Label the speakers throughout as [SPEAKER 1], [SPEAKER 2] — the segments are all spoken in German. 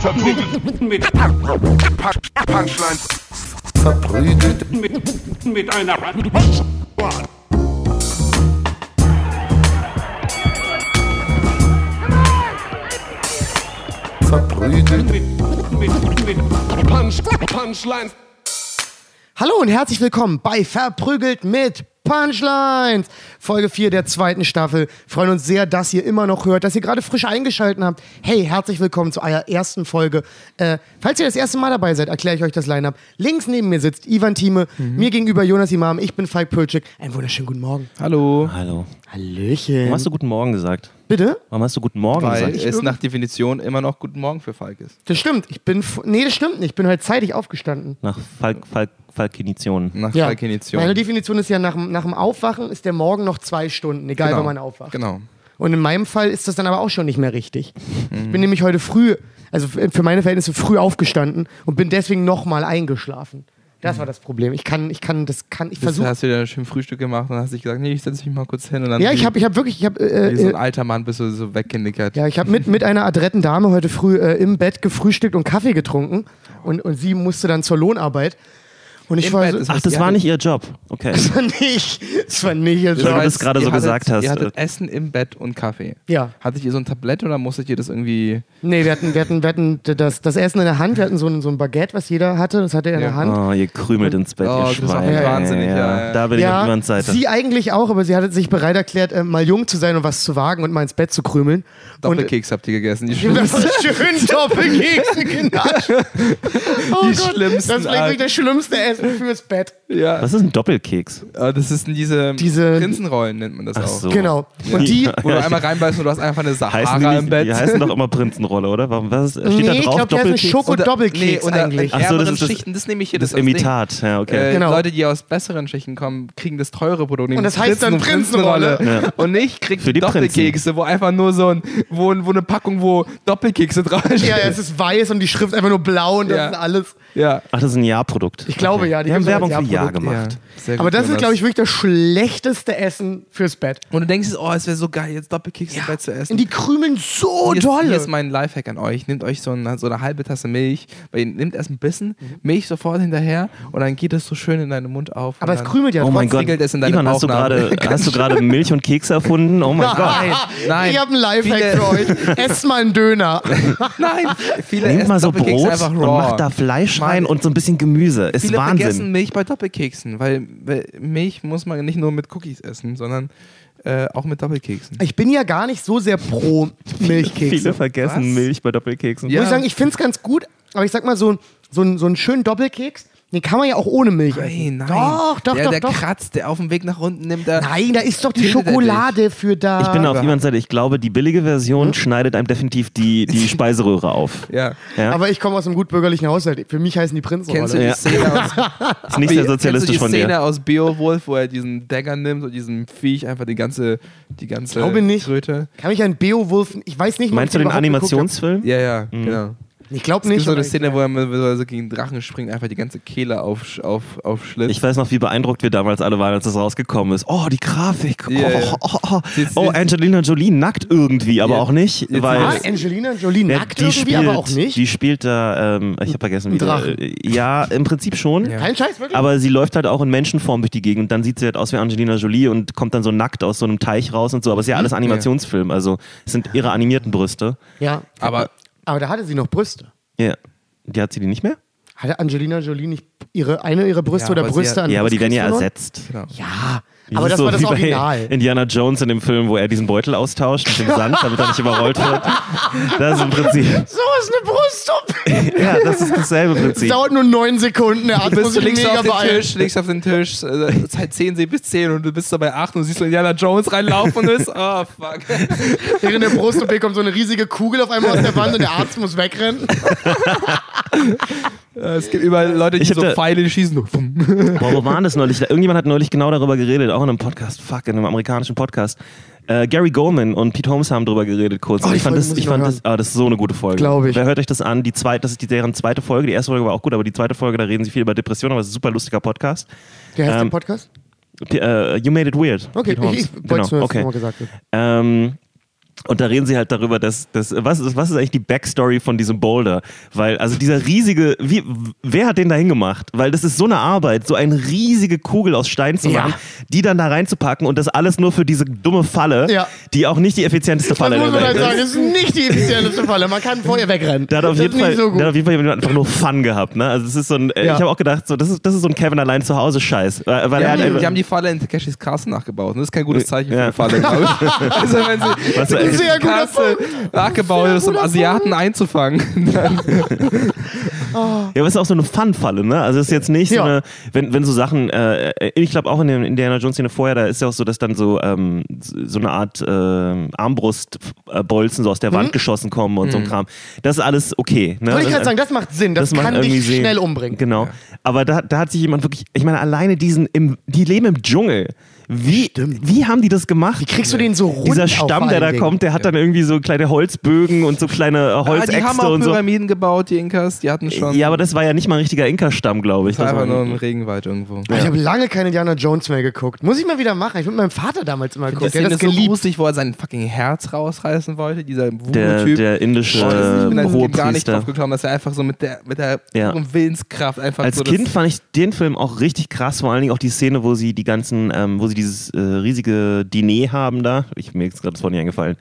[SPEAKER 1] Verprügelt mit Punchlines.
[SPEAKER 2] Verprügelt
[SPEAKER 1] Mit, mit einer
[SPEAKER 2] verprügelt
[SPEAKER 1] mit, mit, mit Punch, Punchlines.
[SPEAKER 3] Hallo und herzlich willkommen bei Verprügelt mit Punchlines. Folge 4 der zweiten Staffel. Freuen uns sehr, dass ihr immer noch hört, dass ihr gerade frisch eingeschaltet habt. Hey, herzlich willkommen zu eurer ersten Folge. Äh, falls ihr das erste Mal dabei seid, erkläre ich euch das Line-Up. Links neben mir sitzt Ivan Thieme, mir gegenüber Jonas Imam, ich bin Falk Pölczyk. Einen wunderschönen guten Morgen.
[SPEAKER 4] Hallo.
[SPEAKER 5] Hallo.
[SPEAKER 3] Hallöchen.
[SPEAKER 5] Warum hast du guten Morgen gesagt?
[SPEAKER 3] Bitte?
[SPEAKER 5] Warum hast du guten Morgen
[SPEAKER 4] Weil
[SPEAKER 5] gesagt?
[SPEAKER 4] es nach Definition immer noch Guten Morgen für Falk ist.
[SPEAKER 3] Das stimmt. Ich bin. Nee, das stimmt nicht. Ich bin heute zeitig aufgestanden.
[SPEAKER 5] Nach Falk, Falk, Falkinition.
[SPEAKER 4] Nach
[SPEAKER 3] Ja.
[SPEAKER 4] Definition.
[SPEAKER 3] Meine Definition ist ja, nach, dem- nach dem Aufwachen ist der Morgen noch zwei Stunden, egal
[SPEAKER 4] genau.
[SPEAKER 3] wann man aufwacht.
[SPEAKER 4] Genau.
[SPEAKER 3] Und in meinem Fall ist das dann aber auch schon nicht mehr richtig. Ich bin nämlich heute früh, also für meine Verhältnisse früh aufgestanden und bin deswegen nochmal eingeschlafen. Das war das Problem. Ich kann, ich kann, das kann, ich versuche.
[SPEAKER 4] hast du dir schön Frühstück gemacht und hast dich gesagt, nee, ich setze mich mal kurz hin und dann
[SPEAKER 3] Ja, ich habe ich hab wirklich, ich habe
[SPEAKER 4] wie so
[SPEAKER 3] äh,
[SPEAKER 4] ein
[SPEAKER 3] äh,
[SPEAKER 4] alter Mann bist du so weggenickert.
[SPEAKER 3] ja, ich habe mit, mit einer adretten Dame heute früh äh, im Bett gefrühstückt und Kaffee getrunken und, und sie musste dann zur Lohnarbeit. Und ich war so,
[SPEAKER 5] Ach, das war nicht ihr Job. Okay.
[SPEAKER 3] das war nicht, das war nicht ihr
[SPEAKER 5] Weil du
[SPEAKER 3] Job.
[SPEAKER 5] das gerade so
[SPEAKER 4] hattet,
[SPEAKER 5] gesagt hast.
[SPEAKER 4] Ihr hattet Essen im Bett und Kaffee.
[SPEAKER 3] Ja.
[SPEAKER 4] Hattet ihr so ein Tablett oder musstet ihr das irgendwie...
[SPEAKER 3] Nee, wir hatten, wir hatten, wir hatten das, das Essen in der Hand, wir hatten so ein, so ein Baguette, was jeder hatte, das hatte er in
[SPEAKER 4] Ja.
[SPEAKER 3] der Hand.
[SPEAKER 5] Oh, ihr krümelt ins Bett,
[SPEAKER 4] Oh,
[SPEAKER 5] ihr
[SPEAKER 4] das
[SPEAKER 5] Schwein.
[SPEAKER 4] wahnsinnig, ja, ja.
[SPEAKER 5] Da bin ich auf Ivan's Seite.
[SPEAKER 3] sie eigentlich auch, aber sie hatte sich bereit erklärt, äh, mal jung zu sein und was zu wagen und mal ins Bett zu krümeln.
[SPEAKER 4] Doppelkeks habt ihr gegessen. Die
[SPEAKER 3] Und das
[SPEAKER 4] schlimmsten.
[SPEAKER 3] ist schön Doppelkekse genascht. Oh
[SPEAKER 4] Die
[SPEAKER 3] Gott,
[SPEAKER 4] schlimmsten
[SPEAKER 3] Das ist wirklich das schlimmste Essen fürs Bett.
[SPEAKER 4] Ja.
[SPEAKER 5] Was ist ein Doppelkeks?
[SPEAKER 4] Ah, Das sind diese,
[SPEAKER 3] Diese-
[SPEAKER 4] Prinzenrollen, nennt man das
[SPEAKER 5] Ach
[SPEAKER 4] auch.
[SPEAKER 5] so.
[SPEAKER 3] Genau. Und die.
[SPEAKER 4] Wo du einmal reinbeißt und du hast einfach eine
[SPEAKER 5] Heißen
[SPEAKER 4] Sahara
[SPEAKER 5] die,
[SPEAKER 4] im
[SPEAKER 5] nicht,
[SPEAKER 4] Bett.
[SPEAKER 5] die heißen doch immer Prinzenrolle, oder? Warum, was ist, steht
[SPEAKER 3] Nee,
[SPEAKER 5] da
[SPEAKER 3] ich
[SPEAKER 5] drauf?
[SPEAKER 3] glaube, die heißen
[SPEAKER 5] Doppelkeks?
[SPEAKER 3] Schoko-
[SPEAKER 4] Unter-
[SPEAKER 3] Doppelkeks
[SPEAKER 4] unter
[SPEAKER 3] eigentlich.
[SPEAKER 5] Ach so, das ist das-
[SPEAKER 4] Schichten, das nehme ich hier
[SPEAKER 5] das
[SPEAKER 4] das, Ding.
[SPEAKER 5] Imitat. Ja, okay.
[SPEAKER 4] Äh,
[SPEAKER 3] Genau.
[SPEAKER 4] Leute, die aus besseren Schichten kommen, kriegen das teure Produkt.
[SPEAKER 3] Und das heißt dann Prinzenrolle.
[SPEAKER 5] Ja.
[SPEAKER 4] Und ich krieg
[SPEAKER 5] Für die
[SPEAKER 4] Doppelkekse, wo einfach nur so ein, wo, wo eine Packung, wo Doppelkekse draufstehen.
[SPEAKER 3] Ja, es ist weiß und die Schrift einfach nur blau und das ist alles.
[SPEAKER 4] ja.
[SPEAKER 5] Ach, das ist ein Ja-Produkt.
[SPEAKER 3] Ich glaube, ja, die
[SPEAKER 5] haben Werbung für Ja
[SPEAKER 3] Ja-Produkt.
[SPEAKER 5] gemacht.
[SPEAKER 4] Sehr gut,
[SPEAKER 3] Aber das ist, glaube ich, wirklich das schlechteste Essen fürs Bett.
[SPEAKER 4] Und du denkst, oh, es wäre so geil, jetzt Doppelkekse im Bett zu essen.
[SPEAKER 3] Und die krümeln so
[SPEAKER 4] hier, ist,
[SPEAKER 3] dolle.
[SPEAKER 4] hier ist mein Lifehack an euch. Nehmt euch so eine, so eine halbe Tasse Milch, weil ihr nehmt erst ein bisschen, Milch sofort hinterher und dann geht es so schön in deinen Mund auf.
[SPEAKER 3] Aber es krümelt ja
[SPEAKER 5] Oh mein. Gott.
[SPEAKER 4] Es in deine
[SPEAKER 5] Ivan, hast du gerade Milch und Kekse erfunden? Oh mein Gott.
[SPEAKER 4] Nein, nein.
[SPEAKER 3] Ich habe einen Lifehack
[SPEAKER 4] Viele-
[SPEAKER 3] für euch. Esst mal einen Döner.
[SPEAKER 4] Nein, viele
[SPEAKER 5] Nehmt mal so Brot und macht da Fleisch rein und so ein bisschen Gemüse. Ist
[SPEAKER 4] Viele vergessen
[SPEAKER 5] Wahnsinn.
[SPEAKER 4] Milch bei Doppelkeksen, weil, weil Milch muss man nicht nur mit Cookies essen, sondern äh, auch mit Doppelkeksen.
[SPEAKER 3] Ich bin ja gar nicht so sehr pro Milchkekse.
[SPEAKER 5] Viele vergessen
[SPEAKER 4] Was?
[SPEAKER 5] Milch bei Doppelkeksen.
[SPEAKER 4] Ja.
[SPEAKER 3] Muss ich sagen, ich finde es ganz gut, aber ich sag mal, so, ein- so, ein- so einen schönen Doppelkeks, den kann man ja auch ohne Milch essen.
[SPEAKER 4] Nein, nein.
[SPEAKER 3] Doch, doch,
[SPEAKER 4] der,
[SPEAKER 3] doch,
[SPEAKER 4] der
[SPEAKER 3] doch.
[SPEAKER 4] kratzt, der auf dem Weg nach unten nimmt er.
[SPEAKER 3] Nein, da ist doch die Schokolade für da.
[SPEAKER 5] Ich bin auf Ivans Seite. Ich glaube, die billige Version schneidet einem definitiv die, die Speiseröhre auf.
[SPEAKER 4] Ja.
[SPEAKER 5] Ja?
[SPEAKER 3] aber ich komme aus einem gut bürgerlichen Haushalt. Für mich heißen die
[SPEAKER 4] Kennst du die
[SPEAKER 5] Ja.
[SPEAKER 4] Szene aus,
[SPEAKER 5] ist nicht sehr
[SPEAKER 4] Kennst du
[SPEAKER 5] sozialistisch
[SPEAKER 4] die
[SPEAKER 5] von
[SPEAKER 4] Szene
[SPEAKER 5] dir.
[SPEAKER 4] aus Beowulf, wo er diesen Dagger nimmt und diesem Viech einfach die ganze, die ganze
[SPEAKER 3] Glaube nicht.
[SPEAKER 4] Kröte?
[SPEAKER 3] Kann ich an Beowulf, ich weiß nicht,
[SPEAKER 5] Meinst du
[SPEAKER 3] ich
[SPEAKER 5] den Animationsfilm?
[SPEAKER 4] Ja, ja,
[SPEAKER 5] Mhm.
[SPEAKER 4] genau.
[SPEAKER 3] Ich glaube
[SPEAKER 4] Es gibt
[SPEAKER 3] nicht.
[SPEAKER 4] so eine Szene, wo er, er so gegen Drachen springt, einfach die ganze Kehle auf, auf, aufschlitzt.
[SPEAKER 5] Ich weiß noch, wie beeindruckt wir damals alle waren, als das rausgekommen ist. Oh, die Grafik. Oh,
[SPEAKER 4] ja.
[SPEAKER 5] oh, oh,
[SPEAKER 4] Jetzt-
[SPEAKER 5] oh,
[SPEAKER 4] jetzt-
[SPEAKER 5] Angelina Jolie nackt irgendwie, aber
[SPEAKER 4] Ja.
[SPEAKER 5] auch nicht, weil
[SPEAKER 3] Ah, Angelina Jolie nackt
[SPEAKER 5] die
[SPEAKER 3] irgendwie,
[SPEAKER 5] spielt,
[SPEAKER 3] aber auch nicht.
[SPEAKER 5] Die spielt da, ähm, ich habe vergessen, wie
[SPEAKER 3] Drachen.
[SPEAKER 5] Ja, im Prinzip schon.
[SPEAKER 4] Ja.
[SPEAKER 3] Kein Scheiß, wirklich?
[SPEAKER 5] Aber sie läuft halt auch in Menschenform durch die Gegend und dann sieht sie halt aus wie Angelina Jolie und kommt dann so nackt aus so einem Teich raus und so. Aber es ist ja alles Animationsfilm, also es sind ihre animierten Brüste.
[SPEAKER 3] ja.
[SPEAKER 4] Aber
[SPEAKER 3] Aber da hatte sie noch Brüste.
[SPEAKER 5] Ja. Die hat sie die nicht mehr?
[SPEAKER 3] Hatte Angelina Jolie nicht ihre, eine ihrer Brüste
[SPEAKER 4] Ja,
[SPEAKER 3] oder
[SPEAKER 4] aber sie
[SPEAKER 3] Brüste
[SPEAKER 4] hat-
[SPEAKER 3] an
[SPEAKER 5] Ja, aber die werden ja
[SPEAKER 3] Brustkrebs
[SPEAKER 5] ersetzt.
[SPEAKER 4] genau.
[SPEAKER 3] verloren? Ja, aber das
[SPEAKER 5] so
[SPEAKER 3] war das
[SPEAKER 5] wie bei
[SPEAKER 3] Original.
[SPEAKER 5] Indiana Jones in dem Film, wo er diesen Beutel austauscht mit dem Sand, damit er nicht überrollt wird. Das ist im Prinzip.
[SPEAKER 3] So ist eine Brust.
[SPEAKER 5] Ja, das ist dasselbe
[SPEAKER 3] Es
[SPEAKER 5] Prinzip.
[SPEAKER 3] dauert nur neun Sekunden. Der Arzt
[SPEAKER 4] Du
[SPEAKER 3] muss
[SPEAKER 4] bist du
[SPEAKER 3] sich
[SPEAKER 4] legst
[SPEAKER 3] mega
[SPEAKER 4] auf den. Tisch, legst auf den Tisch, äh, Zeit 10 sie bis 10 und du bist so bei 8 und siehst so Indiana Jones reinlaufen und bist, oh fuck.
[SPEAKER 3] Während der Brust-OP kommt so eine riesige Kugel auf einmal aus der Wand und der Arzt muss wegrennen.
[SPEAKER 4] Es gibt überall Leute, die so Pfeile schießen.
[SPEAKER 5] Boah, wo waren das neulich? Irgendjemand hat neulich genau darüber geredet, auch in einem Podcast, fuck, in einem amerikanischen Podcast. Äh, Gary Goldman und Pete Holmes haben darüber geredet kurz.
[SPEAKER 3] Oh, die
[SPEAKER 5] ich fand, das, ich
[SPEAKER 3] ich
[SPEAKER 5] fand das, ah, das ist so eine gute Folge.
[SPEAKER 3] Glaub ich.
[SPEAKER 5] Wer hört euch das an? Die zweite, das ist die, deren zweite Folge. Die erste Folge war auch gut, aber die zweite Folge, da reden sie viel über Depressionen, aber es ist ein super lustiger Podcast.
[SPEAKER 3] Wie heißt der
[SPEAKER 5] Ähm,
[SPEAKER 3] Podcast?
[SPEAKER 5] P äh, you made it weird.
[SPEAKER 3] Okay,
[SPEAKER 5] Pete Holmes.
[SPEAKER 3] ich, ich
[SPEAKER 5] genau, okay.
[SPEAKER 3] mal gesagt.
[SPEAKER 5] Ähm, Und da reden sie halt darüber, dass, dass was, ist, was ist eigentlich die Backstory von diesem Boulder? Weil, also dieser riesige, wie, wer hat den da hingemacht? Weil das ist so eine Arbeit, so eine riesige Kugel aus Stein zu
[SPEAKER 3] Ja.
[SPEAKER 5] machen, die dann da reinzupacken und das alles nur für diese dumme Falle,
[SPEAKER 3] Ja.
[SPEAKER 5] die auch nicht die effizienteste
[SPEAKER 3] Das
[SPEAKER 5] Falle
[SPEAKER 3] muss man
[SPEAKER 5] der
[SPEAKER 3] halt
[SPEAKER 5] Welt
[SPEAKER 3] sagen,
[SPEAKER 5] ist.
[SPEAKER 3] das ist nicht die effizienteste Falle. Man kann vorher wegrennen.
[SPEAKER 5] Der hat auf
[SPEAKER 3] das
[SPEAKER 5] jeden
[SPEAKER 3] ist
[SPEAKER 5] Fall,
[SPEAKER 3] so gut.
[SPEAKER 5] der hat auf jeden Fall einfach nur Fun gehabt, ne? Also es ist so ein, äh,
[SPEAKER 3] Ja.
[SPEAKER 5] ich habe auch gedacht, so das ist das ist so ein Kevin allein zu Hause Scheiß, weil, weil
[SPEAKER 4] Die
[SPEAKER 5] er
[SPEAKER 4] haben,
[SPEAKER 5] halt
[SPEAKER 4] die, haben die Falle in Takeshis Castle nachgebaut. Und das ist kein gutes Zeichen für
[SPEAKER 5] Ja.
[SPEAKER 4] eine Falle, glaube ich. Also wenn sie
[SPEAKER 5] Was
[SPEAKER 4] Takeshis
[SPEAKER 3] Sehr guter
[SPEAKER 4] Castle nachgebaut ist, um Asiaten einzufangen. Dann,
[SPEAKER 5] Ja, aber es ist auch so eine Fun-Falle, ne? Also es ist jetzt nicht
[SPEAKER 3] Ja.
[SPEAKER 5] so eine, wenn, wenn so Sachen, äh, ich glaube auch in der Indiana Jones-Szene vorher, da ist ja auch so, dass dann so, ähm, so eine Art äh, Armbrustbolzen so aus der Wand geschossen kommen und so ein Kram. Das ist alles okay. Ne?
[SPEAKER 3] Mhm. Wollte ich
[SPEAKER 5] Das-
[SPEAKER 3] gerade sagen, das macht Sinn. Das,
[SPEAKER 5] man
[SPEAKER 3] kann dich
[SPEAKER 5] sehen.
[SPEAKER 3] schnell umbringen.
[SPEAKER 5] Genau. Aber da, da hat sich jemand wirklich, ich meine, alleine diesen, im, die leben im Dschungel. Wie, wie haben die das gemacht?
[SPEAKER 3] Wie kriegst du den so rund
[SPEAKER 5] Dieser Stamm, der da
[SPEAKER 3] Dingen?
[SPEAKER 5] kommt, der hat dann irgendwie so kleine Holzbögen und so kleine äh,
[SPEAKER 4] ah, die
[SPEAKER 5] Holzäxte
[SPEAKER 4] haben auch
[SPEAKER 5] und so.
[SPEAKER 4] Pyramiden gebaut, die Inkas. Die hatten schon.
[SPEAKER 5] Ja, aber das war ja nicht mal ein richtiger Inka-Stamm, glaube ich.
[SPEAKER 4] das war
[SPEAKER 5] Das
[SPEAKER 4] einfach nur im Regenwald irgendwo.
[SPEAKER 3] Ich habe lange keine Indiana Jones mehr geguckt. Muss ich mal wieder machen. Ich habe mit meinem Vater damals immer geguckt. Der hat
[SPEAKER 4] ist
[SPEAKER 3] das
[SPEAKER 4] so
[SPEAKER 3] geliebt.
[SPEAKER 4] gruselig, wo er sein fucking Herz rausreißen wollte, dieser
[SPEAKER 5] der,
[SPEAKER 4] Voodoo-Typ.
[SPEAKER 5] der indische
[SPEAKER 4] Boah, das- ich bin da gar nicht drauf gekommen, dass er einfach so mit der, mit der
[SPEAKER 5] Ja.
[SPEAKER 4] Willenskraft einfach
[SPEAKER 5] Als
[SPEAKER 4] so
[SPEAKER 5] Kind fand ich den Film auch richtig krass, vor allen Dingen auch die Szene, wo sie die ganzen, ähm, wo sie dieses äh, riesige Diner haben da. Ich, mir ist gerade das Wort nicht eingefallen.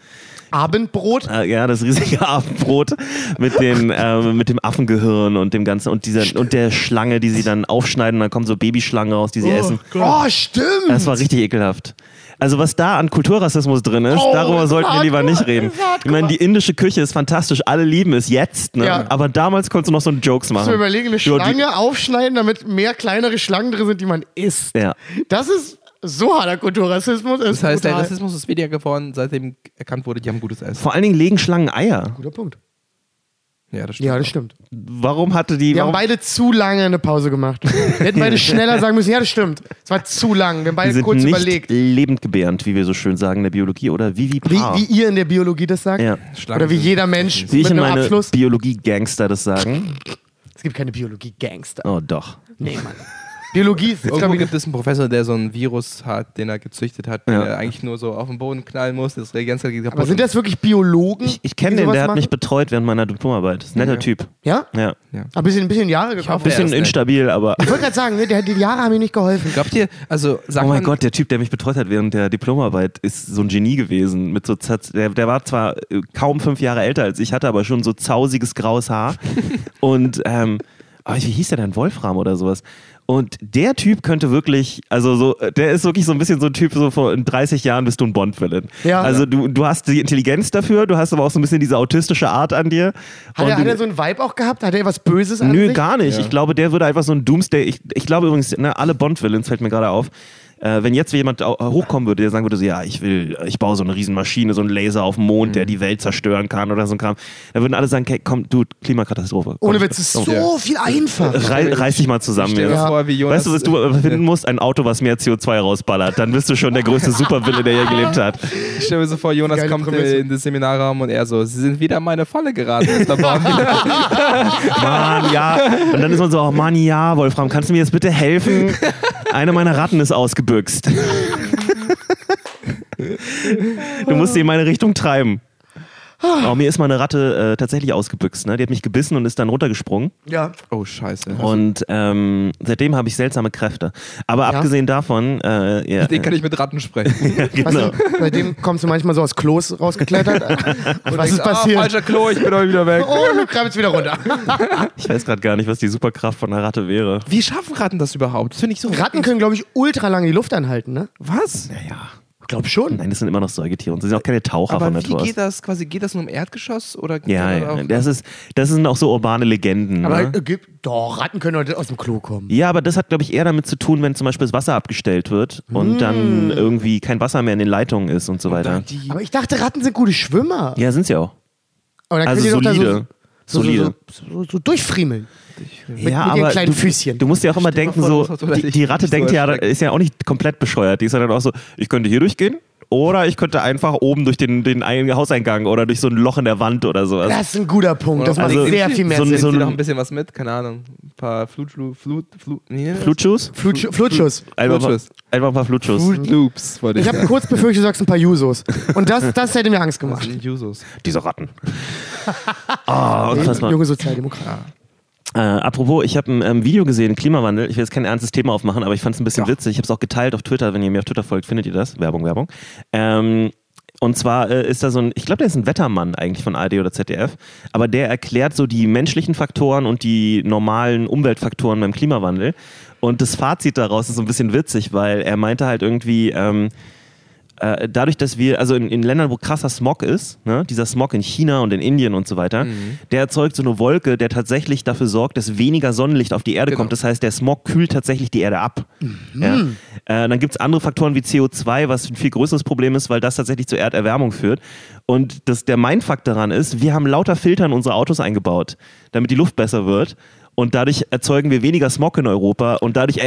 [SPEAKER 3] Abendbrot.
[SPEAKER 5] Äh, ja, das riesige Abendbrot mit, den, ähm, mit dem Affengehirn und dem ganzen und dieser und der Schlange, die sie dann aufschneiden und dann kommen so Babyschlangen raus, die sie essen.
[SPEAKER 3] Oh, stimmt.
[SPEAKER 5] Das war richtig ekelhaft. Also was da an Kulturrassismus drin ist,
[SPEAKER 3] Oh,
[SPEAKER 5] darüber sollten wir lieber nicht reden.
[SPEAKER 3] das ist hardcore.
[SPEAKER 5] Ich meine, die indische Küche ist fantastisch, alle lieben es jetzt, ne?
[SPEAKER 3] Ja.
[SPEAKER 5] aber damals konntest du noch so einen Jokes machen.
[SPEAKER 3] Du überlegen, eine Schlange aufschneiden, damit mehr kleinere Schlangen drin sind, die man isst.
[SPEAKER 5] Ja.
[SPEAKER 3] Das ist so harter Kulturrassismus.
[SPEAKER 4] das heißt, der
[SPEAKER 3] brutal.
[SPEAKER 4] Rassismus ist weniger geworden, seitdem erkannt wurde, die haben gutes Essen.
[SPEAKER 5] Vor allen Dingen legen Schlangen Eier.
[SPEAKER 3] Guter Punkt.
[SPEAKER 4] Ja, das stimmt.
[SPEAKER 3] Ja, das stimmt.
[SPEAKER 5] Warum hatte die.
[SPEAKER 3] Wir haben beide zu lange eine Pause gemacht. Wir hätten beide schneller sagen müssen, ja, das stimmt. Es war zu lang. Wir haben
[SPEAKER 5] die
[SPEAKER 3] beide
[SPEAKER 5] sind
[SPEAKER 3] kurz
[SPEAKER 5] nicht
[SPEAKER 3] überlegt.
[SPEAKER 5] lebendgebärend, wie wir so schön sagen in der Biologie, oder
[SPEAKER 3] Wie,
[SPEAKER 5] vivipar.
[SPEAKER 3] wie ihr in der Biologie das sagt?
[SPEAKER 5] ja.
[SPEAKER 4] Schlangen
[SPEAKER 3] Oder wie jeder Mensch
[SPEAKER 5] Wie ich
[SPEAKER 3] mit
[SPEAKER 5] in
[SPEAKER 3] einem
[SPEAKER 5] meine
[SPEAKER 3] Abschluss.
[SPEAKER 5] Biologie-Gangster das sagen.
[SPEAKER 3] Es gibt keine Biologie-Gangster.
[SPEAKER 5] Oh, doch.
[SPEAKER 3] Nee, Mann. Biologie ist,
[SPEAKER 4] Irgendwo gibt es einen Professor, der so ein Virus hat, den er gezüchtet hat, den
[SPEAKER 5] Ja.
[SPEAKER 4] er eigentlich nur so auf den Boden knallen muss. Das Reagenz geht kaputt.
[SPEAKER 3] aber sind das wirklich Biologen?
[SPEAKER 5] Ich, ich kenne den, der hat
[SPEAKER 3] machen?
[SPEAKER 5] mich betreut während meiner Diplomarbeit. Ist ein netter
[SPEAKER 4] Ja.
[SPEAKER 5] Typ.
[SPEAKER 3] Ja?
[SPEAKER 5] Ja.
[SPEAKER 3] Ein bisschen, ein bisschen Jahre
[SPEAKER 4] hoffe, er
[SPEAKER 5] Bisschen instabil, aber.
[SPEAKER 3] Ich wollte gerade sagen, ne, der, die Jahre haben ihm nicht geholfen.
[SPEAKER 4] Glaubt ihr, also
[SPEAKER 5] Oh mein
[SPEAKER 4] man,
[SPEAKER 5] Gott, der Typ, der mich betreut hat während der Diplomarbeit, ist so ein Genie gewesen. Mit so der, der war zwar äh, kaum fünf Jahre älter als ich, hatte aber schon so zausiges graues Haar. Und ähm, wie hieß der denn? Wolfram oder sowas. Und der Typ könnte wirklich, also so, äh, der ist wirklich so ein bisschen so ein Typ, so vor in 30 Jahren bist du ein Bond-Villain.
[SPEAKER 3] Ja.
[SPEAKER 5] Also du, du hast die Intelligenz dafür, du hast aber auch so ein bisschen diese autistische Art an dir.
[SPEAKER 3] Hat
[SPEAKER 5] Und
[SPEAKER 3] er, hat er so einen Vibe auch gehabt? Hat er was Böses an
[SPEAKER 5] Nö,
[SPEAKER 3] sich?
[SPEAKER 5] gar nicht. Ich glaube, der würde einfach so ein Doomsday. Ich, ich glaube übrigens, ne, alle Bond-Villains fällt mir gerade auf. Äh, wenn jetzt jemand hochkommen würde, der sagen würde, so, ja, ich will, ich baue so eine Riesenmaschine, so einen Laser auf dem Mond,
[SPEAKER 3] Mhm.
[SPEAKER 5] der die Welt zerstören kann oder so ein Kram, dann würden alle sagen, okay, komm, du, Klimakatastrophe. Komm,
[SPEAKER 3] Ohne Witz, ist so
[SPEAKER 4] Ja.
[SPEAKER 3] viel einfacher.
[SPEAKER 5] Rei reiß dich mal zusammen.
[SPEAKER 4] Stell
[SPEAKER 5] Junge.
[SPEAKER 4] vor, wie Jonas.
[SPEAKER 5] Weißt du, was du finden musst? Ein Auto, was mehr CO2 rausballert. Dann bist du schon der größte Superwille, der je gelebt hat.
[SPEAKER 4] Ich stelle mir so vor, Jonas
[SPEAKER 3] Geile
[SPEAKER 4] kommt
[SPEAKER 3] Prämisse.
[SPEAKER 4] in den Seminarraum und er so, Sie sind wieder in meine Falle geraten.
[SPEAKER 5] Mann, ja. Und dann ist man so, oh Mann, ja, Wolfram, kannst du mir jetzt bitte helfen? Eine meiner Ratten ist ausgebüxt. Du musst sie in meine Richtung treiben. Oh, mir ist mal eine Ratte äh, tatsächlich ausgebüxt. Ne? Die hat mich gebissen und ist dann runtergesprungen.
[SPEAKER 3] Ja.
[SPEAKER 4] oh, scheiße.
[SPEAKER 5] Und ähm, seitdem habe ich seltsame Kräfte. Aber abgesehen davon, äh, ja,
[SPEAKER 4] Den kann ich mit Ratten sprechen.
[SPEAKER 3] Was,
[SPEAKER 5] genau.
[SPEAKER 3] Seitdem kommst du manchmal so aus Klos rausgeklettert. Und was ist
[SPEAKER 4] Ah,
[SPEAKER 3] passiert?
[SPEAKER 4] falscher Klo, ich bin heute wieder weg.
[SPEAKER 3] oh, du krabbelst wieder runter.
[SPEAKER 5] ich weiß gerade gar nicht, was die Superkraft von einer Ratte wäre.
[SPEAKER 4] Wie schaffen Ratten das überhaupt? Das finde ich so.
[SPEAKER 3] Ratten können, glaube ich, ultra lange die Luft anhalten, ne?
[SPEAKER 4] Was?
[SPEAKER 5] Naja.
[SPEAKER 3] Ich glaube schon.
[SPEAKER 5] Nein, das sind immer noch Säugetiere und sie sind auch keine Taucher
[SPEAKER 4] Aber
[SPEAKER 5] von
[SPEAKER 4] wie
[SPEAKER 5] Natur aus.
[SPEAKER 4] geht das quasi? Geht das nur im Erdgeschoss oder
[SPEAKER 5] Ja,
[SPEAKER 4] das
[SPEAKER 5] ja.
[SPEAKER 4] auch-
[SPEAKER 5] Das, ist, das sind auch so urbane Legenden.
[SPEAKER 3] Aber
[SPEAKER 5] ne?
[SPEAKER 3] äh, gibt, doch, Ratten können heute aus dem Klo kommen.
[SPEAKER 5] Ja, aber das hat, glaube ich, eher damit zu tun, wenn zum Beispiel das Wasser abgestellt wird und
[SPEAKER 3] Mm.
[SPEAKER 5] dann irgendwie kein Wasser mehr in den Leitungen ist und so weiter.
[SPEAKER 3] Aber ich dachte, Ratten sind gute Schwimmer.
[SPEAKER 5] Ja, sind sie auch.
[SPEAKER 3] Aber dann
[SPEAKER 5] Also
[SPEAKER 3] können die doch
[SPEAKER 5] solide.
[SPEAKER 3] Da so, so,
[SPEAKER 5] solide.
[SPEAKER 3] so, so, so durchfriemeln. Mit,
[SPEAKER 5] ja,
[SPEAKER 3] mit ihren
[SPEAKER 5] aber
[SPEAKER 3] kleinen
[SPEAKER 5] du,
[SPEAKER 3] Füßchen.
[SPEAKER 5] Du musst ja auch immer denken,
[SPEAKER 4] vor,
[SPEAKER 5] so, die, die Ratte denkt ja, ist ja auch nicht komplett bescheuert. Die ist ja dann auch so, ich könnte hier durchgehen oder ich könnte einfach oben durch den, den Ein- Hauseingang oder durch so ein Loch in der Wand oder sowas.
[SPEAKER 3] Das ist ein guter Punkt. Das macht
[SPEAKER 4] Also,
[SPEAKER 3] sehr viel mehr
[SPEAKER 5] so
[SPEAKER 3] Sinn.
[SPEAKER 5] so
[SPEAKER 4] noch ein bisschen was mit? Keine Ahnung. Ein paar Flutschlu, Flut, Flut, nee,
[SPEAKER 5] Flutschuss?
[SPEAKER 3] Flut- Flutschuss.
[SPEAKER 5] Einfach,
[SPEAKER 4] Flutschuss.
[SPEAKER 5] einfach ein paar Flutschuss.
[SPEAKER 4] Fruit Loops, wollte ich,
[SPEAKER 3] Ich habe kurz befürchtet, du sagst ein paar Jusos. Und das, das hätte mir Angst gemacht.
[SPEAKER 4] Jusos.
[SPEAKER 5] Diese Ratten. oh, unfassbar.
[SPEAKER 3] Junge Sozialdemokrat.
[SPEAKER 5] Äh, apropos, ich habe ein ähm, Video gesehen, Klimawandel. Ich will jetzt kein ernstes Thema aufmachen, aber ich fand es ein bisschen
[SPEAKER 4] Ja.
[SPEAKER 5] witzig. Ich habe es auch geteilt auf Twitter. Wenn ihr mir auf Twitter folgt, findet ihr das. Werbung, Werbung. Ähm, und zwar äh, ist da so ein, ich glaube, der ist ein Wettermann eigentlich von ARD oder ZDF, aber der erklärt so die menschlichen Faktoren und die normalen Umweltfaktoren beim Klimawandel. Und das Fazit daraus ist so ein bisschen witzig, weil er meinte halt irgendwie, ähm, äh, dadurch, dass wir, also in, in Ländern, wo krasser Smog ist, ne, dieser Smog in China und in Indien und so weiter, der erzeugt so eine Wolke, der tatsächlich dafür sorgt, dass weniger Sonnenlicht auf die Erde
[SPEAKER 4] Genau.
[SPEAKER 5] kommt. Das heißt, der Smog kühlt tatsächlich die Erde ab. Ja. Äh, dann gibt es andere Faktoren wie CO2, was ein viel größeres Problem ist, weil das tatsächlich zur Erderwärmung führt. Und das, der Mindfuck daran ist, wir haben lauter Filter in unsere Autos eingebaut, damit die Luft besser wird. Und dadurch erzeugen wir weniger Smog in Europa und dadurch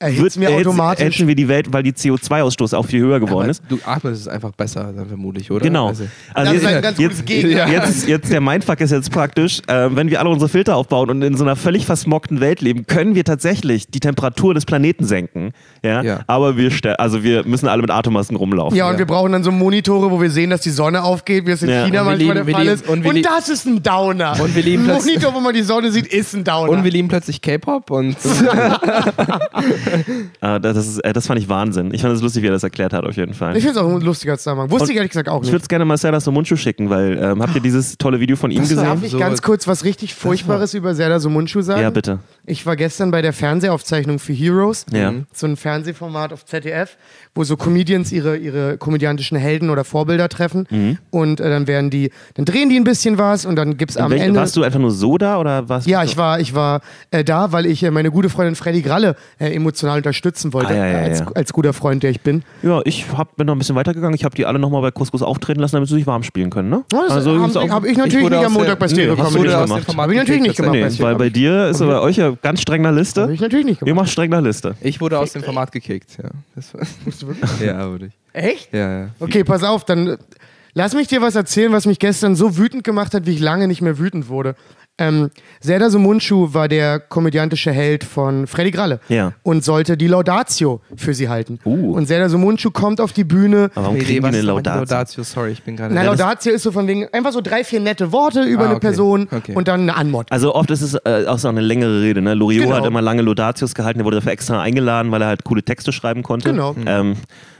[SPEAKER 5] er,
[SPEAKER 3] Erhitzt mir
[SPEAKER 5] erhitzt-
[SPEAKER 3] automatisch.
[SPEAKER 5] erhitzen wir die Welt, weil die CO2-Ausstoß auch viel höher geworden
[SPEAKER 4] Aber
[SPEAKER 5] ist.
[SPEAKER 4] du atmest es einfach besser, dann vermutlich, oder?
[SPEAKER 5] Genau.
[SPEAKER 4] Also,
[SPEAKER 3] Das
[SPEAKER 5] Also
[SPEAKER 3] ist
[SPEAKER 5] jetzt,
[SPEAKER 3] ein ganz gutes
[SPEAKER 5] jetzt, jetzt, jetzt der Mindfuck ist jetzt praktisch, äh, wenn wir alle unsere Filter aufbauen und in so einer völlig versmogten Welt leben, können wir tatsächlich die Temperatur des Planeten senken. Ja?
[SPEAKER 4] Ja.
[SPEAKER 5] Aber wir, also wir müssen alle mit Atemmasken rumlaufen.
[SPEAKER 3] Ja, und
[SPEAKER 4] Ja.
[SPEAKER 3] wir brauchen dann so Monitore, wo wir sehen, dass die Sonne aufgeht, wie es in
[SPEAKER 5] Ja.
[SPEAKER 3] China
[SPEAKER 4] wir
[SPEAKER 3] manchmal
[SPEAKER 4] lieben-
[SPEAKER 3] der
[SPEAKER 4] wir
[SPEAKER 3] Fall
[SPEAKER 4] lieben-
[SPEAKER 3] ist.
[SPEAKER 4] und
[SPEAKER 3] Und,
[SPEAKER 4] wir
[SPEAKER 3] das ist ein Downer.
[SPEAKER 4] Und wir lieben
[SPEAKER 3] ein Monitor, wo man die Sonne sieht, ist ein Downer.
[SPEAKER 4] Und wir lieben plötzlich K-Pop und
[SPEAKER 5] Äh, das, ist, äh, das fand ich Wahnsinn. Ich fand es lustig, wie er das erklärt hat, auf jeden Fall.
[SPEAKER 3] ich finde es auch ein lustiger Zusammenhang. Wusste
[SPEAKER 5] Und
[SPEAKER 3] ich ehrlich gesagt auch
[SPEAKER 5] Ich
[SPEAKER 3] nicht.
[SPEAKER 5] würde es gerne Marcella Somunchu schicken, weil ähm, habt ihr dieses tolle Video von ihm
[SPEAKER 3] Darf
[SPEAKER 5] gesehen?
[SPEAKER 3] ich
[SPEAKER 4] So
[SPEAKER 3] ganz kurz was richtig Furchtbares über Serdar Somunchu sagen?
[SPEAKER 5] Ja, bitte.
[SPEAKER 3] Ich war gestern bei der Fernsehaufzeichnung für Heroes.
[SPEAKER 5] Ja.
[SPEAKER 3] So ein Fernsehformat auf ZDF, wo so Comedians ihre, ihre komödiantischen Helden oder Vorbilder treffen.
[SPEAKER 5] Mhm.
[SPEAKER 3] Und äh, dann werden die, dann drehen die ein bisschen was und dann gibt es am
[SPEAKER 5] Welch,
[SPEAKER 3] Ende.
[SPEAKER 5] warst du einfach nur so da oder was?
[SPEAKER 3] Ja, ich war, ich war äh, da, weil ich äh, meine gute Freundin Freddy Gralle äh, emotional unterstützen wollte,
[SPEAKER 5] Ah, ja, ja,
[SPEAKER 3] äh, als,
[SPEAKER 5] ja.
[SPEAKER 3] als guter Freund, der ich bin.
[SPEAKER 5] Ja, ich hab, bin noch ein bisschen weitergegangen. Ich habe die alle nochmal bei Couscous auftreten lassen, damit sie sich warm spielen können, ne?
[SPEAKER 3] Oh, das
[SPEAKER 5] Also,
[SPEAKER 3] habe hab ich natürlich
[SPEAKER 4] wurde
[SPEAKER 3] nicht am Montag
[SPEAKER 4] der-
[SPEAKER 3] bei
[SPEAKER 5] Nee,
[SPEAKER 3] Stereo
[SPEAKER 5] du
[SPEAKER 3] Comedy gemacht.
[SPEAKER 5] dem
[SPEAKER 4] Format
[SPEAKER 3] Hab ich natürlich nicht gemacht.
[SPEAKER 5] Nee, weil bei dir ist bei euch ja ganz streng nach
[SPEAKER 3] Habe
[SPEAKER 5] Liste.
[SPEAKER 3] ich natürlich nicht
[SPEAKER 5] Ihr
[SPEAKER 3] gemacht.
[SPEAKER 5] macht streng nach Liste.
[SPEAKER 4] ich wurde aus dem Format gekickt. Ja, das war, ja wurde ich.
[SPEAKER 3] Echt?
[SPEAKER 4] Ja, ja.
[SPEAKER 3] Okay, pass auf, dann äh, lass mich dir was erzählen, was mich gestern so wütend gemacht hat, wie ich lange nicht mehr wütend wurde. Ähm, Serdar Sumunchu war der komödiantische Held von Freddy Gralle
[SPEAKER 5] Ja.
[SPEAKER 3] und sollte die Laudatio für sie halten.
[SPEAKER 5] Uh.
[SPEAKER 3] Und Serdar Sumunchu kommt auf die Bühne.
[SPEAKER 5] Aber warum
[SPEAKER 4] Nee,
[SPEAKER 5] kriegen
[SPEAKER 4] nee,
[SPEAKER 5] die eine Laudatio?
[SPEAKER 4] Laudatio? Sorry, ich bin gerade.
[SPEAKER 3] Na, Laudatio ist so von wegen einfach so drei, vier nette Worte über
[SPEAKER 4] Ah,
[SPEAKER 3] eine
[SPEAKER 4] okay.
[SPEAKER 3] Person
[SPEAKER 4] Okay.
[SPEAKER 3] und dann eine Anmod.
[SPEAKER 5] Also oft ist es äh, auch so eine längere Rede. Ne? Loriot
[SPEAKER 3] Genau.
[SPEAKER 5] hat immer lange Laudatius gehalten, der wurde dafür extra eingeladen, weil er halt coole Texte schreiben konnte.
[SPEAKER 3] Genau.
[SPEAKER 5] Ähm,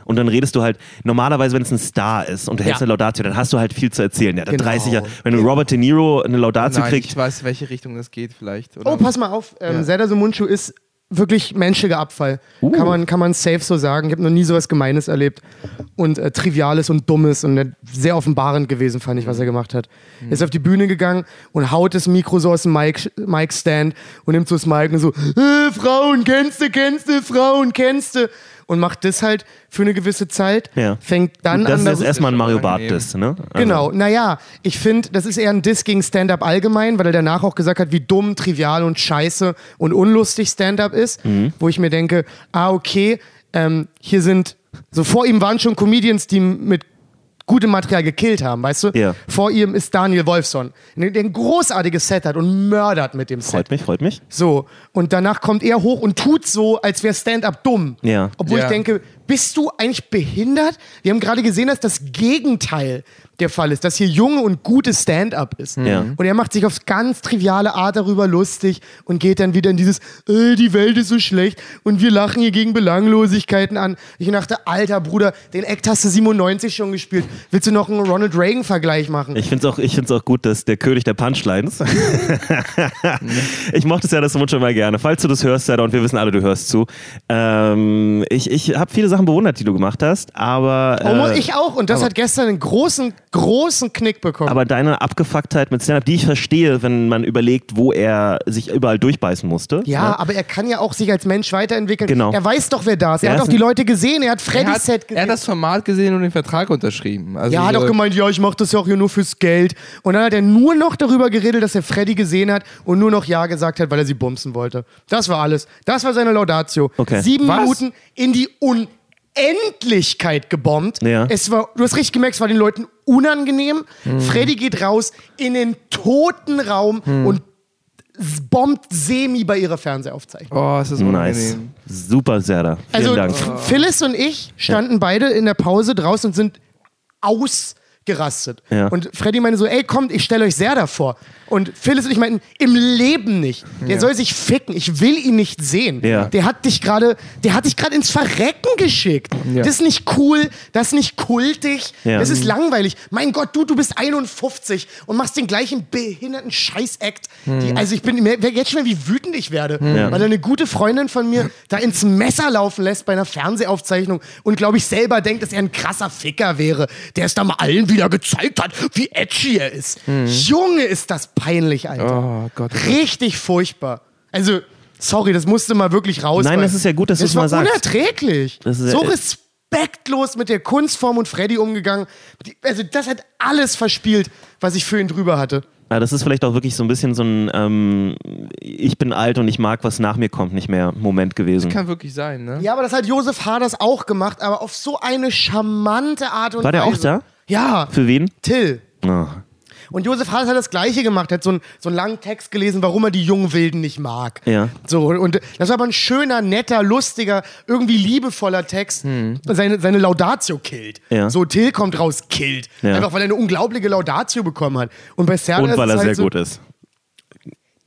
[SPEAKER 5] und dann redest du halt, normalerweise, wenn es ein Star ist und du hältst
[SPEAKER 3] Ja.
[SPEAKER 5] eine Laudatio, dann hast du halt viel zu erzählen. Der hat
[SPEAKER 3] Genau.
[SPEAKER 5] 30 Jahre. Wenn du Robert De Niro eine Laudatio
[SPEAKER 4] Nein,
[SPEAKER 5] kriegst,
[SPEAKER 4] ich weiß, welche Richtung das geht vielleicht. Oder?
[SPEAKER 3] Oh, pass mal auf. Ähm,
[SPEAKER 4] Ja.
[SPEAKER 3] Serdar Sumunchu ist wirklich menschlicher Abfall.
[SPEAKER 5] Uh.
[SPEAKER 3] Kann, man, kann man safe so sagen. Ich habe noch nie sowas Gemeines erlebt. Und äh, Triviales und Dummes und äh, sehr offenbarend gewesen, fand ich, was er gemacht hat.
[SPEAKER 5] Mhm.
[SPEAKER 3] Er ist auf die Bühne gegangen und haut das Mikro so aus dem Mic- Mic-Stand und nimmt so das Mic und so, äh, Frauen kennst du, kennst du, Frauen kennst du. Und macht das halt für eine gewisse Zeit.
[SPEAKER 5] Ja.
[SPEAKER 3] Fängt dann
[SPEAKER 5] das
[SPEAKER 3] an,
[SPEAKER 5] ist
[SPEAKER 3] darüber-
[SPEAKER 5] jetzt erstmal ein Mario
[SPEAKER 4] schon
[SPEAKER 5] Barth
[SPEAKER 4] unangenehm.
[SPEAKER 5] Diss, ne? Also,
[SPEAKER 3] Genau, naja, ich finde, das ist eher ein Diss gegen Stand-up allgemein, weil er danach auch gesagt hat, wie dumm, trivial und scheiße und unlustig Stand-up ist,
[SPEAKER 5] Mhm.
[SPEAKER 3] wo ich mir denke, ah, okay, ähm, hier sind, so vor ihm waren schon Comedians, die mit gutem Material gekillt haben, weißt du?
[SPEAKER 5] Ja.
[SPEAKER 3] Vor ihm ist Daniel Wolfson, der der ein großartiges Set hat und mördert mit dem Set.
[SPEAKER 5] Freut mich, freut mich.
[SPEAKER 3] So, und danach kommt er hoch und tut so, als wäre Stand-up dumm.
[SPEAKER 5] Ja.
[SPEAKER 3] Obwohl
[SPEAKER 4] Ja.
[SPEAKER 3] ich denke, bist du eigentlich behindert? Wir haben gerade gesehen, dass das Gegenteil der Fall ist, dass hier junge und gutes Stand-up ist.
[SPEAKER 5] Ja.
[SPEAKER 3] Und er macht sich auf ganz triviale Art darüber lustig und geht dann wieder in dieses, äh, die Welt ist so schlecht und wir lachen hier gegen Belanglosigkeiten an. Ich dachte, alter Bruder, den Act hast du 97 schon gespielt. Willst du noch einen Ronald Reagan-Vergleich machen?
[SPEAKER 5] Ich finde es auch, ich find's auch gut, dass der König der Punchlines. ich mochte es ja das Wunsch schon mal gerne. Falls du das hörst, Sarah, und wir wissen alle, du hörst zu. Ähm, ich ich habe viele Sachen bewundert, die du gemacht hast, aber.
[SPEAKER 3] Oh,
[SPEAKER 5] äh,
[SPEAKER 3] ich auch. Und das hat gestern einen großen, großen Knick bekommen.
[SPEAKER 5] Aber deine Abgefucktheit mit Stand-Up, die ich verstehe, wenn man überlegt, wo er sich überall durchbeißen musste.
[SPEAKER 3] Ja,
[SPEAKER 5] ne?
[SPEAKER 3] aber er kann ja auch sich als Mensch weiterentwickeln.
[SPEAKER 5] Genau.
[SPEAKER 3] Er weiß doch, wer da ist. Er
[SPEAKER 5] Er
[SPEAKER 3] hat auch die Leute gesehen. Er hat
[SPEAKER 4] er,
[SPEAKER 3] Freddy's
[SPEAKER 4] hat,
[SPEAKER 3] Set
[SPEAKER 4] er
[SPEAKER 3] gesehen.
[SPEAKER 4] hat das Format gesehen und den Vertrag unterschrieben. Also
[SPEAKER 3] ja, hat
[SPEAKER 4] so-
[SPEAKER 3] auch gemeint, ja, ich mache das ja auch hier nur fürs Geld. Und dann hat er nur noch darüber geredet, dass er Freddy gesehen hat und nur noch Ja gesagt hat, weil er sie bumsen wollte. Das war alles. Das war seine Laudatio.
[SPEAKER 5] Okay.
[SPEAKER 3] Sieben
[SPEAKER 4] Was?
[SPEAKER 3] Minuten in die Unendlichkeit gebombt.
[SPEAKER 5] Ja.
[SPEAKER 3] Es war, du hast richtig gemerkt, es war den Leuten unangenehm. Freddy geht raus in den toten Raum und s- bombt semi bei ihrer Fernsehaufzeichnung.
[SPEAKER 4] Oh, es ist
[SPEAKER 5] Nice.
[SPEAKER 4] unangenehm.
[SPEAKER 5] Super, Serda. Vielen
[SPEAKER 3] Also
[SPEAKER 5] Dank.
[SPEAKER 3] Phyllis und ich standen beide in der Pause draußen und sind ausgerastet.
[SPEAKER 5] Ja.
[SPEAKER 3] Und Freddy meinte so, ey, kommt, ich stelle euch Serda vor. Und Phyllis und ich meinten, im Leben nicht. Der
[SPEAKER 4] Ja.
[SPEAKER 3] soll sich ficken. Ich will ihn nicht sehen.
[SPEAKER 5] Ja.
[SPEAKER 3] Der hat dich gerade, der hat dich gerade ins Verrecken geschickt. Das ist nicht cool, das ist nicht kultig, das ist langweilig. Mein Gott, du, du bist 51 und machst den gleichen behinderten Scheiß-Act. Die- Also ich bin jetzt schon mal, wie wütend ich werde,
[SPEAKER 5] Ja.
[SPEAKER 3] weil eine gute Freundin von mir da ins Messer laufen lässt bei einer Fernsehaufzeichnung und glaube ich selber denkt, dass er ein krasser Ficker wäre, der es da mal allen wieder gezeigt hat, wie edgy er ist. Junge, ist das peinlich, Alter.
[SPEAKER 4] Oh Gott.
[SPEAKER 3] Richtig furchtbar. Also, sorry, das musste mal wirklich raus.
[SPEAKER 5] Nein, das ist ja gut, dass
[SPEAKER 3] das
[SPEAKER 5] du's mal sagst.
[SPEAKER 3] unerträglich.
[SPEAKER 5] Das ist
[SPEAKER 3] so
[SPEAKER 5] ja-
[SPEAKER 3] respektlos mit der Kunstform und Freddy umgegangen. Also, das hat alles verspielt, was ich für ihn drüber hatte.
[SPEAKER 5] Ja, das ist vielleicht auch wirklich so ein bisschen so ein ähm, Ich bin alt und ich mag, was nach mir kommt, nicht mehr Moment gewesen.
[SPEAKER 4] Kann wirklich sein, ne?
[SPEAKER 3] Ja, aber das hat Josef Haders auch gemacht, aber auf so eine charmante Art und
[SPEAKER 5] War der
[SPEAKER 3] Weise.
[SPEAKER 5] auch da?
[SPEAKER 3] Ja,
[SPEAKER 5] Für wen?
[SPEAKER 3] Till.
[SPEAKER 5] Oh.
[SPEAKER 3] Und Josef Haders hat das Gleiche gemacht, hat so, einen- so einen langen Text gelesen, warum er die jungen Wilden nicht mag.
[SPEAKER 5] Ja.
[SPEAKER 3] So, und das war aber ein schöner, netter, lustiger, irgendwie liebevoller Text. Seine, seine Laudatio killt.
[SPEAKER 5] Hm. Ja.
[SPEAKER 3] So, Till kommt raus, killt.
[SPEAKER 5] Ja.
[SPEAKER 3] Einfach weil er eine unglaubliche Laudatio bekommen hat. Und bei Serda
[SPEAKER 5] Und weil er
[SPEAKER 3] halt
[SPEAKER 5] sehr
[SPEAKER 3] so,
[SPEAKER 5] gut ist.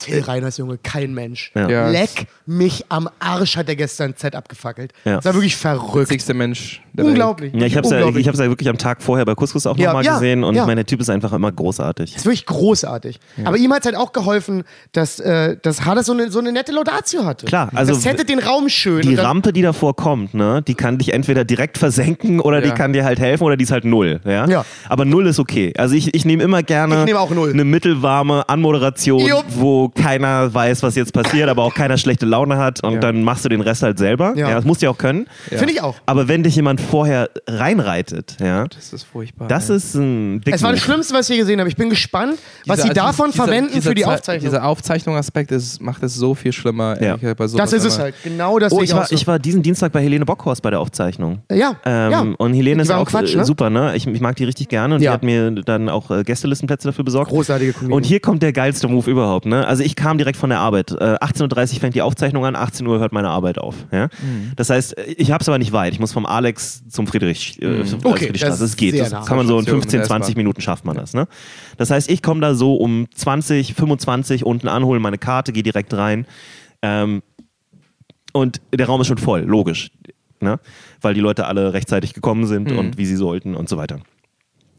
[SPEAKER 3] Till Reiners Junge, kein Mensch.
[SPEAKER 5] Ja.
[SPEAKER 3] Leck mich am Arsch, hat er gestern Z abgefackelt.
[SPEAKER 5] Ja.
[SPEAKER 3] Das war wirklich verrückt.
[SPEAKER 4] Witzigste Mensch der Welt.
[SPEAKER 3] Unglaublich.
[SPEAKER 5] Ja, ich habe es ja, ich hab's ja wirklich am Tag vorher bei Couscous auch
[SPEAKER 3] Ja,
[SPEAKER 5] nochmal
[SPEAKER 3] ja,
[SPEAKER 5] gesehen und
[SPEAKER 3] ja.
[SPEAKER 5] ich meine, der Typ ist einfach immer großartig.
[SPEAKER 3] Das ist wirklich großartig. Aber ihm hat es halt auch geholfen, dass, äh, dass Hades so eine, so eine nette Laudatio hatte.
[SPEAKER 5] Klar, also
[SPEAKER 3] das settet den Raum schön.
[SPEAKER 5] Die Rampe, die davor kommt, ne, die kann dich entweder direkt versenken oder die kann dir halt helfen oder die ist halt null. Ja?
[SPEAKER 3] Ja.
[SPEAKER 5] Aber null ist okay. Also ich, ich nehme immer gerne
[SPEAKER 3] Ich nehme auch null.
[SPEAKER 5] eine mittelwarme Anmoderation,
[SPEAKER 3] Jupp.
[SPEAKER 5] wo keiner weiß, was jetzt passiert, aber auch keiner schlechte Laune hat und
[SPEAKER 4] Ja.
[SPEAKER 5] dann machst du den Rest halt selber.
[SPEAKER 3] Ja.
[SPEAKER 5] Ja. das musst du ja auch können.
[SPEAKER 3] Finde ich auch.
[SPEAKER 5] Aber wenn dich jemand vorher reinreitet, ja,
[SPEAKER 4] Das ist furchtbar.
[SPEAKER 5] das
[SPEAKER 4] ey.
[SPEAKER 5] ist ein dick
[SPEAKER 3] Es war das. Schlimmste, was ich je gesehen habe. Ich bin gespannt, was
[SPEAKER 4] Dieser-
[SPEAKER 3] sie davon
[SPEAKER 4] dieser-
[SPEAKER 3] verwenden
[SPEAKER 4] dieser
[SPEAKER 3] für die
[SPEAKER 4] Ze-
[SPEAKER 3] Aufzeichnung.
[SPEAKER 4] Dieser Aufzeichnungsaspekt ist, macht es so viel schlimmer.
[SPEAKER 5] Ja.
[SPEAKER 3] das ist es halt. Genau das
[SPEAKER 5] Oh, ich
[SPEAKER 3] auch
[SPEAKER 5] war,
[SPEAKER 3] so.
[SPEAKER 5] ich war diesen Dienstag bei Helene Bockhorst bei der Aufzeichnung.
[SPEAKER 3] ja,
[SPEAKER 5] Ähm,
[SPEAKER 3] ja.
[SPEAKER 5] Und Helene ist auch
[SPEAKER 3] Quatsch,
[SPEAKER 5] äh,
[SPEAKER 3] ne?
[SPEAKER 5] super, ne? Ich, ich mag die richtig gerne und
[SPEAKER 3] Ja.
[SPEAKER 5] die hat mir dann auch äh, Gästelistenplätze dafür besorgt.
[SPEAKER 3] Großartige Comedian.
[SPEAKER 5] Und hier kommt der geilste Move überhaupt, ne? Also ich kam direkt von der Arbeit. Äh, 18.30 Uhr fängt die Aufzeichnung an, 18 Uhr hört meine Arbeit auf. Ja?
[SPEAKER 3] Mhm.
[SPEAKER 5] Das heißt, ich habe es aber nicht weit. Ich muss vom Alex zum Friedrich, äh,
[SPEAKER 3] Mhm. Okay,
[SPEAKER 5] Friedrichstraße.
[SPEAKER 3] das
[SPEAKER 5] Es geht. Das
[SPEAKER 3] nah.
[SPEAKER 5] kann man so in
[SPEAKER 4] Station
[SPEAKER 5] 15,
[SPEAKER 4] mit der
[SPEAKER 5] 20
[SPEAKER 4] S-Bahn.
[SPEAKER 5] Minuten schafft man das, ne? Das heißt, ich komme da so um 20, 25 unten anholen, meine Karte, gehe direkt rein. Ähm, und der Raum ist schon voll, logisch. Ne? Weil die Leute alle rechtzeitig gekommen sind und wie sie sollten und so weiter.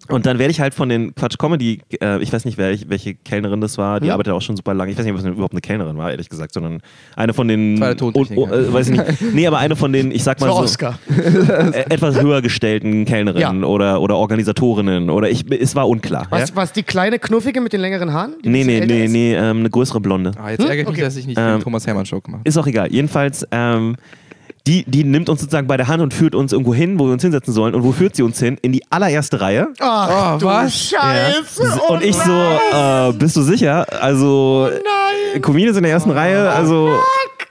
[SPEAKER 5] Und dann werde ich halt von den Quatsch Comedy, äh, ich weiß nicht, wer, welche Kellnerin das war, die arbeitet auch schon super lange. Ich weiß nicht, ob es überhaupt eine Kellnerin war, ehrlich gesagt, sondern eine von den.
[SPEAKER 4] Tontechniker.
[SPEAKER 5] oh, oh, äh, weiß ich nicht. Nee, aber eine von den, ich sag mal so,
[SPEAKER 3] Oscar.
[SPEAKER 5] äh, etwas höher gestellten Kellnerinnen
[SPEAKER 3] Ja.
[SPEAKER 5] oder, oder Organisatorinnen oder ich, es war unklar.
[SPEAKER 3] Was,
[SPEAKER 5] ja?
[SPEAKER 3] was die kleine Knuffige mit den längeren Haaren? Die
[SPEAKER 5] Nee, nee, nee,
[SPEAKER 3] ist?
[SPEAKER 5] nee, ähm, eine größere Blonde.
[SPEAKER 4] Ah, jetzt ärgere ich
[SPEAKER 3] Okay.
[SPEAKER 4] mich, dass ich nicht
[SPEAKER 5] Ähm,
[SPEAKER 4] den Thomas Hermann Show gemacht habe.
[SPEAKER 5] Ist auch egal. Jedenfalls, ähm, die, die nimmt uns sozusagen bei der Hand und führt uns irgendwo hin, wo wir uns hinsetzen sollen. Und wo führt sie uns hin? In die allererste Reihe.
[SPEAKER 3] Ach,
[SPEAKER 4] Oh,
[SPEAKER 3] du
[SPEAKER 4] was?
[SPEAKER 3] Scheiße. Oh
[SPEAKER 5] und ich so, äh, bist du sicher? Also,
[SPEAKER 3] nein.
[SPEAKER 5] Comedians in der ersten Reihe, also,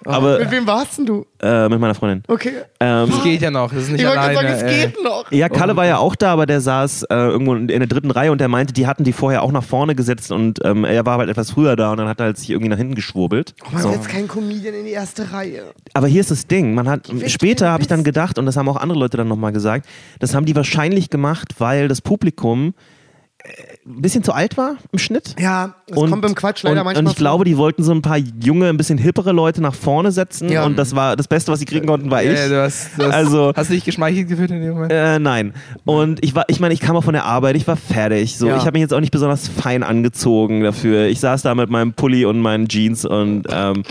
[SPEAKER 5] aber
[SPEAKER 3] Mit wem warst denn du?
[SPEAKER 5] Äh, mit meiner Freundin.
[SPEAKER 3] Okay.
[SPEAKER 5] Ähm,
[SPEAKER 4] Das geht ja noch, das ist nicht
[SPEAKER 3] Ich wollte
[SPEAKER 4] alleine.
[SPEAKER 3] sagen, es
[SPEAKER 4] ey.
[SPEAKER 3] geht noch.
[SPEAKER 5] ja, Kalle war ja auch da, aber der saß äh, irgendwo in der dritten Reihe und der meinte, die hatten die vorher auch nach vorne gesetzt und ähm, er war halt etwas früher da und dann hat er halt sich irgendwie nach hinten geschwurbelt.
[SPEAKER 3] Man so. jetzt kein Comedian in die erste Reihe.
[SPEAKER 5] Aber hier ist das Ding, man hat später habe ich dann gedacht und das haben auch andere Leute dann nochmal gesagt, das haben die wahrscheinlich gemacht, weil das Publikum äh, ein bisschen zu alt war im Schnitt.
[SPEAKER 3] Ja, das kommt beim Quatsch leider
[SPEAKER 5] und,
[SPEAKER 3] manchmal
[SPEAKER 5] Und ich
[SPEAKER 3] vor.
[SPEAKER 5] glaube, die wollten so ein paar junge, ein bisschen hippere Leute nach vorne setzen
[SPEAKER 3] Ja.
[SPEAKER 5] und das war das Beste, was sie kriegen konnten, war ich.
[SPEAKER 4] Ja, du hast, du hast,
[SPEAKER 5] Also-
[SPEAKER 4] hast du dich geschmeichelt gefühlt in dem Moment?
[SPEAKER 5] Äh, nein. Und ich war, ich meine, ich kam auch von der Arbeit, ich war fertig. So,
[SPEAKER 3] Ja.
[SPEAKER 5] ich habe mich jetzt auch nicht besonders fein angezogen dafür. Ich saß da mit meinem Pulli und meinen Jeans und, ähm,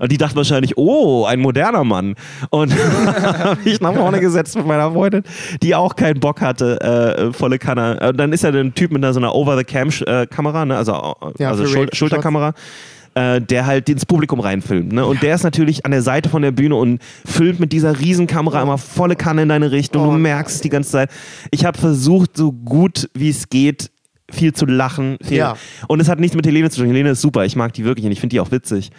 [SPEAKER 5] und die dachten wahrscheinlich, oh, ein moderner Mann. Und habe ich nach vorne gesetzt mit meiner Freundin, die auch keinen Bock hatte, äh, volle Kanne. Äh, dann ist ja ein Typ mit einer, so einer Over-the-Cam-Kamera, ne? also, äh,
[SPEAKER 3] Ja,
[SPEAKER 5] also Schul Schulterkamera. Äh, der halt ins Publikum reinfilmt. Ne? Und der ist natürlich an der Seite von der Bühne und filmt mit dieser Riesenkamera immer volle Kanne in deine Richtung.
[SPEAKER 3] Oh
[SPEAKER 5] du merkst die ganze Zeit. Ich habe versucht, so gut wie es geht, viel zu lachen. Viel.
[SPEAKER 3] Ja.
[SPEAKER 5] Und es hat nichts mit Helene zu tun. Helene ist super. Ich mag die wirklich und ich finde die auch witzig.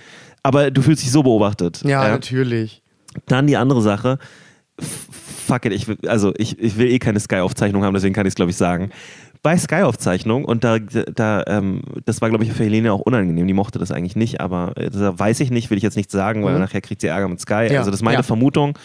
[SPEAKER 5] Aber du fühlst dich so beobachtet.
[SPEAKER 3] Ja,
[SPEAKER 5] Ja.
[SPEAKER 3] natürlich.
[SPEAKER 5] Dann die andere Sache. Fuck it, ich will, also ich, ich will eh keine Sky-Aufzeichnung haben, deswegen kann ich es, glaube ich, sagen. Bei Sky-Aufzeichnung, und da, da ähm, das war, glaube ich, für Helene auch unangenehm, die mochte das eigentlich nicht, aber äh, das weiß ich nicht, will ich jetzt nicht sagen, weil nachher kriegt sie Ärger mit Sky.
[SPEAKER 3] Ja.
[SPEAKER 5] Also das ist meine
[SPEAKER 3] Ja.
[SPEAKER 5] Vermutung,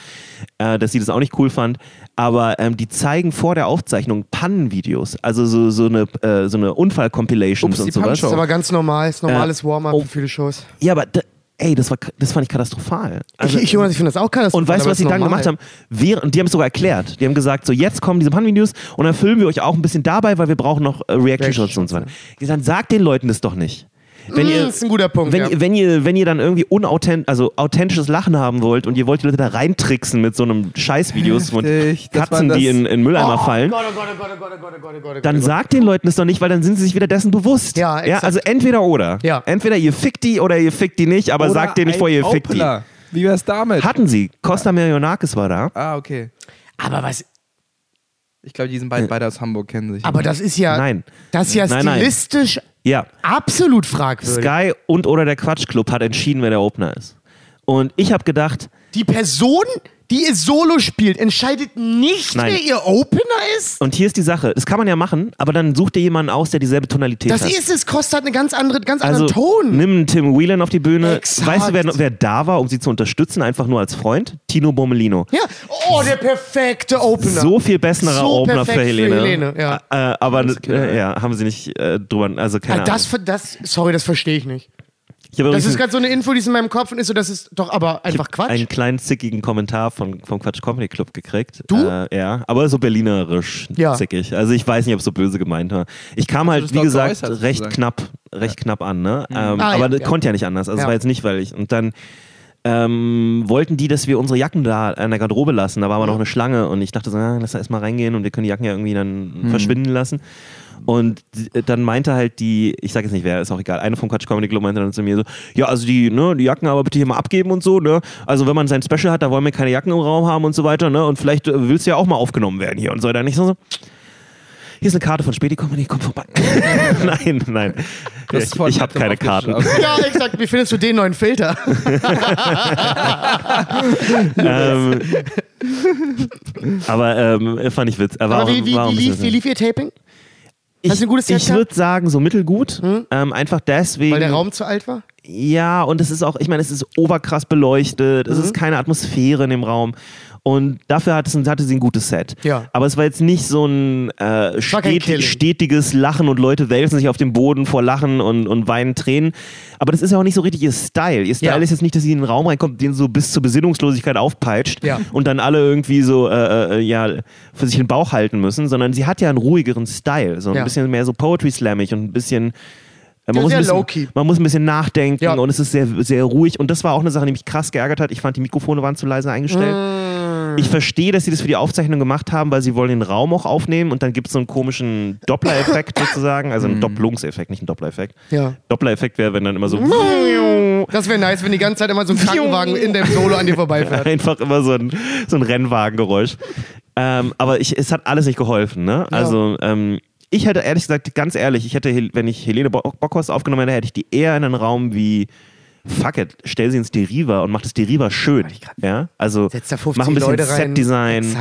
[SPEAKER 5] äh, dass sie das auch nicht cool fand. Aber ähm, die zeigen vor der Aufzeichnung Pannenvideos, also so, so eine, äh, so eine Unfall-Compilations
[SPEAKER 4] Ups,
[SPEAKER 5] und sowas.
[SPEAKER 3] Das ist aber ganz normal, ist normales
[SPEAKER 5] Äh,
[SPEAKER 3] Warm-up
[SPEAKER 5] oh.
[SPEAKER 3] für viele Shows.
[SPEAKER 5] Ja, aber da, ey, das, war, das fand ich katastrophal. Also,
[SPEAKER 3] ich, ich, Jonas, ich finde das auch katastrophal.
[SPEAKER 5] und weißt du, was sie
[SPEAKER 3] ist
[SPEAKER 5] dann
[SPEAKER 3] normal.
[SPEAKER 5] gemacht haben? Wir, und die haben es sogar erklärt. Die haben gesagt, so jetzt kommen diese Pannenvideos und dann filmen wir euch auch ein bisschen dabei, weil wir brauchen noch äh, Reaction-Shots und so weiter. Die sagen, sagt den Leuten das doch nicht. Wenn
[SPEAKER 3] Mm,
[SPEAKER 5] ihr,
[SPEAKER 3] ist ein guter Punkt.
[SPEAKER 5] wenn,
[SPEAKER 3] ja.
[SPEAKER 5] ihr, wenn, ihr, wenn ihr dann irgendwie unauthent, also authentisches Lachen haben wollt und ihr wollt die Leute da reintricksen mit so einem Scheißvideos von Katzen, die in, in Mülleimer fallen,
[SPEAKER 3] oh oh
[SPEAKER 5] dann sagt den Leuten das doch nicht, weil dann sind sie sich wieder dessen bewusst.
[SPEAKER 3] Ja, exakt.
[SPEAKER 5] also entweder oder.
[SPEAKER 3] Ja.
[SPEAKER 5] Entweder ihr fickt die oder ihr fickt die nicht, aber
[SPEAKER 4] Oder
[SPEAKER 5] sagt denen nicht vorher, ihr fickt die.
[SPEAKER 4] Wie wär's damit?
[SPEAKER 5] Hatten sie. Costa Marionakis war da.
[SPEAKER 4] ah, okay.
[SPEAKER 3] Aber was,
[SPEAKER 4] Ich glaube, die sind beide, beide aus Hamburg, kennen sich.
[SPEAKER 3] aber das ist ja,
[SPEAKER 5] Nein.
[SPEAKER 3] das ist ja
[SPEAKER 5] Nein, nein.
[SPEAKER 3] stilistisch
[SPEAKER 5] Ja.
[SPEAKER 3] absolut fragwürdig.
[SPEAKER 5] Sky und oder der Quatschclub hat entschieden, wer der Opener ist. Und ich habe gedacht,
[SPEAKER 3] Die Person, die ihr Solo spielt, entscheidet nicht,
[SPEAKER 5] Nein.
[SPEAKER 3] wer ihr Opener ist?
[SPEAKER 5] und hier ist die Sache, das kann man ja machen, aber dann such dir jemanden aus, der dieselbe Tonalität
[SPEAKER 3] Das
[SPEAKER 5] hat.
[SPEAKER 3] ist es, Costa hat eine ganz andere, ganz
[SPEAKER 5] also
[SPEAKER 3] anderen Ton.
[SPEAKER 5] nimm einen Tim Whelan auf die Bühne.
[SPEAKER 3] Exakt.
[SPEAKER 5] Weißt du, wer, wer da war, um sie zu unterstützen, einfach nur als Freund? Tino Bommelino.
[SPEAKER 3] Ja, oh, der perfekte Opener.
[SPEAKER 5] So viel besserer
[SPEAKER 3] So
[SPEAKER 5] Opener für
[SPEAKER 3] perfekt für
[SPEAKER 5] Helene.
[SPEAKER 3] Helene, ja.
[SPEAKER 5] Äh, aber äh, ja, haben sie nicht äh, drüber, also keine
[SPEAKER 3] Ah, das,
[SPEAKER 5] Ahnung.
[SPEAKER 3] das, sorry, das verstehe ich nicht. Das ist gerade so eine Info, die ist in meinem Kopf und ist so, das ist doch aber einfach Quatsch.
[SPEAKER 5] einen kleinen zickigen Kommentar von, vom Quatsch Comedy Club gekriegt.
[SPEAKER 3] Du?
[SPEAKER 5] Äh, ja, aber so berlinerisch
[SPEAKER 3] Ja.
[SPEAKER 5] zickig. Also ich weiß nicht, ob es so böse gemeint war. Ich kam halt, wie gesagt,
[SPEAKER 4] geäußert,
[SPEAKER 5] recht knapp, recht knapp an, ne? Ähm,
[SPEAKER 3] Ah,
[SPEAKER 5] aber
[SPEAKER 3] ja,
[SPEAKER 5] das
[SPEAKER 3] ja.
[SPEAKER 5] konnte ja nicht anders. Also es
[SPEAKER 3] Ja.
[SPEAKER 5] war jetzt nicht, weil ich. Und dann ähm, wollten die, dass wir unsere Jacken da an der Garderobe lassen. Da war aber noch eine Schlange und ich dachte so, ah, lass da erstmal reingehen und wir können die Jacken ja irgendwie dann verschwinden lassen. Und die- dann meinte halt die, ich sage jetzt nicht wer, ist auch egal, eine vom Quatsch Comedy Club meinte dann zu mir so, ja, also die, ne, die Jacken aber bitte hier mal abgeben und so, ne? Also wenn man sein Special hat, da wollen wir keine Jacken im Raum haben und so weiter, ne? Und vielleicht äh, willst du ja auch mal aufgenommen werden hier und so. Dann ich so, so hier ist eine Karte von Späti Comedy, komm vorbei. nein, nein.
[SPEAKER 4] Das
[SPEAKER 5] ich ich habe keine Karten.
[SPEAKER 3] ja, exakt. Wie findest du den neuen Filter?
[SPEAKER 5] ähm, aber ähm, fand ich witz. Aber,
[SPEAKER 3] Aber wie, wie, wie, lief, wie lief ihr Taping?
[SPEAKER 5] Ich,
[SPEAKER 3] Hast du ein gutes Set
[SPEAKER 5] Ich würde sagen, so mittelgut. Ähm, einfach deswegen.
[SPEAKER 3] Weil der Raum zu alt war?
[SPEAKER 5] Ja, und es ist auch, ich meine, es ist oberkrass beleuchtet, es
[SPEAKER 3] Mhm.
[SPEAKER 5] ist keine Atmosphäre in dem Raum. Und dafür hatte sie ein gutes Set.
[SPEAKER 3] Ja.
[SPEAKER 5] Aber es war jetzt nicht so ein äh,
[SPEAKER 3] war kein
[SPEAKER 5] stet
[SPEAKER 3] Killing.
[SPEAKER 5] stetiges Lachen und Leute wälzen sich auf dem Boden vor Lachen und, und weinen Tränen. Aber das ist ja auch nicht so richtig ihr Style. Ihr Style
[SPEAKER 3] Ja.
[SPEAKER 5] ist jetzt nicht, dass sie in den Raum reinkommt, den so bis zur Besinnungslosigkeit aufpeitscht
[SPEAKER 3] Ja.
[SPEAKER 5] und dann alle irgendwie so äh, äh, ja, für sich den Bauch halten müssen, sondern sie hat ja einen ruhigeren Style. So ein
[SPEAKER 3] Ja.
[SPEAKER 5] bisschen mehr so Poetry-slammig und ein bisschen. äh, Man muss, bisschen, man muss ein bisschen nachdenken
[SPEAKER 3] Ja.
[SPEAKER 5] und es ist sehr, sehr ruhig. Und das war auch eine Sache, die mich krass geärgert hat. Ich fand, die Mikrofone waren zu leise eingestellt.
[SPEAKER 3] Mm.
[SPEAKER 5] Ich verstehe, dass sie das für die Aufzeichnung gemacht haben, weil sie wollen den Raum auch aufnehmen und dann gibt es so einen komischen Doppler-Effekt sozusagen. Also einen Doppelungseffekt, nicht einen Doppler-Effekt.
[SPEAKER 3] Ja.
[SPEAKER 5] Doppler-Effekt wäre, wenn dann immer so
[SPEAKER 3] Das wäre nice, wenn die ganze Zeit immer so ein Krankenwagen in dem Solo an dir vorbeifährt.
[SPEAKER 5] einfach immer so ein, so ein Rennwagengeräusch. Ähm, aber ich, es hat alles nicht geholfen. Ne? Also ähm, ich hätte ehrlich gesagt, ganz ehrlich, ich hätte, wenn ich Helene Bo- Bockhorst aufgenommen hätte, hätte ich die eher in einen Raum wie Fuck it, stell sie ins Deriva und mach das Deriva schön. Ja? Also
[SPEAKER 3] Setz da 50
[SPEAKER 5] mach ein bisschen
[SPEAKER 3] Leute rein.
[SPEAKER 5] Setdesign,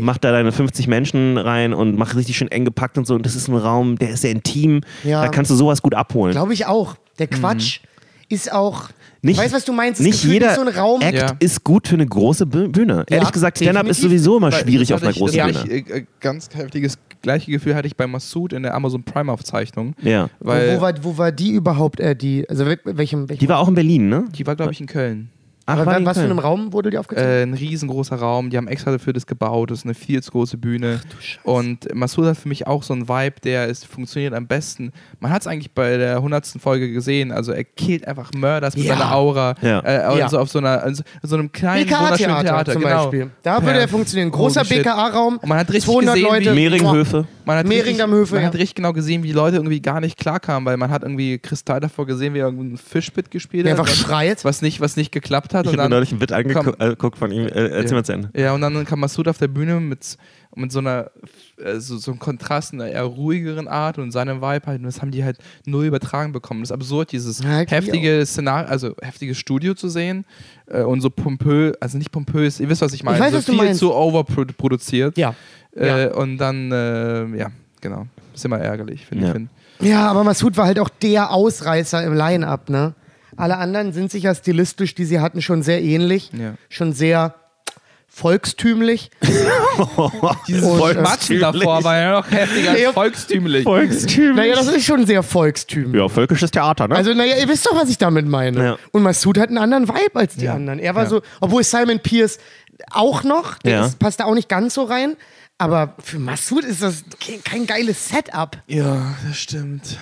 [SPEAKER 5] mach da deine 50 Menschen rein und mach richtig schön eng gepackt und so. Und das ist ein Raum, der ist sehr intim.
[SPEAKER 3] Ja.
[SPEAKER 5] Da kannst du sowas gut abholen.
[SPEAKER 3] Glaube ich auch. Der Quatsch ist auch.
[SPEAKER 5] Nicht-
[SPEAKER 3] ich weiß, was du meinst. Das
[SPEAKER 5] Nicht
[SPEAKER 3] Gefühl
[SPEAKER 5] jeder
[SPEAKER 3] ist so ein Raum.
[SPEAKER 5] Act
[SPEAKER 4] Ja.
[SPEAKER 5] ist gut für eine große Bü- Bühne. Ehrlich gesagt, Stand-up ist sowieso immer schwierig auf einer großen Bühne.
[SPEAKER 4] Ich, äh, äh, ganz heftiges gleiche Gefühl hatte ich bei Massoud in der Amazon Prime Aufzeichnung.
[SPEAKER 5] Ja.
[SPEAKER 4] Weil
[SPEAKER 3] wo, war, wo war die überhaupt? Äh, die, also wel- welchem. welchem
[SPEAKER 5] Die war auch in Berlin, ne?
[SPEAKER 4] die war, glaube ich, in Köln.
[SPEAKER 5] Ach,
[SPEAKER 3] aber
[SPEAKER 5] war
[SPEAKER 3] wa-
[SPEAKER 5] die in
[SPEAKER 3] was für einem Raum wurde die aufgezogen?
[SPEAKER 4] Äh, ein riesengroßer Raum, die haben extra dafür das gebaut, das ist eine viel zu große Bühne. Und Massoud hat für mich auch so einen Vibe, der ist, funktioniert am besten. Man hat es eigentlich bei der 100. Folge gesehen, also er killt einfach Mörders mit
[SPEAKER 3] Ja.
[SPEAKER 4] seiner Aura.
[SPEAKER 5] Ja.
[SPEAKER 4] Äh, und
[SPEAKER 3] Ja.
[SPEAKER 4] so auf so, einer, also so einem kleinen, wunderschönen
[SPEAKER 3] BKA-Theater
[SPEAKER 4] Theater.
[SPEAKER 3] zum
[SPEAKER 4] genau.
[SPEAKER 3] Beispiel. Da würde er funktionieren. Großer. BKA-Raum.
[SPEAKER 4] Man hat richtig
[SPEAKER 3] 200
[SPEAKER 4] gesehen,
[SPEAKER 3] Leute.
[SPEAKER 4] wie-
[SPEAKER 5] Mehringhöfe.
[SPEAKER 4] Man hat richtig,
[SPEAKER 3] am Höfe,
[SPEAKER 4] man
[SPEAKER 3] ja.
[SPEAKER 4] hat richtig genau gesehen, wie die Leute irgendwie gar nicht klarkamen, weil man hat irgendwie Kristall davor gesehen, wie er irgendwie ein Fischbit gespielt
[SPEAKER 3] Der
[SPEAKER 4] hat.
[SPEAKER 3] einfach
[SPEAKER 4] was,
[SPEAKER 3] schreit.
[SPEAKER 4] was nicht, was nicht geklappt hat
[SPEAKER 5] Ich
[SPEAKER 4] und
[SPEAKER 5] habe neulich ein Bit angeguckt von ihm. Äh, erzähl
[SPEAKER 4] Ja.
[SPEAKER 5] mal zu Ende.
[SPEAKER 4] Ja, und dann kam Masud auf der Bühne mit, mit so einer äh, so, so einem Kontrast, einer eher ruhigeren Art und seinem Vibe halt. Und das haben die halt null übertragen bekommen. Das ist absurd, dieses
[SPEAKER 3] Ja,
[SPEAKER 4] heftige Szenario, also heftiges Studio zu sehen äh, und so pompös, also nicht pompös, ihr wisst, was ich meine.
[SPEAKER 3] weiß,
[SPEAKER 4] so
[SPEAKER 3] was du
[SPEAKER 4] viel
[SPEAKER 3] meinst.
[SPEAKER 4] zu overproduziert.
[SPEAKER 3] Ja.
[SPEAKER 4] Äh, Und dann, äh, ja, genau. Ist immer ärgerlich, finde
[SPEAKER 5] Ja.
[SPEAKER 4] ich. Find.
[SPEAKER 3] Ja, aber Massoud war halt auch der Ausreißer im Line-Up, ne? Alle anderen sind sich ja stilistisch, die sie hatten, schon sehr ähnlich.
[SPEAKER 4] Ja.
[SPEAKER 3] Schon sehr volkstümlich.
[SPEAKER 4] Dieses
[SPEAKER 3] äh,
[SPEAKER 4] Matschen davor war ja noch heftiger als
[SPEAKER 3] Ja.
[SPEAKER 4] volkstümlich.
[SPEAKER 5] Volkstümlich.
[SPEAKER 3] Naja, das ist schon sehr volkstümlich.
[SPEAKER 5] Ja, völkisches Theater, ne?
[SPEAKER 3] Also, naja, ihr wisst doch, was ich damit meine.
[SPEAKER 5] Ja.
[SPEAKER 3] Und Massoud hat einen anderen Vibe als die
[SPEAKER 4] Ja.
[SPEAKER 3] anderen. Er war
[SPEAKER 4] Ja.
[SPEAKER 3] so, obwohl Simon Pierce auch noch, der
[SPEAKER 5] Ja.
[SPEAKER 3] ist, passt da auch nicht ganz so rein. Aber für Massoud ist das kein, kein geiles Setup.
[SPEAKER 4] Ja, das stimmt.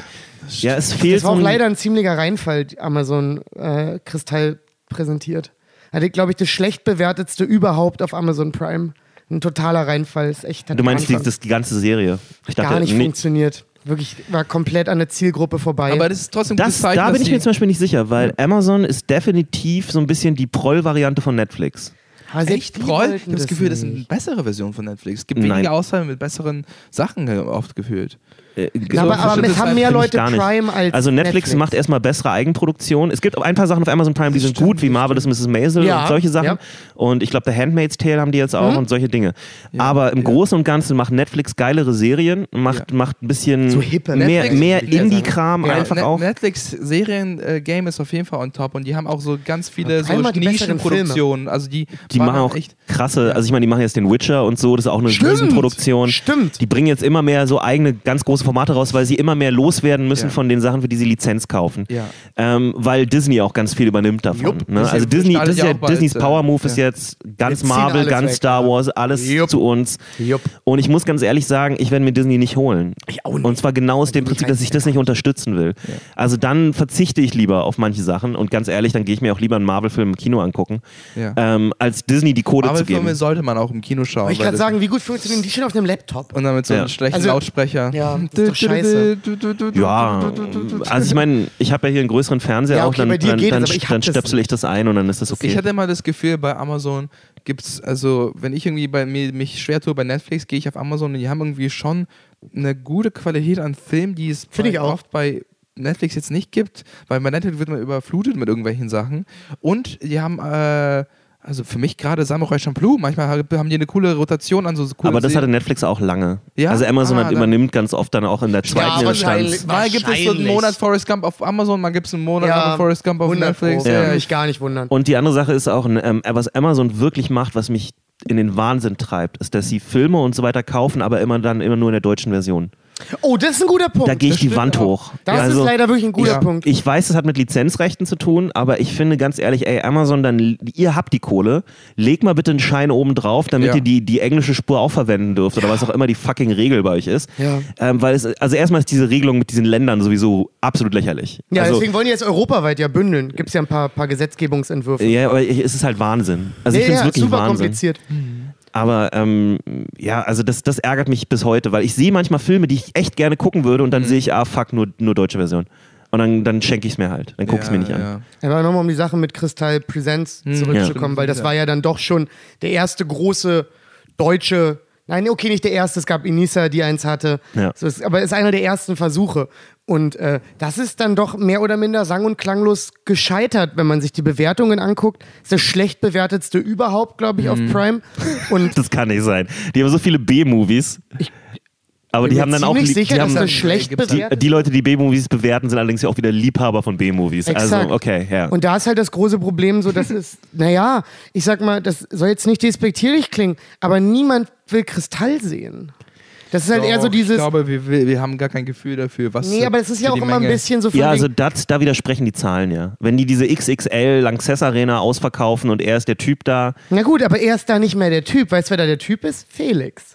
[SPEAKER 5] Ja, es fehlt
[SPEAKER 3] Das war
[SPEAKER 5] so
[SPEAKER 3] auch
[SPEAKER 5] ein,
[SPEAKER 3] leider ein ziemlicher Reinfall, die Amazon äh, Kristall präsentiert. Hatte, glaube ich, das schlecht bewertetste überhaupt auf Amazon Prime. Ein totaler Reinfall. Ist echt,
[SPEAKER 5] Du meinst die, das, die ganze Serie? Ich
[SPEAKER 3] gar nicht
[SPEAKER 5] nee,
[SPEAKER 3] funktioniert. Wirklich, war komplett an der Zielgruppe vorbei.
[SPEAKER 4] Aber das ist trotzdem ein
[SPEAKER 5] das,
[SPEAKER 4] Zeichen,
[SPEAKER 5] da bin ich mir zum Beispiel nicht sicher, weil Amazon ist definitiv so ein bisschen die Proll-Variante von Netflix.
[SPEAKER 3] Selbst
[SPEAKER 4] Echt Proll? Ich habe das Gefühl, das ist eine bessere Version von Netflix. Es gibt
[SPEAKER 5] Nein.
[SPEAKER 4] weniger Auswahl mit besseren Sachen oft gefühlt.
[SPEAKER 5] Äh,
[SPEAKER 3] Ja, aber, aber
[SPEAKER 4] bestimmtes
[SPEAKER 3] es haben mehr Leute. Prime als
[SPEAKER 5] Also Netflix, macht erstmal bessere Eigenproduktion. Es gibt auch ein paar Sachen auf Amazon Prime, die sind gut, wie Marvelous Mrs. Maisel
[SPEAKER 3] Ja,
[SPEAKER 5] und solche Sachen.
[SPEAKER 3] ja.
[SPEAKER 5] Und ich glaube, The Handmaid's Tale haben die jetzt auch
[SPEAKER 3] Mhm.
[SPEAKER 5] und solche Dinge. Aber im Großen und Ganzen macht Netflix geilere Serien, macht, macht ein bisschen
[SPEAKER 3] So hippe
[SPEAKER 5] mehr,
[SPEAKER 3] Netflix,
[SPEAKER 5] mehr Indie-Kram einfach
[SPEAKER 4] Net
[SPEAKER 5] auch.
[SPEAKER 4] Netflix Serien-Game ist auf jeden Fall on top und die haben auch so ganz viele so Nischenproduktionen. Also die,
[SPEAKER 5] Die machen auch
[SPEAKER 4] echt.
[SPEAKER 5] krasse, also ich meine, die machen jetzt den Witcher und so, das ist auch eine
[SPEAKER 3] Stimmt.
[SPEAKER 5] Riesenproduktion.
[SPEAKER 3] Stimmt.
[SPEAKER 5] Die bringen jetzt immer mehr so eigene, ganz große Formate raus, weil sie immer mehr loswerden müssen
[SPEAKER 4] Ja.
[SPEAKER 5] von den Sachen, für die sie Lizenz kaufen.
[SPEAKER 4] Ja.
[SPEAKER 5] Ähm, weil Disney auch ganz viel übernimmt davon.
[SPEAKER 3] Jupp.
[SPEAKER 5] ne? Also Disney, das ist
[SPEAKER 4] ja bald,
[SPEAKER 5] Disneys
[SPEAKER 4] äh,
[SPEAKER 5] Power Move ist jetzt ganz
[SPEAKER 3] ziehen
[SPEAKER 5] Marvel, ganz
[SPEAKER 3] weg,
[SPEAKER 5] Star. Wars, alles
[SPEAKER 3] Jupp.
[SPEAKER 5] zu uns.
[SPEAKER 3] Jupp.
[SPEAKER 5] Und ich muss ganz ehrlich sagen, ich werde mir Disney nicht holen.
[SPEAKER 3] Ich auch nicht.
[SPEAKER 5] Und zwar genau aus dem
[SPEAKER 3] die
[SPEAKER 5] Prinzip, dass ich das nicht unterstützen will. Also dann verzichte ich lieber auf manche Sachen und ganz ehrlich, dann gehe ich mir auch lieber einen Marvel-Film im Kino angucken,
[SPEAKER 4] Ja.
[SPEAKER 5] ähm, als Disney die Code zu geben.
[SPEAKER 4] Marvel-Filme sollte man auch im Kino schauen.
[SPEAKER 3] Wollte ich
[SPEAKER 4] das-
[SPEAKER 3] sagen, wie gut funktionieren die schon auf dem Laptop?
[SPEAKER 4] Und dann mit so einem
[SPEAKER 5] Ja.
[SPEAKER 4] schlechten
[SPEAKER 3] Also-
[SPEAKER 4] Lautsprecher.
[SPEAKER 3] Ja, das ist doch scheiße.
[SPEAKER 5] Ja, also ich meine, ich habe ja hier einen größeren Fernseher
[SPEAKER 3] Ja,
[SPEAKER 5] auch,
[SPEAKER 3] okay,
[SPEAKER 5] dann,
[SPEAKER 3] dir
[SPEAKER 5] dann, dann,
[SPEAKER 3] es,
[SPEAKER 5] dann
[SPEAKER 3] das
[SPEAKER 5] stöpsel ich das ein und dann ist das okay.
[SPEAKER 4] Ich hatte immer das Gefühl, bei Amazon gibt's, also wenn ich irgendwie bei mir mich schwer tue bei Netflix, gehe ich auf Amazon und die haben irgendwie schon eine gute Qualität an Film, die es bei-
[SPEAKER 3] ich auch.
[SPEAKER 4] oft bei Netflix jetzt nicht gibt, weil bei Netflix wird man überflutet mit irgendwelchen Sachen. Und die haben, äh, also für mich gerade Samurai Champloo, manchmal haben die eine coole Rotation an so coolen
[SPEAKER 5] aber das hatte. Netflix auch lange.
[SPEAKER 4] Ja?
[SPEAKER 5] Also Amazon
[SPEAKER 4] Ah,
[SPEAKER 5] übernimmt ganz oft dann auch in der zweiten
[SPEAKER 3] wahrscheinlich.
[SPEAKER 5] Instanz.
[SPEAKER 4] Mal gibt es so einen. Monat Forrest Gump auf Amazon, mal gibt es einen Monat
[SPEAKER 3] Ja,
[SPEAKER 4] Forrest Gump auf
[SPEAKER 3] 100 Pro.
[SPEAKER 4] Netflix.
[SPEAKER 3] Ja,
[SPEAKER 4] Ja,
[SPEAKER 3] Würde
[SPEAKER 4] ja,
[SPEAKER 3] mich gar nicht wundern.
[SPEAKER 5] Und die andere Sache ist auch, ähm, was Amazon wirklich macht, was mich in den Wahnsinn treibt, ist, dass sie Filme und so weiter kaufen, aber immer dann immer nur in der deutschen Version.
[SPEAKER 3] Oh, das ist ein guter Punkt.
[SPEAKER 5] Da gehe ich
[SPEAKER 4] das
[SPEAKER 5] die Wand
[SPEAKER 4] auch.
[SPEAKER 5] hoch.
[SPEAKER 3] Das
[SPEAKER 5] also,
[SPEAKER 3] ist leider wirklich ein guter
[SPEAKER 4] Ja.
[SPEAKER 3] Punkt.
[SPEAKER 5] Ich weiß, es hat mit Lizenzrechten zu tun, aber ich finde ganz ehrlich, ey, Amazon, dann, ihr habt die Kohle, leg mal bitte einen Schein oben drauf, damit
[SPEAKER 4] Ja.
[SPEAKER 5] ihr die, die englische Spur auch verwenden dürft oder was auch immer die fucking Regel bei euch ist.
[SPEAKER 3] Ja.
[SPEAKER 5] Ähm, weil es, also erstmal ist diese Regelung mit diesen Ländern sowieso absolut lächerlich.
[SPEAKER 3] ja,
[SPEAKER 5] also,
[SPEAKER 3] deswegen wollen die jetzt europaweit ja bündeln. Gibt es ja ein paar, paar Gesetzgebungsentwürfe.
[SPEAKER 5] ja, aber ich- es ist halt Wahnsinn. Also ich
[SPEAKER 3] Ja,
[SPEAKER 5] finde es
[SPEAKER 3] ja,
[SPEAKER 5] wirklich
[SPEAKER 3] super
[SPEAKER 5] Wahnsinn.
[SPEAKER 3] kompliziert.
[SPEAKER 5] Aber ähm, ja, also das, das ärgert mich bis heute, weil ich sehe manchmal Filme, die ich echt gerne gucken würde und
[SPEAKER 3] Mhm.
[SPEAKER 5] dann sehe ich, ah fuck, nur, nur deutsche Version. Und dann, dann schenke ich es mir halt. Dann gucke ich es mir nicht an.
[SPEAKER 3] Aber nochmal um die Sache mit Kristall Presents
[SPEAKER 4] Hm,
[SPEAKER 3] zurückzukommen,
[SPEAKER 4] ja.
[SPEAKER 3] weil das
[SPEAKER 4] Ja.
[SPEAKER 3] war ja dann doch schon der erste große deutsche, nein, okay, nicht der erste, es gab Inisa, die eins hatte,
[SPEAKER 5] Ja.
[SPEAKER 3] so ist, aber es ist einer der ersten Versuche. Und äh, das ist dann doch mehr oder minder sang- und klanglos gescheitert, wenn man sich die Bewertungen anguckt. ist das schlecht bewertetste überhaupt, glaube ich, auf
[SPEAKER 5] Mhm.
[SPEAKER 3] Prime. Und
[SPEAKER 5] Das kann nicht sein. Die haben so viele B-Movies. Aber die
[SPEAKER 3] bin
[SPEAKER 5] haben dann auch
[SPEAKER 3] sicher,
[SPEAKER 5] die
[SPEAKER 3] dass
[SPEAKER 5] haben,
[SPEAKER 3] das schlecht
[SPEAKER 5] die,
[SPEAKER 3] bewertet
[SPEAKER 5] die Leute, die B-Movies bewerten, sind allerdings ja auch wieder Liebhaber von B-Movies. Also, okay, ja.
[SPEAKER 3] Und da ist halt das große Problem so, dass es, naja, ich sag mal, das soll jetzt nicht despektierlich klingen, aber niemand will Kristall sehen. Das ist halt eher so
[SPEAKER 4] Doch,
[SPEAKER 3] dieses.
[SPEAKER 4] Ich glaube, wir, wir, wir haben gar kein Gefühl dafür, was.
[SPEAKER 3] nee, aber es ist ja auch immer ein
[SPEAKER 4] Menge-
[SPEAKER 3] bisschen so von
[SPEAKER 5] ja, also das, da widersprechen die Zahlen ja. Wenn die diese XXL Lanxess Arena ausverkaufen und er ist der Typ da,
[SPEAKER 3] Na gut, aber er ist da nicht mehr der Typ. Weißt du, wer da der Typ ist? Felix.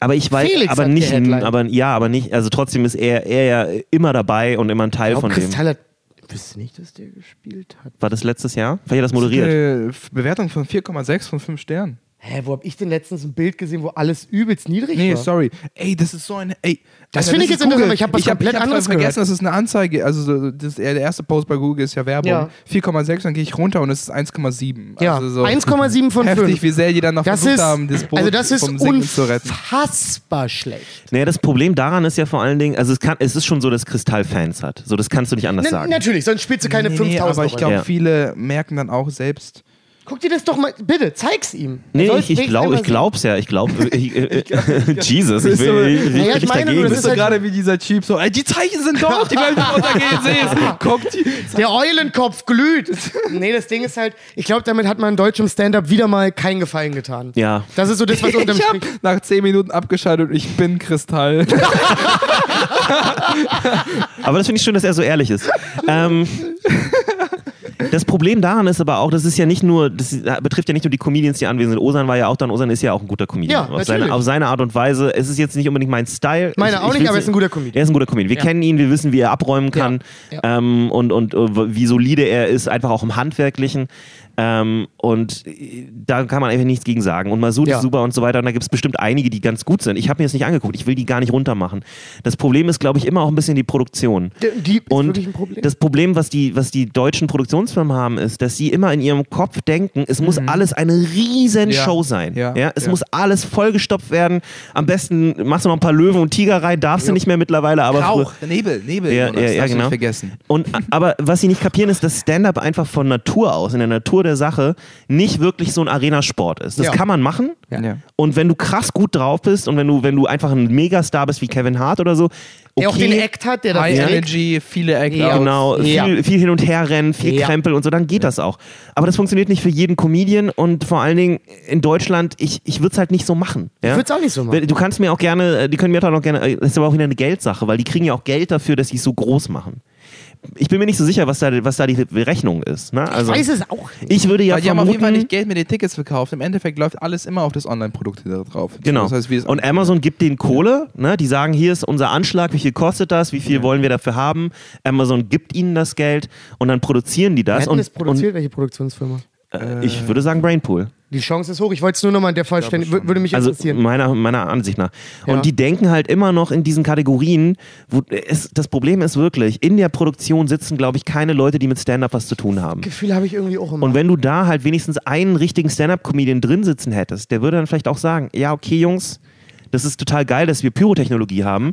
[SPEAKER 5] Aber ich weiß,
[SPEAKER 3] Felix
[SPEAKER 5] aber nicht, aber ja, aber nicht, also trotzdem ist er, er ja immer dabei und immer ein Teil von
[SPEAKER 3] glaube,
[SPEAKER 5] dem.
[SPEAKER 3] Kristall hat. Wüsste nicht, dass der gespielt hat.
[SPEAKER 5] War das letztes Jahr? Vielleicht hat das moderiert.
[SPEAKER 4] Äh, Bewertung von 4,6 von 5 Sternen.
[SPEAKER 3] Hä, wo hab ich denn letztens ein Bild gesehen, wo alles übelst niedrig
[SPEAKER 4] Nee,
[SPEAKER 3] war?
[SPEAKER 4] sorry. Ey, das ist so ein. Ey,
[SPEAKER 3] Das finde ich jetzt interessant,
[SPEAKER 4] Google.
[SPEAKER 3] aber ich hab was komplett
[SPEAKER 4] ich hab
[SPEAKER 3] anderes
[SPEAKER 4] vergessen,
[SPEAKER 3] gehört.
[SPEAKER 4] das ist eine Anzeige. Also, so, das, der erste Post bei Google ist ja Werbung.
[SPEAKER 3] Ja.
[SPEAKER 4] 4,6, dann gehe ich runter und es ist 1,7.
[SPEAKER 3] Ja,
[SPEAKER 4] also so
[SPEAKER 3] 1,7 von 5.
[SPEAKER 4] Heftig, wie sehr die dann noch
[SPEAKER 3] Das
[SPEAKER 4] versucht
[SPEAKER 3] ist,
[SPEAKER 4] haben, das Boot
[SPEAKER 3] also das ist
[SPEAKER 4] vom Sinken zu retten.
[SPEAKER 3] unfassbar schlecht.
[SPEAKER 5] Naja, das Problem daran ist ja vor allen Dingen, also es, kann, es ist schon so, dass Kristall Fans hat. So, das kannst du nicht anders
[SPEAKER 3] Na,
[SPEAKER 5] sagen.
[SPEAKER 3] natürlich, sonst spielst du keine
[SPEAKER 4] Nee,
[SPEAKER 3] 5000
[SPEAKER 4] nee, aber ich glaube,
[SPEAKER 5] Ja.
[SPEAKER 4] viele merken dann auch selbst.
[SPEAKER 3] Guck dir das doch mal, bitte, zeig's ihm.
[SPEAKER 5] Nee, ich, ich
[SPEAKER 3] einmal
[SPEAKER 5] ich glaub's ja. Ich glaube, Jesus, ich
[SPEAKER 4] Ist so-
[SPEAKER 5] will ich,
[SPEAKER 3] Naja,
[SPEAKER 5] ich,
[SPEAKER 3] ich
[SPEAKER 5] ich
[SPEAKER 3] meine
[SPEAKER 5] dagegen.
[SPEAKER 3] das
[SPEAKER 4] Du bist
[SPEAKER 3] ist
[SPEAKER 4] so
[SPEAKER 3] halt-
[SPEAKER 4] gerade wie dieser Typ, so, ey, die Zeichen sind dort, die werden runtergehen, siehst Guck, die.
[SPEAKER 3] Der Eulenkopf glüht. nee, das Ding ist halt, ich glaube, damit hat man deutschem Stand-Up wieder mal keinen Gefallen getan.
[SPEAKER 5] Ja.
[SPEAKER 3] Das ist so das, was unterm
[SPEAKER 4] Ich hab nach 10 Minuten abgeschaltet und ich bin Kristall.
[SPEAKER 5] Aber das finde ich schön, dass er so ehrlich ist. ähm, das Problem daran ist aber auch, das ist ja nicht nur, das betrifft ja nicht nur die Comedians, die anwesend sind. Osan war ja auch dann, Osan ist ja auch ein guter Comedian.
[SPEAKER 3] Ja,
[SPEAKER 5] auf, seine, auf seine Art und Weise. Es ist jetzt nicht unbedingt mein Style.
[SPEAKER 3] Meine
[SPEAKER 5] Ich-
[SPEAKER 3] auch
[SPEAKER 5] ich
[SPEAKER 3] nicht, aber er ist ein guter Comedian.
[SPEAKER 5] Er ist ein guter Comedian. Wir
[SPEAKER 3] Ja.
[SPEAKER 5] kennen ihn, wir wissen, wie er abräumen kann
[SPEAKER 3] Ja, ja.
[SPEAKER 5] Ähm, und, und äh, wie solide er ist, einfach auch im Handwerklichen. Ähm, und äh, da kann man einfach nichts gegen sagen. Und Masud
[SPEAKER 3] Ja.
[SPEAKER 5] ist super und so weiter. Und da gibt es bestimmt einige, die ganz gut sind. Ich habe mir das nicht angeguckt. Ich will die gar nicht runtermachen. Das Problem ist, glaube ich, immer auch ein bisschen die Produktion.
[SPEAKER 3] Die- die
[SPEAKER 5] und
[SPEAKER 3] Problem.
[SPEAKER 5] das Problem, was die, was die deutschen Produktionsfirmen haben, ist, dass sie immer in ihrem Kopf denken, es muss alles eine riesen
[SPEAKER 4] Mhm. Ja.
[SPEAKER 5] Show sein. Ja,
[SPEAKER 4] Ja.
[SPEAKER 5] es muss alles vollgestopft werden. Am besten machst du noch ein paar Löwen und Tiger rein, darfst du nicht mehr mittlerweile, aber
[SPEAKER 4] Rauch, Nebel, Nebel.
[SPEAKER 5] Ja, ja, genau.
[SPEAKER 4] vergessen.
[SPEAKER 5] Und, aber was sie nicht kapieren, ist, dass Stand-up einfach von Natur aus, in der Natur der Sache, nicht wirklich so ein Arenasport ist. Das
[SPEAKER 3] Ja.
[SPEAKER 5] kann man machen.
[SPEAKER 4] Ja.
[SPEAKER 5] Und wenn du krass gut drauf bist und wenn du, wenn du einfach ein Megastar bist wie Kevin Hart oder so, okay,
[SPEAKER 3] Der auch den Act hat, der da
[SPEAKER 4] High
[SPEAKER 3] trägt.
[SPEAKER 4] Energy, viele Act
[SPEAKER 3] Ja.
[SPEAKER 5] Genau,
[SPEAKER 3] Ja.
[SPEAKER 5] viel, viel hin und her rennen, viel
[SPEAKER 3] Ja.
[SPEAKER 5] Krempel und so, dann geht das auch. Aber das funktioniert nicht für jeden Comedian und vor allen Dingen in Deutschland, ich, ich würde es halt nicht so machen. Ja?
[SPEAKER 3] Ich würd's auch nicht so machen.
[SPEAKER 5] Du kannst mir auch gerne, äh, die können mir auch noch gerne, äh, das ist aber auch wieder eine Geldsache, weil die kriegen ja auch Geld dafür, dass sie es so groß machen. Ich bin mir nicht so sicher, was da, was da die Rechnung ist. Ne? Also,
[SPEAKER 3] ich weiß es auch nicht.
[SPEAKER 5] ich würde ja
[SPEAKER 4] Weil die haben auf jeden Fall
[SPEAKER 5] vermuten,
[SPEAKER 4] nicht Geld mit den Tickets verkauft. Im Endeffekt läuft alles immer auf das Online-Produkt da drauf.
[SPEAKER 5] Genau.
[SPEAKER 4] Das heißt, wie es
[SPEAKER 5] und Amazon gibt denen Kohle, ne? die sagen, hier ist unser Anschlag, wie viel kostet das, wie viel wollen wir dafür haben. Amazon gibt ihnen das Geld und dann produzieren die
[SPEAKER 3] Wer
[SPEAKER 5] das.
[SPEAKER 3] hat denn
[SPEAKER 5] Und,
[SPEAKER 3] das produziert, welche Produktionsfirma?
[SPEAKER 5] Äh, ich würde sagen Brainpool.
[SPEAKER 3] Die Chance ist hoch. Ich wollte es nur nochmal in der Vollständigkeit, wür- würde mich
[SPEAKER 5] Also
[SPEAKER 3] interessieren.
[SPEAKER 5] meiner, meiner Ansicht nach.
[SPEAKER 3] Ja.
[SPEAKER 5] Und die denken halt immer noch in diesen Kategorien, wo es, das Problem ist wirklich, in der Produktion sitzen, glaube ich, keine Leute, die mit Stand-Up was zu tun haben.
[SPEAKER 3] Gefühl habe ich irgendwie auch immer.
[SPEAKER 5] Und wenn du da halt wenigstens einen richtigen Stand-Up-Comedian drin sitzen hättest, der würde dann vielleicht auch sagen, ja, okay, Jungs, das ist total geil, dass wir Pyrotechnologie haben.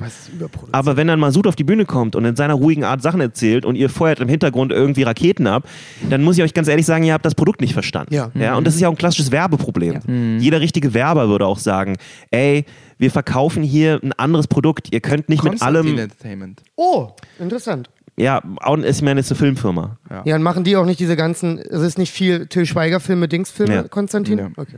[SPEAKER 5] Aber wenn dann Masud auf die Bühne kommt und in seiner ruhigen Art Sachen erzählt und ihr feuert im Hintergrund irgendwie Raketen ab, dann muss ich euch ganz ehrlich sagen, ihr habt das Produkt nicht verstanden.
[SPEAKER 3] Ja.
[SPEAKER 5] Ja, und das ist ja auch ein klassisches Werbeproblem. Jeder richtige Werber würde auch sagen, ey, wir verkaufen hier ein anderes Produkt. Ihr könnt nicht mit
[SPEAKER 4] Konstantin
[SPEAKER 5] allem.
[SPEAKER 4] Entertainment.
[SPEAKER 3] oh, interessant.
[SPEAKER 5] Ja, auch- ich meine, es ist eine Filmfirma.
[SPEAKER 3] Ja, und machen die auch nicht diese ganzen, es ist nicht viel Till Schweiger-Filme, Dings-Filme,
[SPEAKER 5] Ja.
[SPEAKER 3] Konstantin?
[SPEAKER 4] Ja.
[SPEAKER 3] Okay.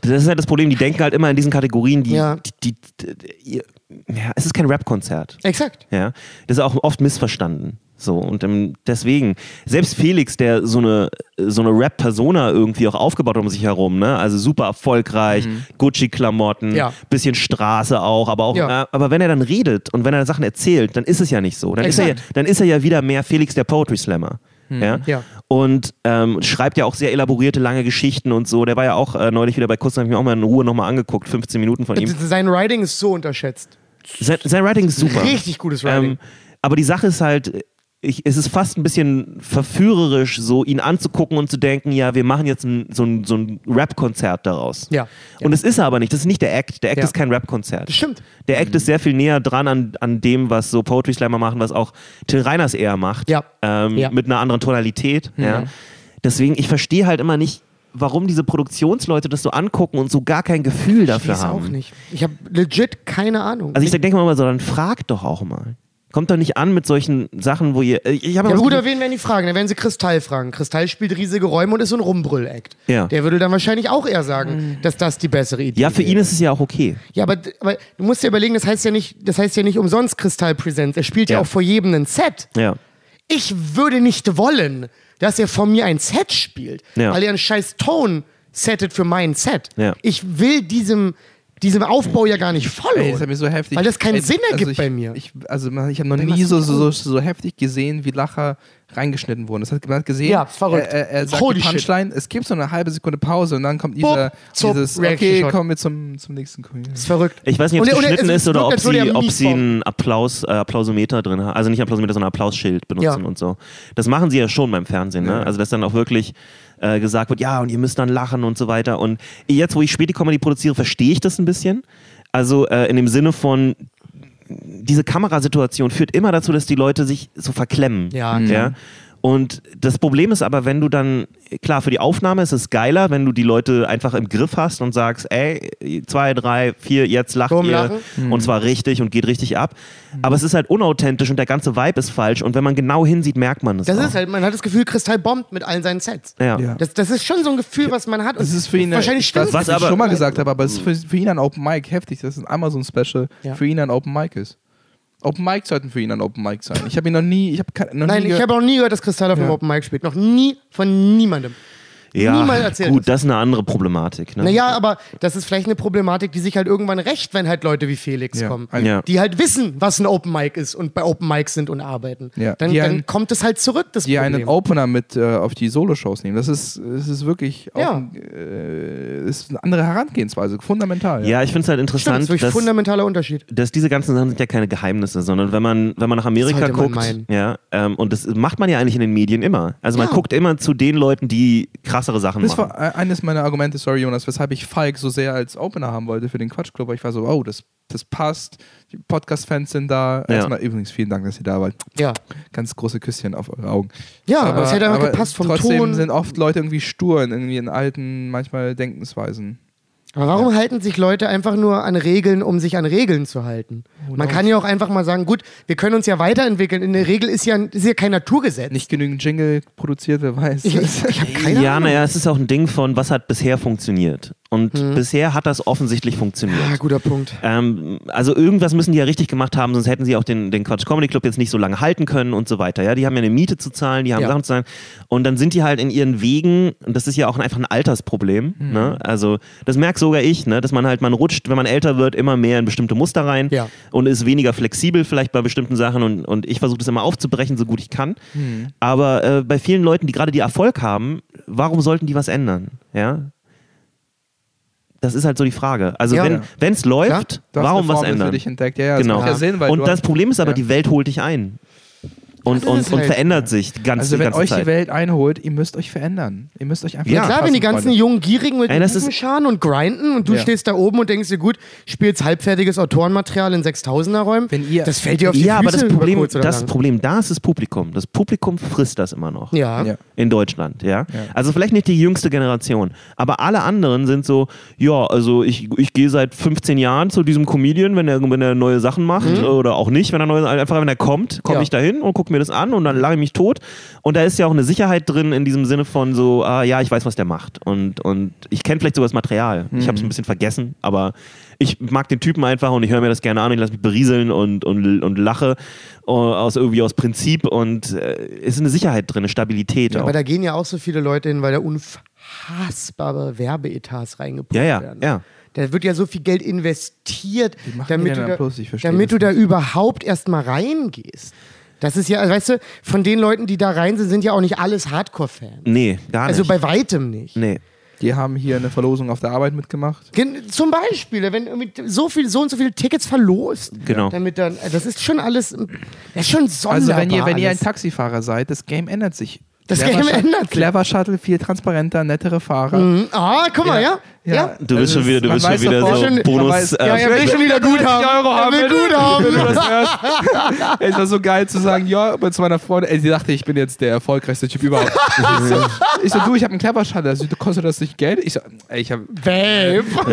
[SPEAKER 5] Das ist halt das Problem, die denken halt immer in diesen Kategorien, die.
[SPEAKER 3] Ja.
[SPEAKER 5] die, die, die ja, es ist kein Rap-Konzert.
[SPEAKER 3] Exakt.
[SPEAKER 5] Ja, das ist auch oft missverstanden. So, und ähm, deswegen, selbst Felix, der so eine, so eine Rap-Persona irgendwie auch aufgebaut hat um sich herum, ne? Also super erfolgreich, Gucci-Klamotten,
[SPEAKER 3] Mhm. Ja.
[SPEAKER 5] bisschen Straße auch, aber auch,
[SPEAKER 3] Ja.
[SPEAKER 5] äh, aber wenn er dann redet und wenn er Sachen erzählt, dann ist es ja nicht so. Dann, ist er, ja- dann ist er ja wieder mehr Felix der Poetry Slammer. Ja?
[SPEAKER 3] Mhm. Ja.
[SPEAKER 5] Und ähm, schreibt ja auch sehr elaborierte, lange Geschichten und so. Der war ja auch äh, neulich wieder bei Kurz, habe ich mir auch mal in Ruhe nochmal angeguckt, 15 Minuten von ihm.
[SPEAKER 3] Sein Writing ist so unterschätzt.
[SPEAKER 5] Sein, sein Writing ist super.
[SPEAKER 3] Richtig gutes Writing.
[SPEAKER 5] Ähm, aber die Sache ist halt, ich, es ist fast ein bisschen verführerisch, so ihn anzugucken und zu denken, ja, wir machen jetzt ein, so ein, so ein Rap-Konzert daraus.
[SPEAKER 3] Ja.
[SPEAKER 5] Und es ist er aber nicht, das ist nicht der Act. Der Act
[SPEAKER 3] Ja.
[SPEAKER 5] ist kein Rap-Konzert.
[SPEAKER 3] Stimmt.
[SPEAKER 5] Der Act ist sehr viel näher dran an, an dem, was so Poetry Slammer machen, was auch Till Reiners eher macht.
[SPEAKER 3] Ja.
[SPEAKER 5] Ähm,
[SPEAKER 3] Ja. Mhm.
[SPEAKER 5] Mit einer anderen Tonalität. Ja. Deswegen, ich verstehe halt immer nicht, warum diese Produktionsleute das so angucken und so gar kein Gefühl
[SPEAKER 3] Ich
[SPEAKER 5] dafür
[SPEAKER 3] weiß
[SPEAKER 5] haben.
[SPEAKER 3] auch nicht. Ich habe legit keine Ahnung.
[SPEAKER 5] Also ich denke mal so, dann fragt doch auch mal. Kommt doch nicht an mit solchen Sachen, wo ihr. äh, Ich habe
[SPEAKER 3] ja, gut, wen werden die fragen? Dann werden sie Kristall fragen. Kristall spielt riesige Räume und ist so ein Rumbrüll-Act.
[SPEAKER 5] Ja.
[SPEAKER 3] Der würde dann wahrscheinlich auch eher sagen, dass das die bessere Idee
[SPEAKER 5] ja, für ihn
[SPEAKER 3] wäre.
[SPEAKER 5] ist es ja auch okay.
[SPEAKER 3] Ja, aber, aber du musst dir überlegen, das heißt ja nicht, das heißt ja nicht umsonst Kristall Presents. Er spielt ja,
[SPEAKER 5] Ja.
[SPEAKER 3] auch vor jedem ein Set.
[SPEAKER 5] Ja.
[SPEAKER 3] Ich würde nicht wollen, dass er von mir ein Set spielt,
[SPEAKER 5] Ja.
[SPEAKER 3] weil er einen scheiß Ton settet für mein Set.
[SPEAKER 5] Ja.
[SPEAKER 3] Ich will diesem diesem Aufbau ja gar nicht follow.
[SPEAKER 4] Ey, das hat mir so heftig.
[SPEAKER 3] Weil das keinen
[SPEAKER 4] Ey,
[SPEAKER 3] Sinn ergibt
[SPEAKER 4] ich,
[SPEAKER 3] bei mir.
[SPEAKER 4] Ich, also ich habe noch
[SPEAKER 3] Dann
[SPEAKER 4] nie so, so, so, so heftig gesehen, wie Lacher reingeschnitten wurden. Das hat man hat gesehen.
[SPEAKER 3] Ja, ist verrückt.
[SPEAKER 4] Er, er, er sagt
[SPEAKER 3] Holy
[SPEAKER 4] die
[SPEAKER 3] shit.
[SPEAKER 4] Punchline, es gibt so eine halbe Sekunde Pause und dann kommt dieser,
[SPEAKER 3] Bup, zup,
[SPEAKER 4] dieses, okay,
[SPEAKER 3] Shot.
[SPEAKER 4] kommen wir zum, zum nächsten.
[SPEAKER 3] Das ist verrückt.
[SPEAKER 5] Ich weiß nicht, ob
[SPEAKER 3] Und
[SPEAKER 5] es geschnitten
[SPEAKER 3] es
[SPEAKER 5] ist oder ob sie, ob sie einen Applaus, äh, Applausometer drin haben. Also nicht Applausometer, sondern Applausschild benutzen
[SPEAKER 3] Ja.
[SPEAKER 5] und so. Das machen sie ja schon beim Fernsehen. Ne?
[SPEAKER 4] Ja.
[SPEAKER 5] Also dass dann auch wirklich äh, gesagt wird, ja, und ihr müsst dann lachen und so weiter. Und jetzt, wo ich Späti-Comedy produziere, verstehe ich das ein bisschen. Also äh, in dem Sinne von, diese Kamerasituation führt immer dazu, dass die Leute sich so verklemmen.
[SPEAKER 3] Ja,
[SPEAKER 4] Mhm.
[SPEAKER 3] klar.
[SPEAKER 5] Ja? Und das Problem ist aber, wenn du dann, klar, für die Aufnahme ist es geiler, wenn du die Leute einfach im Griff hast und sagst, ey, zwei, drei, vier, jetzt lacht
[SPEAKER 3] Bumm,
[SPEAKER 5] ihr.
[SPEAKER 3] lachen.
[SPEAKER 5] Und zwar richtig und geht richtig ab. Aber es ist halt unauthentisch und der ganze Vibe ist falsch. Und wenn man genau hinsieht, merkt man es.
[SPEAKER 3] Das
[SPEAKER 5] auch.
[SPEAKER 3] ist halt, man hat das Gefühl, Kristall bombt mit allen seinen Sets.
[SPEAKER 5] Ja.
[SPEAKER 4] Ja.
[SPEAKER 3] Das, das ist schon so ein Gefühl, was man hat. Und
[SPEAKER 4] Das ist für ihn
[SPEAKER 3] wahrscheinlich stimmt
[SPEAKER 5] Was
[SPEAKER 4] was ich
[SPEAKER 5] aber-
[SPEAKER 4] schon mal gesagt habe, aber es ist für, für ihn ein Open Mic heftig. Das ist ein Amazon-Special
[SPEAKER 3] Ja.
[SPEAKER 4] für ihn ein Open Mic ist. Open Mic sollten für ihn ein Open Mic sein. Ich habe ihn noch nie, ich habe noch
[SPEAKER 3] Nein,
[SPEAKER 4] nie
[SPEAKER 3] ich habe auch nie gehört, dass Kristall auf
[SPEAKER 4] Ja.
[SPEAKER 3] Open Mic spielt. Noch nie von niemandem.
[SPEAKER 5] Ja,
[SPEAKER 3] Niemand erzählt
[SPEAKER 5] gut,
[SPEAKER 3] das.
[SPEAKER 5] ist eine andere Problematik. Ne?
[SPEAKER 3] Naja, aber das ist vielleicht eine Problematik, die sich halt irgendwann rächt, wenn halt Leute wie Felix
[SPEAKER 4] Ja.
[SPEAKER 3] kommen.
[SPEAKER 4] Ein-
[SPEAKER 5] Ja.
[SPEAKER 3] Die halt wissen, was ein Open Mic ist und bei Open Mics sind und arbeiten.
[SPEAKER 4] Ja.
[SPEAKER 3] Dann,
[SPEAKER 4] Die
[SPEAKER 3] dann
[SPEAKER 4] ein-
[SPEAKER 3] kommt es halt zurück, das
[SPEAKER 4] die
[SPEAKER 3] Problem.
[SPEAKER 4] einen Opener mit äh, auf die Solo-Shows nehmen. Das ist, das ist wirklich auch
[SPEAKER 3] Ja.
[SPEAKER 4] ein, äh, ist eine andere Herangehensweise, fundamental.
[SPEAKER 5] Ja, ich finde es halt
[SPEAKER 3] Stimmt, das
[SPEAKER 5] interessant,
[SPEAKER 3] ist wirklich ein fundamentaler Unterschied.
[SPEAKER 5] dass diese ganzen Sachen sind ja keine Geheimnisse, sondern wenn man, wenn man nach Amerika guckt, ja, ähm, und das macht man ja eigentlich in den Medien immer. Also man guckt immer zu den Leuten, die krassere Sachen
[SPEAKER 4] Das
[SPEAKER 5] machen.
[SPEAKER 4] war äh, eines meiner Argumente, sorry Jonas, weshalb ich Falk so sehr als Opener haben wollte für den Quatschclub. weil Ich war so, oh, das, das passt. Die Podcast-Fans sind da.
[SPEAKER 5] Ja.
[SPEAKER 4] Erstmal übrigens vielen Dank, dass ihr da wart.
[SPEAKER 3] Ja.
[SPEAKER 4] Ganz große Küsschen auf eure Augen.
[SPEAKER 3] Ja, aber es hätte einfach gepasst vom
[SPEAKER 4] trotzdem
[SPEAKER 3] Ton.
[SPEAKER 4] sind oft Leute irgendwie stur in irgendwie in alten, manchmal Denkensweisen.
[SPEAKER 3] Aber warum halten sich Leute einfach nur an Regeln, um sich an Regeln zu halten? Man kann ja auch einfach mal sagen, gut, wir können uns ja weiterentwickeln. In der Regel ist ja, ist ja kein Naturgesetz.
[SPEAKER 4] Nicht genügend Jingle produziert, wer weiß.
[SPEAKER 3] ich ich, ich habe keine
[SPEAKER 5] ja,
[SPEAKER 3] Ahnung.
[SPEAKER 5] naja, es ist auch ein Ding von, was hat bisher funktioniert. Und bisher hat das offensichtlich funktioniert.
[SPEAKER 3] Ah, guter Punkt.
[SPEAKER 5] Ähm, also irgendwas müssen die ja richtig gemacht haben, sonst hätten sie auch den, den Quatsch Comedy Club jetzt nicht so lange halten können und so weiter. Ja, die haben ja eine Miete zu zahlen, die haben
[SPEAKER 3] Ja.
[SPEAKER 5] Sachen zu zahlen. Und dann sind die halt in ihren Wegen, und das ist ja auch einfach ein Altersproblem.
[SPEAKER 3] Mhm.
[SPEAKER 5] Ne? Also das merkt sogar ich, ne? dass man halt, man rutscht, wenn man älter wird, immer mehr in bestimmte Muster rein
[SPEAKER 3] Ja.
[SPEAKER 5] und ist weniger flexibel vielleicht bei bestimmten Sachen und, und ich versuche das immer aufzubrechen, so gut ich kann.
[SPEAKER 3] Mhm.
[SPEAKER 5] Aber äh, bei vielen Leuten, die gerade die Erfolg haben, warum sollten die was ändern? Ja. Das ist halt so die Frage. Also
[SPEAKER 3] Ja.
[SPEAKER 5] wenn es läuft, warum was ändern?
[SPEAKER 4] für dich entdeckt. Ja, ja, das
[SPEAKER 5] Genau.
[SPEAKER 4] ja Sinn,
[SPEAKER 5] und das Problem ist aber, die Welt holt dich ein. Und,
[SPEAKER 3] Das
[SPEAKER 5] und,
[SPEAKER 3] ist
[SPEAKER 5] und
[SPEAKER 3] halt-
[SPEAKER 5] verändert sich die ganze,
[SPEAKER 4] Also wenn euch
[SPEAKER 5] Zeit.
[SPEAKER 4] die Welt einholt, ihr müsst euch verändern. Ihr müsst euch einfach
[SPEAKER 5] Ja,
[SPEAKER 3] Ja, klar, wenn die ganzen
[SPEAKER 4] Freunde.
[SPEAKER 3] jungen Gierigen mit
[SPEAKER 5] Ey, das
[SPEAKER 3] scharen und grinden und du
[SPEAKER 4] Ja.
[SPEAKER 3] stehst da oben und denkst dir, gut, spielst halbfertiges Autorenmaterial in 6000er Räumen,
[SPEAKER 4] Wenn ihr-
[SPEAKER 3] das fällt dir auf die
[SPEAKER 5] ja, aber
[SPEAKER 3] Füße
[SPEAKER 5] das
[SPEAKER 3] über
[SPEAKER 5] Problem,
[SPEAKER 3] kurz oder
[SPEAKER 5] das. Problem da ist das Publikum. Das Publikum frisst das immer noch.
[SPEAKER 3] Ja.
[SPEAKER 4] Ja.
[SPEAKER 5] In Deutschland, ja?
[SPEAKER 4] Ja.
[SPEAKER 5] Also vielleicht nicht die jüngste Generation, aber alle anderen sind so, ja, also ich, ich gehe seit 15 Jahren zu diesem Comedian, wenn er, wenn er neue Sachen macht oder auch nicht, wenn er neue, einfach wenn er kommt, komme
[SPEAKER 3] Mhm. Ja.
[SPEAKER 5] ich da hin und gucke mir das an und dann lache ich mich tot. Und da ist ja auch eine Sicherheit drin in diesem Sinne von so, ah, ja, ich weiß, was der macht. Und, und ich kenne vielleicht sogar das Material. Ich
[SPEAKER 3] Mhm.
[SPEAKER 5] habe es ein bisschen vergessen, aber ich mag den Typen einfach und ich höre mir das gerne an, ich lasse mich berieseln und, und, und lache äh, aus irgendwie aus Prinzip und äh, es ist eine Sicherheit drin, eine Stabilität
[SPEAKER 3] Ja,
[SPEAKER 5] auch.
[SPEAKER 3] aber da gehen ja auch so viele Leute hin, weil da unfassbare Werbeetats reingepumpt
[SPEAKER 5] Ja, ja,
[SPEAKER 3] werden.
[SPEAKER 5] ja.
[SPEAKER 3] Da wird ja so viel Geld investiert, damit, du
[SPEAKER 4] da? Ich
[SPEAKER 3] damit du da überhaupt erstmal reingehst. Das ist ja, also weißt du, von den Leuten, die da rein sind, sind ja auch nicht alles Hardcore-Fans.
[SPEAKER 5] Nee, gar nicht.
[SPEAKER 3] Also bei weitem nicht.
[SPEAKER 5] nee.
[SPEAKER 4] Die haben hier eine Verlosung auf der Arbeit mitgemacht.
[SPEAKER 3] Gen- Zum Beispiel, wenn irgendwie so viel, so und so viele Tickets verlost,
[SPEAKER 5] Genau.
[SPEAKER 3] damit dann, das ist schon alles, das ist schon sonderbar
[SPEAKER 4] Also wenn ihr, wenn ihr ein. Taxifahrer seid, das Game ändert sich.
[SPEAKER 3] Das
[SPEAKER 4] Clever
[SPEAKER 3] Game ändert sich.
[SPEAKER 4] Clever Shuttle, viel transparenter, nettere Fahrer.
[SPEAKER 3] Mhm. Ah, guck mal, ja. Ja.
[SPEAKER 5] Du willst schon wieder, du willst schon wieder so
[SPEAKER 3] schon-
[SPEAKER 5] Bonus.
[SPEAKER 4] weiß-
[SPEAKER 5] äh,
[SPEAKER 3] Ja, er will schon wieder gut haben.
[SPEAKER 4] Euro
[SPEAKER 3] er
[SPEAKER 4] haben,
[SPEAKER 3] will
[SPEAKER 4] bitte.
[SPEAKER 3] gut haben.
[SPEAKER 4] Du. Ey, Es war so geil zu sagen, ja, bei zu meiner Freundin, ey, sie dachte, ich bin jetzt der erfolgreichste Typ überhaupt. ich, so, ich so, du, ich habe einen Shuttle, also, du kostet das nicht Geld? Ich so, ey, ich habe
[SPEAKER 3] Babe.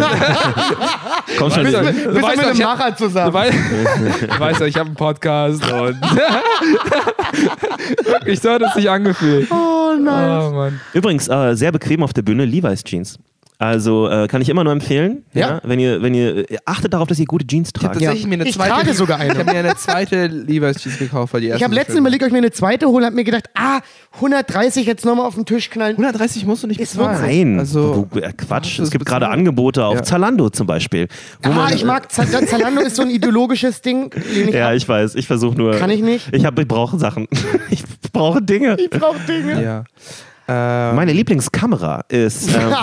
[SPEAKER 5] komm schon.
[SPEAKER 4] Bist du-
[SPEAKER 3] Bist du mit einem
[SPEAKER 4] hab-
[SPEAKER 3] Macher
[SPEAKER 4] Du
[SPEAKER 3] zusammen?
[SPEAKER 4] weißt, du weißt ja, ich habe einen Podcast und wirklich so hat es sich angefühlt.
[SPEAKER 3] Oh nein.
[SPEAKER 4] Oh Mann.
[SPEAKER 5] Übrigens, äh, sehr bequem auf der Bühne, Levi's Jeans. Also äh, kann ich immer nur empfehlen.
[SPEAKER 3] Ja.
[SPEAKER 5] Wenn ihr, wenn ihr äh, achtet darauf, dass ihr gute Jeans
[SPEAKER 4] Ich habe
[SPEAKER 5] tragt.
[SPEAKER 4] tatsächlich mir eine
[SPEAKER 3] Ich
[SPEAKER 4] zweite.
[SPEAKER 3] trage sogar eine.
[SPEAKER 4] Ich habe mir eine zweite Levi's Jeans gekauft, weil die erste.
[SPEAKER 3] Ich habe letztens überlegt, ob ich mir eine zweite hole, hab mir gedacht, ah, 130 jetzt nochmal auf den Tisch knallen.
[SPEAKER 4] 130 musst du nicht
[SPEAKER 3] Ist
[SPEAKER 4] bezahlen.
[SPEAKER 5] Nein,
[SPEAKER 4] Also,
[SPEAKER 5] äh, Quatsch. Es gibt gerade. Angebote auf
[SPEAKER 4] Ja.
[SPEAKER 5] Zalando zum Beispiel.
[SPEAKER 3] Ah,
[SPEAKER 5] man,
[SPEAKER 3] ich mag Z Zalando ist so ein ideologisches Ding. Ich
[SPEAKER 5] Ja,
[SPEAKER 3] hab.
[SPEAKER 5] ich weiß. Ich versuche nur.
[SPEAKER 3] Kann ich nicht?
[SPEAKER 5] Ich, ich brauche Sachen. Ich brauche Dinge.
[SPEAKER 3] ich brauche Dinge.
[SPEAKER 4] Ja. Ähm,
[SPEAKER 5] Meine Lieblingskamera ist. Ähm,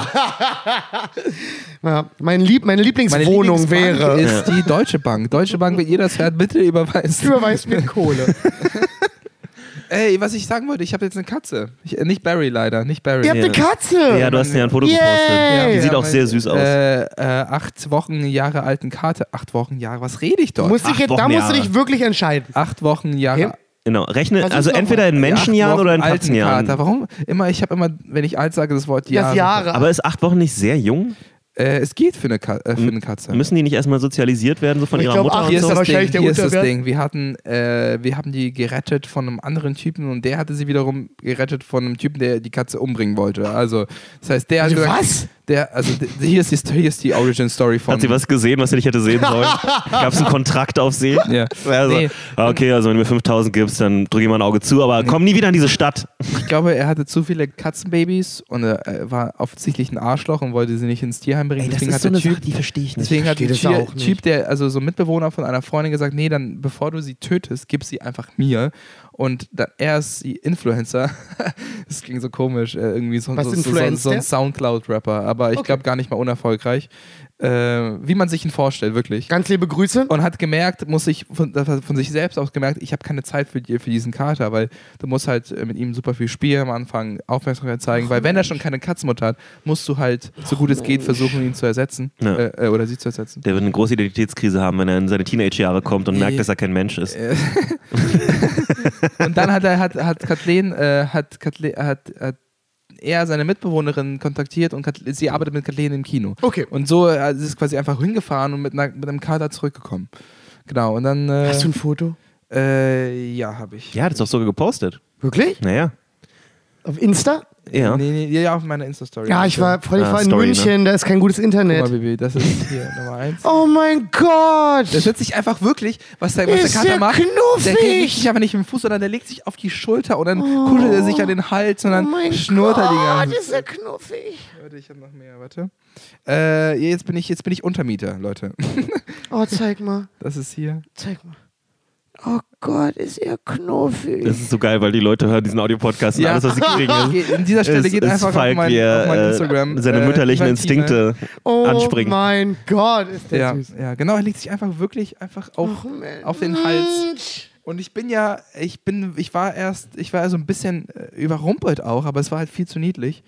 [SPEAKER 3] Ja, mein Lieb, meine
[SPEAKER 4] meine
[SPEAKER 3] Lieblingswohnung
[SPEAKER 4] Lieblingsbank
[SPEAKER 3] wäre.
[SPEAKER 4] ist die Deutsche Bank. Deutsche Bank, wenn ihr das hört, bitte überweist.
[SPEAKER 3] Überweist mir Kohle.
[SPEAKER 4] Ey, was ich sagen wollte, ich habe jetzt eine Katze. Ich, äh, nicht Barry leider, nicht Barry.
[SPEAKER 3] Ihr habt eine Katze.
[SPEAKER 5] ja, du hast mir ein Foto
[SPEAKER 3] Yay!
[SPEAKER 5] gepostet. Die
[SPEAKER 3] Ja,
[SPEAKER 5] sieht auch
[SPEAKER 4] mein-
[SPEAKER 5] sehr süß aus.
[SPEAKER 4] Äh, äh, acht Wochen Jahre alten Kater. Acht Wochen Jahre, was rede ich dort?
[SPEAKER 3] Musst
[SPEAKER 5] Acht
[SPEAKER 3] jetzt, da musst du dich wirklich entscheiden.
[SPEAKER 4] acht Wochen Jahre.
[SPEAKER 5] Genau. Rechne,
[SPEAKER 3] ist
[SPEAKER 5] also entweder in Menschenjahren oder in Katzenjahren.
[SPEAKER 4] Kater. Warum? Immer, ich habe immer, wenn ich alt sage, das Wort Jahre.
[SPEAKER 3] Das Jahre.
[SPEAKER 5] Aber ist acht Wochen nicht sehr jung?
[SPEAKER 4] Äh, es geht für eine, Ka äh, für eine Katze.
[SPEAKER 5] Müssen die nicht erstmal sozialisiert werden, so von
[SPEAKER 3] Ich
[SPEAKER 5] ihrer
[SPEAKER 3] glaub,
[SPEAKER 5] Mutter? und
[SPEAKER 4] Hier ist
[SPEAKER 3] so
[SPEAKER 4] das
[SPEAKER 3] wahrscheinlich
[SPEAKER 4] Ding,
[SPEAKER 3] der
[SPEAKER 4] hier ist das. Ding. Wir hatten, äh, wir haben die gerettet von einem anderen Typen und der hatte sie wiederum gerettet von einem Typen, der die Katze umbringen wollte. Also, das heißt, der hat gesagt,
[SPEAKER 3] was?
[SPEAKER 4] Der, also, hier ist die, hier ist die Origin Story von.
[SPEAKER 5] Hat sie was gesehen, was sie nicht hätte sehen sollen? Gab es einen Kontrakt auf sie?
[SPEAKER 4] Ja.
[SPEAKER 5] Also,
[SPEAKER 4] Nee.
[SPEAKER 5] okay, also wenn du mir 5000 gibst, dann drücke ich mal ein Auge zu, aber komm nie wieder in diese Stadt.
[SPEAKER 4] Ich glaube, er hatte zu viele Katzenbabys und er war offensichtlich ein Arschloch und wollte sie nicht ins Tierheim bringen. deswegen hat der Typ,
[SPEAKER 5] die verstehe ich
[SPEAKER 4] deswegen hat der Typ,
[SPEAKER 3] auch nicht.
[SPEAKER 4] typ, der, also so ein Mitbewohner von einer Freundin gesagt, nee, dann bevor du sie tötest, gib sie einfach mir. Und dann, er ist die Influencer. das klingt so komisch, äh, irgendwie so,
[SPEAKER 3] Was
[SPEAKER 4] so, so, so, so ein? Soundcloud-Rapper, aber ich
[SPEAKER 3] Okay.
[SPEAKER 4] glaube gar nicht mal unerfolgreich. Äh, wie man sich ihn vorstellt, wirklich.
[SPEAKER 3] Ganz liebe Grüße.
[SPEAKER 4] und hat gemerkt, muss sich von, von sich selbst aus gemerkt, ich habe keine Zeit für, für diesen Kater, weil du musst halt äh, mit ihm super viel spielen am Anfang, Aufmerksamkeit zeigen, weil wenn er schon keine Katzenmutter hat, musst du halt so gut es geht versuchen, ihn zu ersetzen
[SPEAKER 5] Ja.
[SPEAKER 4] äh, äh, oder sie zu ersetzen.
[SPEAKER 5] Der wird eine große Identitätskrise haben, wenn er in seine Teenage-Jahre kommt und
[SPEAKER 4] Nee.
[SPEAKER 5] merkt, dass er kein Mensch ist.
[SPEAKER 4] Und dann hat er hat, hat Kathleen äh, hat, Kathleen, hat, hat er seine Mitbewohnerin kontaktiert und Kathleen, sie arbeitet mit Kathleen im Kino.
[SPEAKER 3] Okay.
[SPEAKER 4] Und so sie ist quasi einfach hingefahren und mit, einer, mit einem Kater zurückgekommen. Genau, und dann. Äh,
[SPEAKER 3] Hast du ein Foto?
[SPEAKER 4] äh, ja, habe ich.
[SPEAKER 5] Ja, hat es doch sogar gepostet.
[SPEAKER 3] Wirklich?
[SPEAKER 5] Naja.
[SPEAKER 3] Auf Insta?
[SPEAKER 5] Ja.
[SPEAKER 4] Nee, nee, ja, auf meiner Insta-Story.
[SPEAKER 3] Ja, ich war, ich
[SPEAKER 5] Ah,
[SPEAKER 3] war in
[SPEAKER 5] Story, ne?
[SPEAKER 3] München, da ist kein gutes
[SPEAKER 4] Guck mal,
[SPEAKER 3] Internet.
[SPEAKER 4] Bibi, das ist hier Nummer eins.
[SPEAKER 3] Oh mein Gott!
[SPEAKER 4] Das hört sich einfach wirklich, was der, was
[SPEAKER 3] Ist
[SPEAKER 4] der Kater
[SPEAKER 3] der
[SPEAKER 4] macht. Der
[SPEAKER 3] knuffig?
[SPEAKER 4] legt sich einfach nicht mit dem Fuß, sondern der legt sich auf die Schulter und dann kuschelt er sich an den Hals und dann
[SPEAKER 3] oh mein
[SPEAKER 4] schnurrt er die ganze
[SPEAKER 3] Gott, ist er knuffig.
[SPEAKER 4] Warte, ich habe noch mehr, warte. Äh, jetzt bin ich, jetzt bin ich Untermieter, Leute.
[SPEAKER 3] Oh, zeig mal,
[SPEAKER 4] Das ist hier.
[SPEAKER 3] zeig mal. Oh Gott, ist er knuffig.
[SPEAKER 5] Das ist so geil, weil die Leute hören diesen Audiopodcast und
[SPEAKER 4] Ja.
[SPEAKER 5] alles, was sie kriegen,
[SPEAKER 4] In dieser Stelle
[SPEAKER 5] ist,
[SPEAKER 4] geht
[SPEAKER 5] ist
[SPEAKER 4] einfach
[SPEAKER 5] Falk,
[SPEAKER 4] auf mein,
[SPEAKER 5] er
[SPEAKER 4] auf mein
[SPEAKER 5] äh,
[SPEAKER 4] Instagram.
[SPEAKER 5] seine
[SPEAKER 4] äh,
[SPEAKER 5] mütterlichen. Instinkte
[SPEAKER 3] oh
[SPEAKER 5] anspringen.
[SPEAKER 3] mein Gott, ist der
[SPEAKER 4] Ja,
[SPEAKER 3] süß.
[SPEAKER 4] ja, genau. Er legt sich einfach wirklich einfach auf, auf den Hals. Und ich bin ja, ich bin, ich war erst, ich war so ein bisschen äh, überrumpelt auch, aber es war halt viel zu niedlich.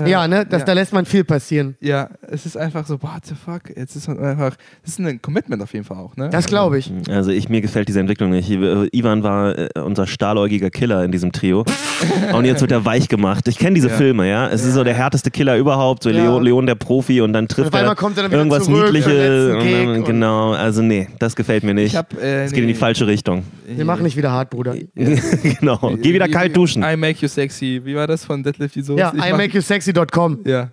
[SPEAKER 4] Äh,
[SPEAKER 3] Ja, ne, das,
[SPEAKER 4] ja.
[SPEAKER 3] da lässt man viel passieren.
[SPEAKER 4] Ja, es ist einfach so, what the fuck? Jetzt ist man einfach, das ist ein Commitment auf jeden Fall auch, ne?
[SPEAKER 3] Das glaube ich.
[SPEAKER 5] Also ich, mir gefällt diese Entwicklung nicht. Äh, Ivan war äh, unser stahläugiger Killer in diesem Trio. und jetzt wird er weich gemacht. Ich kenne diese
[SPEAKER 4] Ja.
[SPEAKER 5] Filme, ja. Es ist so der härteste Killer überhaupt. So
[SPEAKER 3] Ja.
[SPEAKER 5] Leon, Leon der Profi und dann trifft
[SPEAKER 3] einmal
[SPEAKER 5] er
[SPEAKER 3] kommt er dann wieder
[SPEAKER 5] irgendwas
[SPEAKER 3] zurück
[SPEAKER 5] Niedliches. Und
[SPEAKER 3] und-
[SPEAKER 5] genau, also nee, das gefällt mir nicht.
[SPEAKER 4] ich hab, äh,
[SPEAKER 5] Es geht in die falsche Richtung.
[SPEAKER 3] Wir machen nicht wieder hart, Bruder.
[SPEAKER 5] genau. Geh wieder kalt duschen.
[SPEAKER 4] I make you sexy. Wie war das von Deadlift die Soße?
[SPEAKER 3] Ja,
[SPEAKER 4] Ich mach-
[SPEAKER 3] imakeyousexy.com.
[SPEAKER 4] Ja.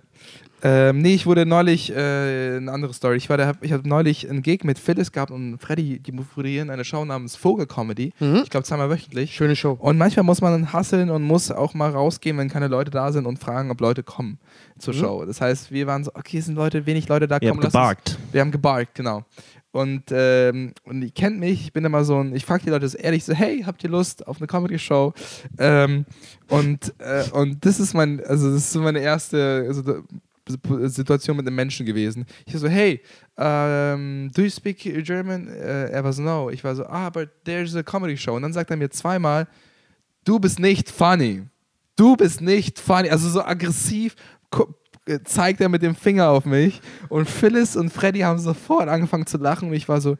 [SPEAKER 4] Ähm, nee, ich wurde neulich, äh, eine andere Story. Ich, war da, ich habe neulich einen Gig mit Phyllis gehabt und Freddy, die moderieren eine Show namens Vogel Comedy.
[SPEAKER 3] Mhm.
[SPEAKER 4] Ich glaube zweimal wöchentlich.
[SPEAKER 3] Schöne Show.
[SPEAKER 4] Und manchmal muss man hasseln und muss auch mal rausgehen, wenn keine Leute da sind und fragen, ob Leute kommen zur
[SPEAKER 3] Mhm.
[SPEAKER 4] Show. Das heißt, wir waren so, okay, sind Leute, wenig Leute da, kommen.
[SPEAKER 5] habt gebarkt.
[SPEAKER 4] Wir haben gebarkt, genau. Und, ähm, und ihr kennt mich, ich bin immer so ein, ich frage die Leute so ehrlich so, hey, habt ihr Lust auf eine Comedy-Show? Ähm, und, äh, und das ist mein, also das ist meine erste also, Situation mit einem Menschen gewesen. Ich so, hey, ähm, do you speak German? Äh, er war so, no. Ich war so, ah, but there's a comedy show. Und dann sagt er mir zweimal, du bist nicht funny. Du bist nicht funny. Also so aggressiv zeigt er mit dem Finger auf mich. Und Phyllis und Freddy haben sofort angefangen zu lachen. Und ich war so,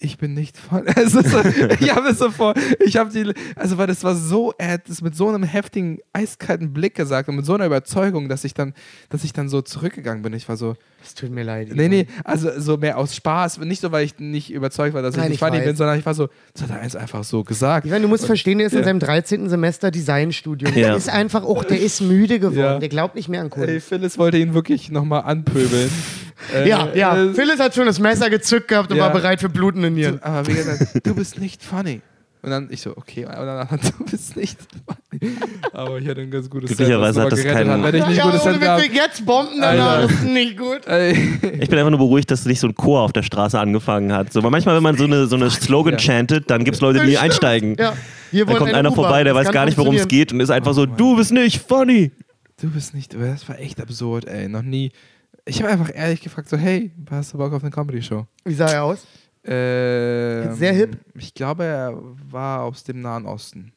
[SPEAKER 4] ich bin nicht voll. Also so, ich habe es so vor, ich habe die, also weil das war so, er hat es mit so einem heftigen, eiskalten Blick gesagt und mit so einer Überzeugung, dass ich dann, dass ich dann so zurückgegangen bin. Ich war so,
[SPEAKER 3] Es tut mir leid.
[SPEAKER 4] nee, nee, also so mehr aus Spaß, nicht so, weil ich nicht überzeugt war, dass ich
[SPEAKER 3] Nein,
[SPEAKER 4] nicht
[SPEAKER 3] ich
[SPEAKER 4] funny
[SPEAKER 3] weiß.
[SPEAKER 4] bin, sondern ich war so, das hat er eins einfach so gesagt.
[SPEAKER 3] Ich meine, du musst verstehen, der ist in
[SPEAKER 4] Ja.
[SPEAKER 3] seinem 13. Semester Designstudium.
[SPEAKER 5] Ja.
[SPEAKER 3] Der ist einfach auch, der ist müde geworden.
[SPEAKER 4] Ja.
[SPEAKER 3] Der glaubt nicht mehr an
[SPEAKER 4] Ey,
[SPEAKER 3] Kunst.
[SPEAKER 4] Phyllis wollte ihn wirklich nochmal anpöbeln. Äh,
[SPEAKER 3] Ja, ja.
[SPEAKER 4] äh,
[SPEAKER 3] Phyllis hat schon das Messer gezückt gehabt und
[SPEAKER 4] Ja.
[SPEAKER 3] war bereit für blutende Nieren.
[SPEAKER 4] Aber wie gesagt, du bist nicht funny. Und dann ich so, okay, und dann, du bist nicht funny. Aber ich hatte ein ganz gutes
[SPEAKER 5] Glücklicherweise
[SPEAKER 4] Set,
[SPEAKER 5] hat das
[SPEAKER 4] aber
[SPEAKER 5] keinen-
[SPEAKER 4] hat. Wenn ich nicht
[SPEAKER 3] ja,
[SPEAKER 4] gutes
[SPEAKER 3] ohne
[SPEAKER 4] Set gehabt
[SPEAKER 3] Witz, jetzt Bomben danach, ist nicht gut.
[SPEAKER 5] Ich bin einfach nur beruhigt, dass nicht so ein Chor auf der Straße angefangen hat. So, weil manchmal, wenn man so eine, so eine Slogan
[SPEAKER 4] ja.
[SPEAKER 5] chantet, dann gibt es Leute, die nie einsteigen.
[SPEAKER 3] Ja. Hier
[SPEAKER 5] Dann kommt
[SPEAKER 3] eine
[SPEAKER 5] einer vorbei, der
[SPEAKER 3] Das
[SPEAKER 5] weiß gar nicht, worum es geht und ist einfach so, du bist nicht funny.
[SPEAKER 4] du bist nicht, das war echt absurd, ey. Noch nie. Ich habe einfach ehrlich gefragt, so, hey, hast du Bock auf eine Comedy-Show?
[SPEAKER 3] Wie sah er aus?
[SPEAKER 4] Ähm,
[SPEAKER 3] Sehr hip?
[SPEAKER 4] Ich glaube, er war aus dem Nahen Osten.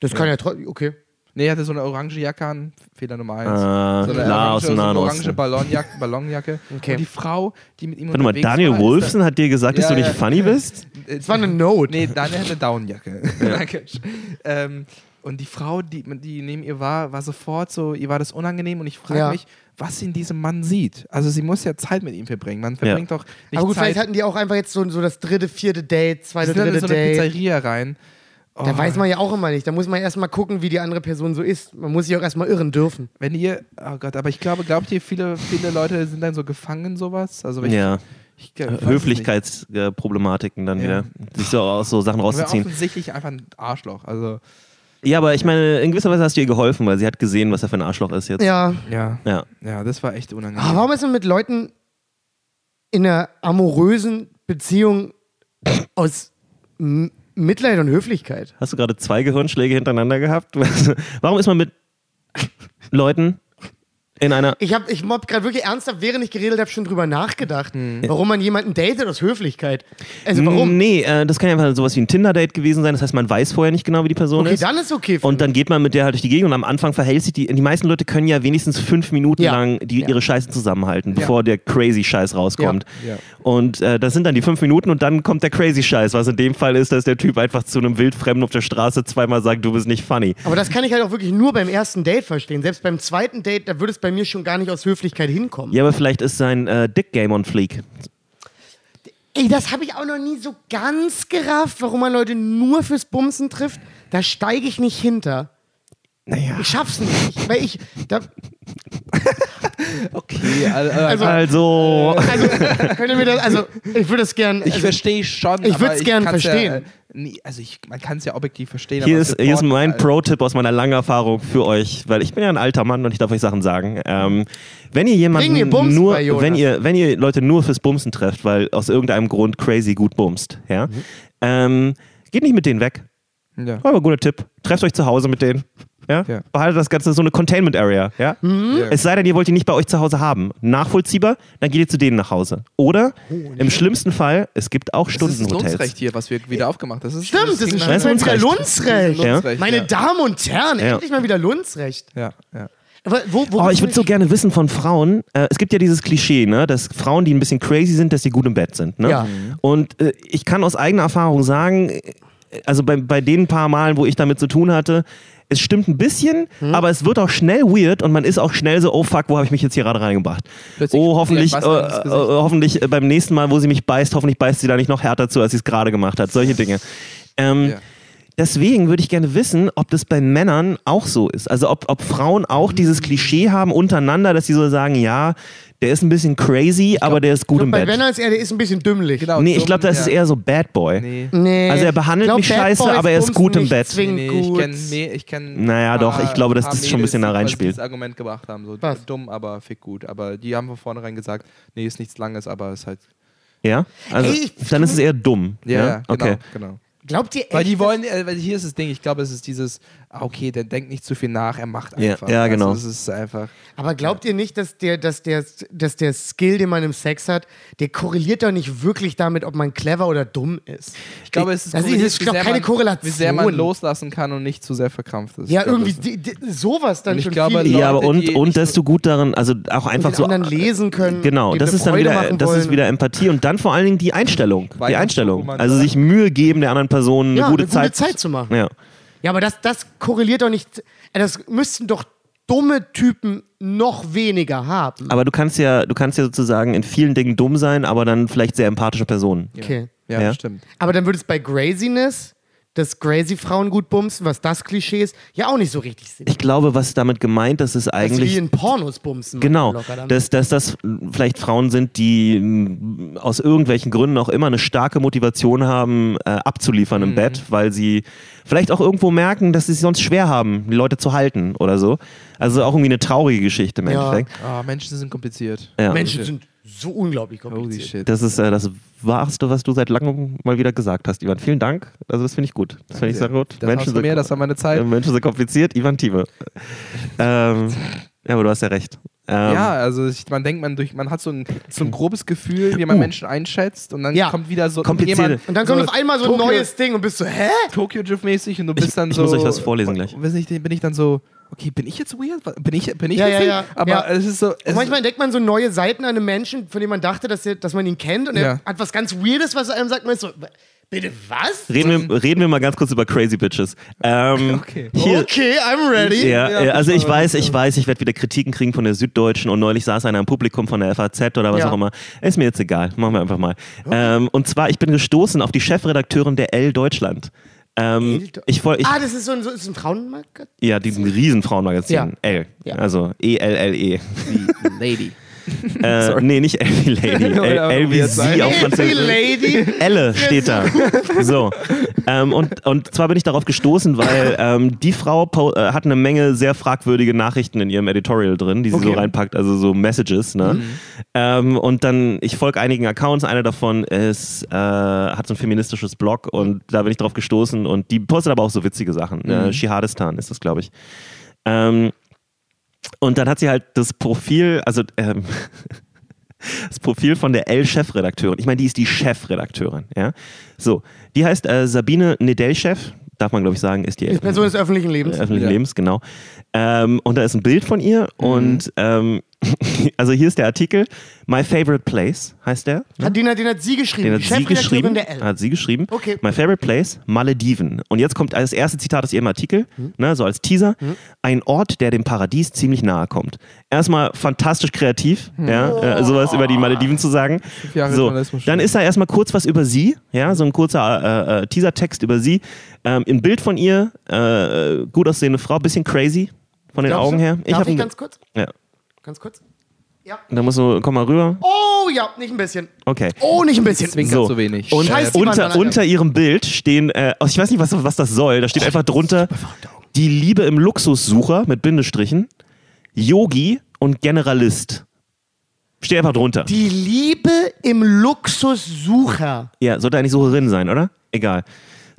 [SPEAKER 3] Das kann ja trotzdem, okay.
[SPEAKER 4] Nee, er hatte so eine orange Jacke an, Fehler Nummer eins.
[SPEAKER 5] Ah,
[SPEAKER 4] so eine
[SPEAKER 5] klar, aus
[SPEAKER 4] orange,
[SPEAKER 5] dem
[SPEAKER 4] so eine
[SPEAKER 5] Nahen
[SPEAKER 4] orange
[SPEAKER 5] Osten.
[SPEAKER 4] Ballonjacke. Ballonjacke.
[SPEAKER 3] Okay.
[SPEAKER 4] Und die Frau, die mit ihm
[SPEAKER 5] Warte mal,
[SPEAKER 4] unterwegs
[SPEAKER 5] Daniel
[SPEAKER 4] war,
[SPEAKER 5] Wolfson hat dir gesagt, dass
[SPEAKER 4] Ja,
[SPEAKER 5] du nicht
[SPEAKER 4] ja.
[SPEAKER 5] funny bist?
[SPEAKER 3] Das war eine Note.
[SPEAKER 4] Nee, Daniel hatte eine Downjacke. Danke. ähm, und die Frau, die, die neben ihr war, war sofort so, ihr war das unangenehm und ich frage
[SPEAKER 3] Ja.
[SPEAKER 4] mich, was sie in diesem Mann sieht. Also sie muss ja Zeit mit ihm verbringen. Man verbringt doch nicht
[SPEAKER 3] Aber gut,
[SPEAKER 4] Zeit.
[SPEAKER 3] vielleicht hatten die auch einfach jetzt so, so das dritte, vierte Date, zweite,
[SPEAKER 4] dann in
[SPEAKER 3] dritte
[SPEAKER 4] so eine
[SPEAKER 3] Date.
[SPEAKER 4] Pizzeria rein. Oh,
[SPEAKER 3] Da weiß man ja auch immer nicht. Da muss man erstmal gucken, wie die andere Person so ist. Man muss sich auch erstmal irren dürfen.
[SPEAKER 4] wenn ihr, oh Gott, aber ich glaube, glaubt ihr, viele, viele Leute sind dann so gefangen in sowas? Also ich,
[SPEAKER 5] Ja.
[SPEAKER 4] ich, ich.
[SPEAKER 5] Höflichkeitsproblematiken dann
[SPEAKER 3] Ja.
[SPEAKER 5] wieder. Sich so aus so Sachen
[SPEAKER 4] Aber
[SPEAKER 5] rauszuziehen.
[SPEAKER 4] offensichtlich einfach ein Arschloch. Also,
[SPEAKER 5] Ja, aber ich meine, in gewisser Weise hast du ihr geholfen, weil sie hat gesehen, was er für ein Arschloch ist jetzt.
[SPEAKER 3] Ja.
[SPEAKER 4] ja.
[SPEAKER 5] Ja.
[SPEAKER 4] Ja, das war echt unangenehm.
[SPEAKER 3] Aber warum ist man mit Leuten in einer amorösen Beziehung aus M Mitleid und Höflichkeit?
[SPEAKER 5] Hast du gerade zwei Gehirnschläge hintereinander gehabt? Warum ist man mit Leuten in einer.
[SPEAKER 3] Ich habe ich hab gerade wirklich ernsthaft, während ich geredet habe, schon drüber nachgedacht,
[SPEAKER 5] Hm.
[SPEAKER 3] warum man jemanden datet aus Höflichkeit. Also warum?
[SPEAKER 5] Nee, äh, das kann ja einfach sowas wie ein Tinder-Date gewesen sein. Das heißt, man weiß vorher nicht genau, wie die Person
[SPEAKER 3] Okay,
[SPEAKER 5] ist.
[SPEAKER 3] dann ist okay.
[SPEAKER 5] Und dann geht man mit der halt durch die Gegend und am Anfang verhält sich die. Die meisten Leute können ja wenigstens fünf Minuten
[SPEAKER 3] Ja.
[SPEAKER 5] lang die,
[SPEAKER 3] Ja.
[SPEAKER 5] ihre Scheiße zusammenhalten, bevor der crazy Scheiß rauskommt.
[SPEAKER 4] Ja. Ja.
[SPEAKER 5] Und äh, das sind dann die fünf Minuten und dann kommt der crazy Scheiß, was in dem Fall ist, dass der Typ einfach zu einem Wildfremden auf der Straße zweimal sagt, du bist nicht funny.
[SPEAKER 3] Aber das kann ich halt auch wirklich nur beim ersten Date verstehen. Selbst beim zweiten Date, da würde es bei mir schon gar nicht aus Höflichkeit hinkommen.
[SPEAKER 5] Ja, aber vielleicht ist sein äh, Dick-Game on Fleek.
[SPEAKER 3] Ey, das habe ich auch noch nie so ganz gerafft, warum man Leute nur fürs Bumsen trifft. Da steige ich nicht hinter.
[SPEAKER 5] Naja.
[SPEAKER 3] Ich schaff's nicht. Weil ich. Da,
[SPEAKER 4] Okay, also,
[SPEAKER 3] Also-
[SPEAKER 5] Also,
[SPEAKER 3] könnt ihr mir das. Also, ich würde es gern.
[SPEAKER 4] ich
[SPEAKER 3] Also,
[SPEAKER 4] verstehe schon.
[SPEAKER 3] ich
[SPEAKER 4] aber
[SPEAKER 3] würd's gern verstehen.
[SPEAKER 4] Ja, äh, nee, also ich, man kann es ja objektiv verstehen.
[SPEAKER 5] hier
[SPEAKER 4] aber
[SPEAKER 5] ist, hier ist mein
[SPEAKER 4] äh,
[SPEAKER 5] Pro-Tipp aus meiner langen Erfahrung für euch, weil ich bin ja ein alter Mann und ich darf euch Sachen sagen. Ähm, wenn ihr jemanden nur,
[SPEAKER 3] bei Jonas.
[SPEAKER 5] wenn ihr, wenn ihr Leute nur fürs Bumsen trefft, weil aus irgendeinem Grund crazy gut bumst, ja,
[SPEAKER 3] Mhm.
[SPEAKER 5] ähm, geht nicht mit denen weg.
[SPEAKER 4] Ja.
[SPEAKER 5] Aber guter Tipp. Trefft euch zu Hause mit denen. Ja?
[SPEAKER 4] Ja.
[SPEAKER 5] Behaltet das Ganze so eine Containment Area. Ja?
[SPEAKER 3] Mhm.
[SPEAKER 4] Ja.
[SPEAKER 5] Es sei denn, ihr wollt die nicht bei euch zu Hause haben. Nachvollziehbar, dann geht ihr zu denen nach Hause. Oder im schlimmsten Fall, es gibt auch
[SPEAKER 4] Das ist das
[SPEAKER 5] Stundenhotels.
[SPEAKER 4] Lundsrecht hier, was wir wieder aufgemacht haben. Das ist,
[SPEAKER 3] Stimmt, das ist schon mal wieder
[SPEAKER 5] Lundsrecht. Ja.
[SPEAKER 3] Meine
[SPEAKER 4] ja.
[SPEAKER 3] Damen und Herren,
[SPEAKER 5] Ja.
[SPEAKER 3] endlich mal wieder Lundsrecht.
[SPEAKER 4] Ja, ja.
[SPEAKER 3] Aber wo, wo
[SPEAKER 5] Oh, ich würde so gerne wissen von Frauen, äh, es gibt ja dieses Klischee, ne, dass Frauen, die ein bisschen crazy sind, dass sie gut im Bett sind. Ne?
[SPEAKER 3] Ja.
[SPEAKER 5] Und äh, ich kann aus eigener Erfahrung sagen, äh, also bei, bei den paar Malen, wo ich damit zu tun hatte, es stimmt ein bisschen,
[SPEAKER 3] Hm.
[SPEAKER 5] aber es wird auch schnell weird und man ist auch schnell so, oh fuck, wo habe ich mich jetzt hier gerade reingebracht?
[SPEAKER 4] Plötzlich
[SPEAKER 5] oh, hoffentlich, äh,
[SPEAKER 4] was ins
[SPEAKER 5] äh,
[SPEAKER 4] Gesicht.
[SPEAKER 5] hoffentlich äh, beim nächsten Mal, wo sie mich beißt, hoffentlich beißt sie da nicht noch härter zu, als sie es gerade gemacht hat. Solche Dinge. Ähm,
[SPEAKER 4] Ja.
[SPEAKER 5] Deswegen würde ich gerne wissen, ob das bei Männern auch so ist. Also ob, ob Frauen auch dieses Klischee haben untereinander, dass sie so sagen, ja, der ist ein bisschen crazy, aber der ist gut im
[SPEAKER 3] Bei
[SPEAKER 5] Bett.
[SPEAKER 3] Werner ist er, der ist ein bisschen dümmlich.
[SPEAKER 4] Genau,
[SPEAKER 5] Nee, ich glaube, das
[SPEAKER 4] ja.
[SPEAKER 5] ist eher so Bad Boy.
[SPEAKER 4] Nee.
[SPEAKER 3] Nee.
[SPEAKER 5] Also er behandelt
[SPEAKER 3] glaub,
[SPEAKER 5] mich
[SPEAKER 3] Bad
[SPEAKER 5] scheiße,
[SPEAKER 3] Boys
[SPEAKER 5] aber er ist gut im Bett.
[SPEAKER 4] Nee, ich
[SPEAKER 3] gut.
[SPEAKER 4] kenne ich kenn
[SPEAKER 5] Naja, doch, ich glaube, dass das schon ein bisschen da
[SPEAKER 4] die
[SPEAKER 5] reinspielt.
[SPEAKER 4] das Argument gebracht haben, so
[SPEAKER 3] Was?
[SPEAKER 4] dumm, aber fick gut. Aber die haben von vornherein gesagt, nee, ist nichts Langes, aber ist halt.
[SPEAKER 5] Ja? Also
[SPEAKER 3] Ey,
[SPEAKER 5] dann ist es eher dumm.
[SPEAKER 4] Ja, ja, genau,
[SPEAKER 5] Okay.
[SPEAKER 4] genau.
[SPEAKER 3] Glaubt ihr echt?
[SPEAKER 4] Weil die
[SPEAKER 3] dass-
[SPEAKER 4] wollen, äh, weil hier ist das Ding, ich glaube, es ist dieses, okay, der denkt nicht zu viel nach, er macht
[SPEAKER 5] Ja,
[SPEAKER 4] einfach.
[SPEAKER 5] ja, genau.
[SPEAKER 4] Also, es ist einfach.
[SPEAKER 3] Aber glaubt ihr nicht, dass der, dass, der, dass der Skill, den man im Sex hat, der korreliert doch nicht wirklich damit, ob man clever oder dumm ist?
[SPEAKER 4] Ich glaube, es ist,
[SPEAKER 3] Das ist-
[SPEAKER 4] korreliert,
[SPEAKER 3] das ist,
[SPEAKER 4] wie
[SPEAKER 3] glaub,
[SPEAKER 4] sehr
[SPEAKER 3] keine
[SPEAKER 4] man,
[SPEAKER 3] Korrelation.
[SPEAKER 4] Wie sehr man loslassen kann und nicht zu sehr verkrampft ist.
[SPEAKER 3] Ja,
[SPEAKER 4] Ich glaube,
[SPEAKER 3] irgendwie
[SPEAKER 4] das-
[SPEAKER 3] die, die, sowas dann
[SPEAKER 4] Und ich
[SPEAKER 3] schon
[SPEAKER 4] glaube,
[SPEAKER 3] viel
[SPEAKER 5] Ja, aber und,
[SPEAKER 4] die
[SPEAKER 5] und dass du gut darin, also auch einfach
[SPEAKER 3] den
[SPEAKER 5] so.
[SPEAKER 3] anderen lesen können.
[SPEAKER 5] Genau, das ist dann wieder, das ist wieder Empathie und dann vor allen Dingen die Einstellung. Die Einstellung. Also sich Mühe geben, der anderen Person eine
[SPEAKER 3] ja,
[SPEAKER 5] gute
[SPEAKER 3] eine
[SPEAKER 5] Zeit.
[SPEAKER 3] gute Zeit zu machen.
[SPEAKER 5] Ja.
[SPEAKER 3] Ja, aber das, das korreliert doch nicht. äh, Das müssten doch dumme Typen noch weniger haben.
[SPEAKER 5] Aber du kannst ja, du kannst ja sozusagen in vielen Dingen dumm sein, aber dann vielleicht sehr empathische Personen.
[SPEAKER 3] Okay.
[SPEAKER 4] Ja,
[SPEAKER 5] Ja.
[SPEAKER 4] stimmt.
[SPEAKER 3] Aber dann würde es bei Craziness, dass crazy Frauen gut bumsen, was das Klischee ist, ja auch nicht so richtig Sinn.
[SPEAKER 5] Ich glaube, was damit gemeint ist, ist
[SPEAKER 3] Das ist
[SPEAKER 5] eigentlich.
[SPEAKER 3] wie in Pornos bumsen.
[SPEAKER 5] Genau, dass, dass das vielleicht Frauen sind, die mh, aus irgendwelchen Gründen auch immer eine starke Motivation haben, äh, abzuliefern
[SPEAKER 3] Mhm.
[SPEAKER 5] im Bett, weil sie vielleicht auch irgendwo merken, dass sie es sonst schwer haben, die Leute zu halten oder so. Also auch irgendwie eine traurige Geschichte im
[SPEAKER 3] Ja.
[SPEAKER 5] Endeffekt.
[SPEAKER 4] Ah, Menschen sind kompliziert.
[SPEAKER 5] Ja.
[SPEAKER 3] Menschen sind so unglaublich
[SPEAKER 4] Holy
[SPEAKER 3] kompliziert.
[SPEAKER 4] shit.
[SPEAKER 5] Das ist äh, das Wahrste, was du seit langem mal wieder gesagt hast, Ivan. Vielen Dank. Also das finde ich gut. Das finde ich sehr gut.
[SPEAKER 4] Das hast du mir, das war meine Zeit.
[SPEAKER 5] Menschen sind kompliziert. Ivan Thieme. ähm, ja, aber du hast ja recht. Ähm,
[SPEAKER 4] ja, also ich, man denkt, man, durch, man hat so ein, so ein grobes Gefühl, wie man
[SPEAKER 5] Uh.
[SPEAKER 4] Menschen einschätzt und dann
[SPEAKER 3] Ja.
[SPEAKER 4] kommt wieder so jemand,
[SPEAKER 3] Und dann kommt auf einmal so ein
[SPEAKER 4] Tokyo-
[SPEAKER 3] neues Ding und bist so, hä?
[SPEAKER 4] Tokyo Drift mäßig und du bist dann
[SPEAKER 5] ich
[SPEAKER 4] so.
[SPEAKER 5] muss euch was vorlesen gleich.
[SPEAKER 4] Weiß nicht, bin ich dann so, okay, bin ich jetzt weird? Bin ich, bin ich
[SPEAKER 3] Ja,
[SPEAKER 4] jetzt
[SPEAKER 3] ja,
[SPEAKER 4] weird?
[SPEAKER 3] ja.
[SPEAKER 4] Aber
[SPEAKER 3] Ja.
[SPEAKER 4] es ist so. Es
[SPEAKER 3] Und manchmal entdeckt man so neue Seiten an einem Menschen, von dem man dachte, dass, er, dass man ihn kennt und er hat was ganz Weirdes, was er einem sagt. Man ist so, bitte was?
[SPEAKER 5] Reden wir, reden wir mal ganz kurz über Crazy Bitches. Ähm,
[SPEAKER 4] Okay.
[SPEAKER 5] Hier,
[SPEAKER 3] Okay, I'm ready.
[SPEAKER 5] Ja,
[SPEAKER 4] Ja,
[SPEAKER 5] äh, also
[SPEAKER 4] ich
[SPEAKER 5] weiß, ich weiß, ich werde wieder Kritiken kriegen von der Süddeutschen und neulich saß einer im Publikum von der FAZ oder was
[SPEAKER 3] Ja.
[SPEAKER 5] auch immer. Ist mir jetzt egal, machen wir einfach mal. Ähm, und zwar, ich bin gestoßen auf die Chefredakteurin der L Deutschland. Ähm,
[SPEAKER 3] L-
[SPEAKER 5] ich voll, ich,
[SPEAKER 3] Ah, das ist so ein, so, ist ein Frauenmarkt?
[SPEAKER 5] ja, diesen riesen Frauenmagazin.
[SPEAKER 3] Ja.
[SPEAKER 5] L.
[SPEAKER 3] Ja.
[SPEAKER 5] Also E-L-L-E.
[SPEAKER 4] Lady.
[SPEAKER 5] Äh, nee, nicht L wie Lady. L,
[SPEAKER 4] Oder
[SPEAKER 5] L wie
[SPEAKER 4] weird sein.
[SPEAKER 5] sie auf Französisch.
[SPEAKER 3] Lady.
[SPEAKER 5] Elle steht da. So. Ähm, und, und zwar bin ich darauf gestoßen, weil ähm, die Frau äh, hat eine Menge sehr fragwürdige Nachrichten in ihrem Editorial drin, die sie so
[SPEAKER 3] Okay.
[SPEAKER 5] reinpackt, also so Messages. Ne? Ähm, und dann, ich folge einigen Accounts, einer davon ist, äh, hat so ein feministisches Blog und da bin ich drauf gestoßen und die postet aber auch so witzige Sachen. Äh, Shihadistan ist das, glaube ich. Ähm, und dann hat sie halt das Profil, also ähm, das Profil von der L-Chefredakteurin. Ich meine, die ist die Chefredakteurin. Ja? So, die heißt äh, Sabine Nedelchef, darf man glaube ich sagen, ist die
[SPEAKER 3] Ist Person des öffentlichen Lebens.
[SPEAKER 5] öffentlichen
[SPEAKER 4] Ja.
[SPEAKER 5] Lebens, genau. Ähm, und da ist ein Bild von ihr und ähm, also hier ist der Artikel. My favorite place heißt der.
[SPEAKER 3] Hat, den, hat, den hat sie geschrieben.
[SPEAKER 5] Den hat sie geschrieben.
[SPEAKER 3] der L.
[SPEAKER 5] Hat sie geschrieben.
[SPEAKER 3] Okay.
[SPEAKER 5] My favorite place, Malediven. Und jetzt kommt das erste Zitat aus ihrem Artikel,
[SPEAKER 3] Hm.
[SPEAKER 5] ne, so als Teaser. Ein Ort, der dem Paradies ziemlich nahe kommt. Erstmal fantastisch kreativ, ja, äh, sowas über die Malediven zu sagen. So, dann ist da erstmal kurz was über sie, ja, so ein kurzer äh, äh, Teasertext über sie. Ähm, ein Bild von ihr, äh, gut aussehende Frau, bisschen crazy von den
[SPEAKER 3] Glaubst
[SPEAKER 5] Augen
[SPEAKER 3] du?
[SPEAKER 5] her.
[SPEAKER 3] Darf
[SPEAKER 5] hab
[SPEAKER 3] ich ganz kurz?
[SPEAKER 5] ja.
[SPEAKER 3] Ganz kurz? Ja.
[SPEAKER 5] Da musst du, komm mal rüber.
[SPEAKER 3] Oh ja, nicht ein bisschen.
[SPEAKER 5] Okay.
[SPEAKER 3] Oh, nicht ein bisschen.
[SPEAKER 4] Zwinkert
[SPEAKER 5] So.
[SPEAKER 4] zu wenig.
[SPEAKER 5] Und
[SPEAKER 3] Scheiß
[SPEAKER 5] unter, unter ihrem Bild stehen, äh, ich weiß nicht, was, was das soll, da steht einfach drunter, die Liebe im Luxussucher mit Bindestrichen, Yogi und Generalist. Steht einfach drunter.
[SPEAKER 3] Die Liebe im Luxussucher.
[SPEAKER 5] Ja, sollte eigentlich Sucherin sein, oder? Egal.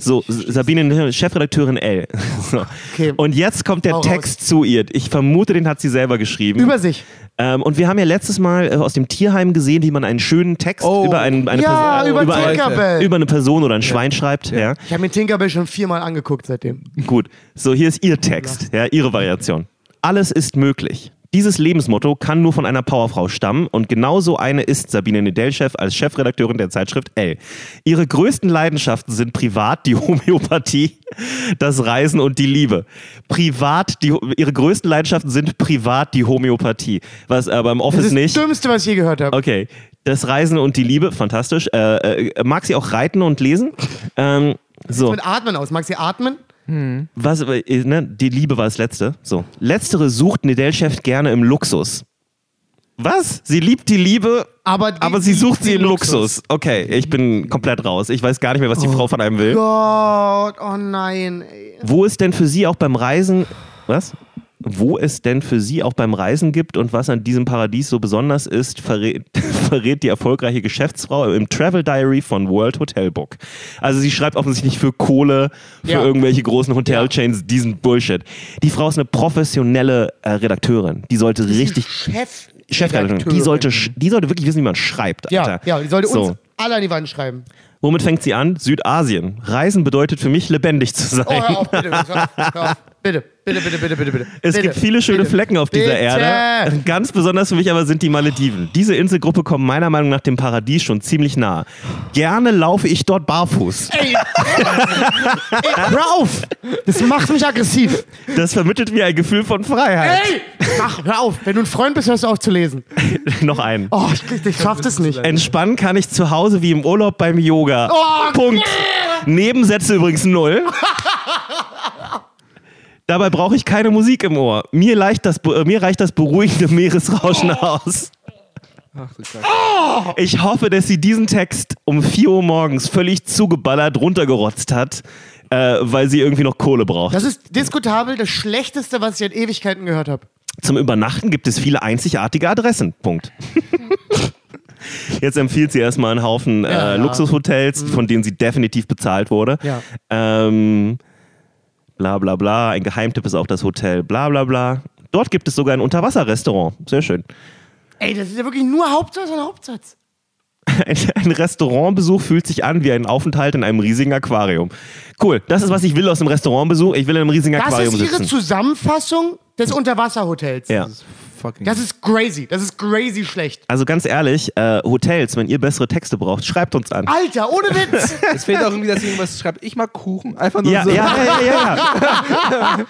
[SPEAKER 5] So, Sabine, Chefredakteurin L. So.
[SPEAKER 3] Okay.
[SPEAKER 5] Und jetzt kommt der
[SPEAKER 3] Hau raus.
[SPEAKER 5] Text zu ihr. Ich vermute, den hat sie selber geschrieben.
[SPEAKER 3] Über sich.
[SPEAKER 5] ähm, und wir haben ja letztes Mal äh, aus dem Tierheim gesehen, wie man einen schönen Text
[SPEAKER 4] Oh.
[SPEAKER 5] über, einen, eine
[SPEAKER 3] ja,
[SPEAKER 5] Person,
[SPEAKER 3] über,
[SPEAKER 5] über, ein, über eine Person oder ein Schwein schreibt. Ja.
[SPEAKER 3] ich habe mir Tinkerbell schon viermal angeguckt seitdem.
[SPEAKER 5] Gut, so hier ist ihr Text, ja, ihre Variation. Alles ist möglich. Dieses Lebensmotto kann nur von einer Powerfrau stammen und genauso eine ist Sabine Nedelchef als Chefredakteurin der Zeitschrift L. Ihre größten Leidenschaften sind privat die Homöopathie, das Reisen und die Liebe. Privat die ihre größten Leidenschaften sind privat die Homöopathie, was aber im
[SPEAKER 3] Das
[SPEAKER 5] Office
[SPEAKER 3] ist
[SPEAKER 5] nicht.
[SPEAKER 3] das Dümmste, was ich je gehört habe.
[SPEAKER 5] Okay, das Reisen und die Liebe, fantastisch. Äh, äh, mag sie auch reiten und lesen? Ähm, so.
[SPEAKER 3] Mit Atmen aus. Mag sie atmen?
[SPEAKER 5] Was, äh, ne, die Liebe war das letzte. So. Letztere sucht Nedelchef gerne im Luxus. Was? Sie liebt die Liebe,
[SPEAKER 3] Aber, die-
[SPEAKER 5] aber sie sucht sie im Luxus. Okay, ich bin komplett raus. Ich weiß gar nicht mehr, was die Frau von einem will.
[SPEAKER 3] Gott, oh nein. Ey.
[SPEAKER 5] Wo ist denn für sie auch beim Reisen. Was? Wo es denn für sie auch beim Reisen gibt und was an diesem Paradies so besonders ist, verrät, verrät die erfolgreiche Geschäftsfrau im Travel Diary von World Hotel Book. Also sie schreibt offensichtlich für Kohle, für
[SPEAKER 3] Ja.
[SPEAKER 5] irgendwelche großen Hotelchains diesen Bullshit. Die Frau ist eine professionelle äh, Redakteurin. Die sollte richtig
[SPEAKER 3] Chef.
[SPEAKER 5] Chefredakteurin. Die sollte, die sollte wirklich wissen, wie man schreibt.
[SPEAKER 3] Ja,
[SPEAKER 5] Alter.
[SPEAKER 3] ja, die sollte
[SPEAKER 5] so.
[SPEAKER 3] uns alle an die Wand schreiben.
[SPEAKER 5] Womit fängt sie an? Südasien. Reisen bedeutet für mich lebendig zu sein.
[SPEAKER 3] Oh, hör auf, bitte. Hör auf, hör auf. Bitte, bitte, bitte, bitte, bitte, bitte.
[SPEAKER 5] Es
[SPEAKER 3] bitte,
[SPEAKER 5] gibt viele schöne
[SPEAKER 3] bitte.
[SPEAKER 5] Flecken auf dieser. Erde. Ganz besonders für mich aber sind die Malediven. Diese Inselgruppe kommt meiner Meinung nach dem Paradies schon ziemlich nah. Gerne laufe ich dort barfuß.
[SPEAKER 3] Ey, ey, hör auf! Das macht mich aggressiv.
[SPEAKER 5] Das vermittelt mir ein Gefühl von Freiheit.
[SPEAKER 3] Ey! Ach, hör auf. Wenn du ein Freund bist, hörst du auf zu lesen.
[SPEAKER 5] Noch einen.
[SPEAKER 3] Oh, ich, ich schaff das nicht.
[SPEAKER 5] Entspannen kann ich zu Hause wie im Urlaub beim Yoga.
[SPEAKER 3] Oh,
[SPEAKER 5] Punkt. Nebensätze übrigens null. Dabei brauche ich keine Musik im Ohr. Mir, leicht das, äh, mir reicht das beruhigende Meeresrauschen aus.
[SPEAKER 4] Ach Kacke.
[SPEAKER 5] Ich hoffe, dass sie diesen Text um 4 Uhr morgens völlig zugeballert runtergerotzt hat, äh, weil sie irgendwie noch Kohle braucht.
[SPEAKER 3] Das ist diskutabel das Schlechteste, was ich in Ewigkeiten gehört habe.
[SPEAKER 5] Zum Übernachten gibt es viele einzigartige Adressen. Punkt. Jetzt empfiehlt sie erstmal einen Haufen äh,
[SPEAKER 3] Ja, ja. Mhm.
[SPEAKER 5] Luxushotels, von denen sie definitiv bezahlt wurde.
[SPEAKER 3] Ja.
[SPEAKER 5] Ähm, bla bla bla. Ein Geheimtipp ist auch das Hotel. Bla bla bla. Dort gibt es sogar ein Unterwasserrestaurant. Sehr schön.
[SPEAKER 3] Ey, das ist ja wirklich nur Hauptsatz und Hauptsatz.
[SPEAKER 5] Ein, ein Restaurantbesuch fühlt sich an wie ein Aufenthalt in einem riesigen Aquarium. Cool, das ist, was ich will aus einem Restaurantbesuch. Ich will in einem riesigen
[SPEAKER 3] Das
[SPEAKER 5] Aquarium
[SPEAKER 3] ist ihre
[SPEAKER 5] sitzen.
[SPEAKER 3] Zusammenfassung des Unterwasserhotels.
[SPEAKER 5] Ja.
[SPEAKER 4] Fucking.
[SPEAKER 3] Das ist crazy. Das ist crazy schlecht.
[SPEAKER 5] Also ganz ehrlich, äh, Hotels, wenn ihr bessere Texte braucht, schreibt uns an.
[SPEAKER 3] Alter, ohne Witz.
[SPEAKER 4] es fehlt auch irgendwie, dass irgendwas schreibt. Ich mag Kuchen. Einfach nur
[SPEAKER 5] Ja,
[SPEAKER 4] so.
[SPEAKER 5] ja, ja, ja, ja.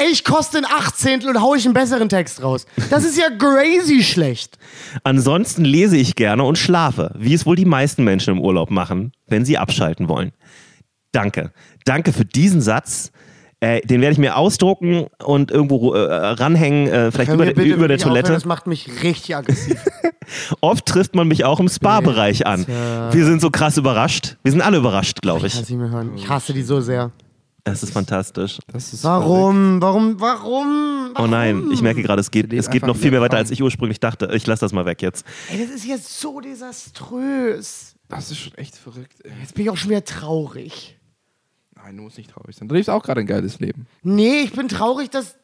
[SPEAKER 3] Ich koste ein Achtzehntel und hau ich einen besseren Text raus. Das ist ja crazy schlecht.
[SPEAKER 5] Ansonsten lese ich gerne und schlafe, wie es wohl die meisten Menschen im Urlaub machen, wenn sie abschalten wollen. Danke. Danke für diesen Satz. Äh, den werde ich mir ausdrucken und irgendwo äh, ranhängen, äh, vielleicht
[SPEAKER 3] Können
[SPEAKER 5] über,
[SPEAKER 3] bitte
[SPEAKER 5] über der
[SPEAKER 3] wirklich aufhören?
[SPEAKER 5] Toilette.
[SPEAKER 3] Das macht mich richtig aggressiv.
[SPEAKER 5] Oft trifft man mich auch im Spa-Bereich an. Wir sind so krass überrascht. Wir sind alle überrascht, glaube ich.
[SPEAKER 3] nicht mehr hören. Ich hasse die so sehr.
[SPEAKER 5] Das ist fantastisch.
[SPEAKER 4] Das ist
[SPEAKER 3] Warum? Warum? Warum?
[SPEAKER 5] Oh nein, ich merke gerade, es geht, es geht noch viel mehr weiter, als ich ursprünglich dachte. Ich lasse das mal weg jetzt.
[SPEAKER 3] Ey, das ist jetzt so desaströs.
[SPEAKER 4] Das ist schon echt verrückt. Ey.
[SPEAKER 3] Jetzt bin ich auch schon wieder traurig.
[SPEAKER 4] Nein, du musst nicht traurig sein. Du lebst auch gerade ein geiles Leben.
[SPEAKER 3] Nee, ich bin traurig, dass.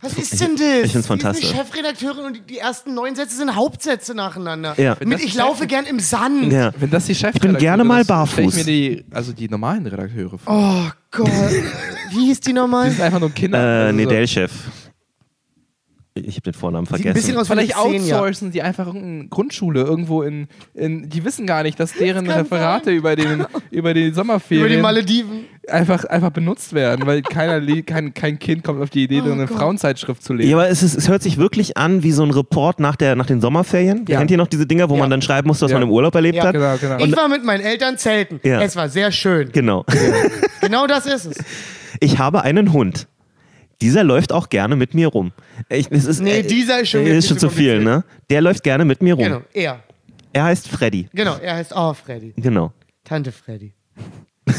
[SPEAKER 3] Was ist denn das?
[SPEAKER 5] ich find's fantastisch.
[SPEAKER 3] Die eine Chefredakteurin und die, die ersten neun Sätze sind Hauptsätze nacheinander.
[SPEAKER 5] Ja.
[SPEAKER 3] Mit ich
[SPEAKER 4] die
[SPEAKER 3] laufe
[SPEAKER 4] Chef-
[SPEAKER 3] gern im Sand.
[SPEAKER 5] Ja.
[SPEAKER 4] Wenn das die Chef
[SPEAKER 5] bin gerne mal
[SPEAKER 4] Stell ich
[SPEAKER 5] barfuß.
[SPEAKER 4] mir die, also die normalen Redakteure vor.
[SPEAKER 3] Oh Gott. Wie hieß die
[SPEAKER 4] Die
[SPEAKER 3] nochmal?
[SPEAKER 4] sind einfach nur Kinder.
[SPEAKER 5] Äh,
[SPEAKER 4] Also
[SPEAKER 5] nee,
[SPEAKER 4] so-
[SPEAKER 5] Delchef. Ich habe den Vornamen
[SPEAKER 3] Sieht ein
[SPEAKER 5] vergessen.
[SPEAKER 3] bisschen aus
[SPEAKER 4] Vielleicht outsourcen die einfach irgendeine Grundschule irgendwo in, in. Die wissen gar nicht, dass deren Referate über, den, über die Sommerferien
[SPEAKER 3] Über die Malediven.
[SPEAKER 4] einfach, einfach benutzt werden, weil keiner, kein, kein Kind kommt auf die Idee,
[SPEAKER 3] Oh
[SPEAKER 4] eine
[SPEAKER 3] Gott.
[SPEAKER 4] Frauenzeitschrift zu lesen.
[SPEAKER 5] Ja, aber es, ist, es hört sich wirklich an wie so ein Report nach, der, nach den Sommerferien.
[SPEAKER 3] Ja.
[SPEAKER 5] Kennt ihr noch diese Dinger, wo
[SPEAKER 3] Ja.
[SPEAKER 5] man dann schreiben muss, was
[SPEAKER 4] Ja.
[SPEAKER 5] man im Urlaub erlebt
[SPEAKER 3] Ja.
[SPEAKER 5] hat?
[SPEAKER 4] Genau, genau.
[SPEAKER 3] Ich war mit meinen Eltern zelten.
[SPEAKER 5] Ja.
[SPEAKER 3] Es war sehr schön.
[SPEAKER 5] Genau.
[SPEAKER 3] Genau das ist es.
[SPEAKER 5] Ich habe einen Hund. Dieser läuft auch gerne mit mir rum. Ich, es ist,
[SPEAKER 3] Nee, dieser ist schon
[SPEAKER 5] äh, ist schon zu viel, ne? Der läuft gerne mit mir rum.
[SPEAKER 3] Genau, er.
[SPEAKER 5] Er heißt Freddy.
[SPEAKER 3] Genau, er heißt auch Freddy.
[SPEAKER 5] Genau.
[SPEAKER 3] Tante Freddy.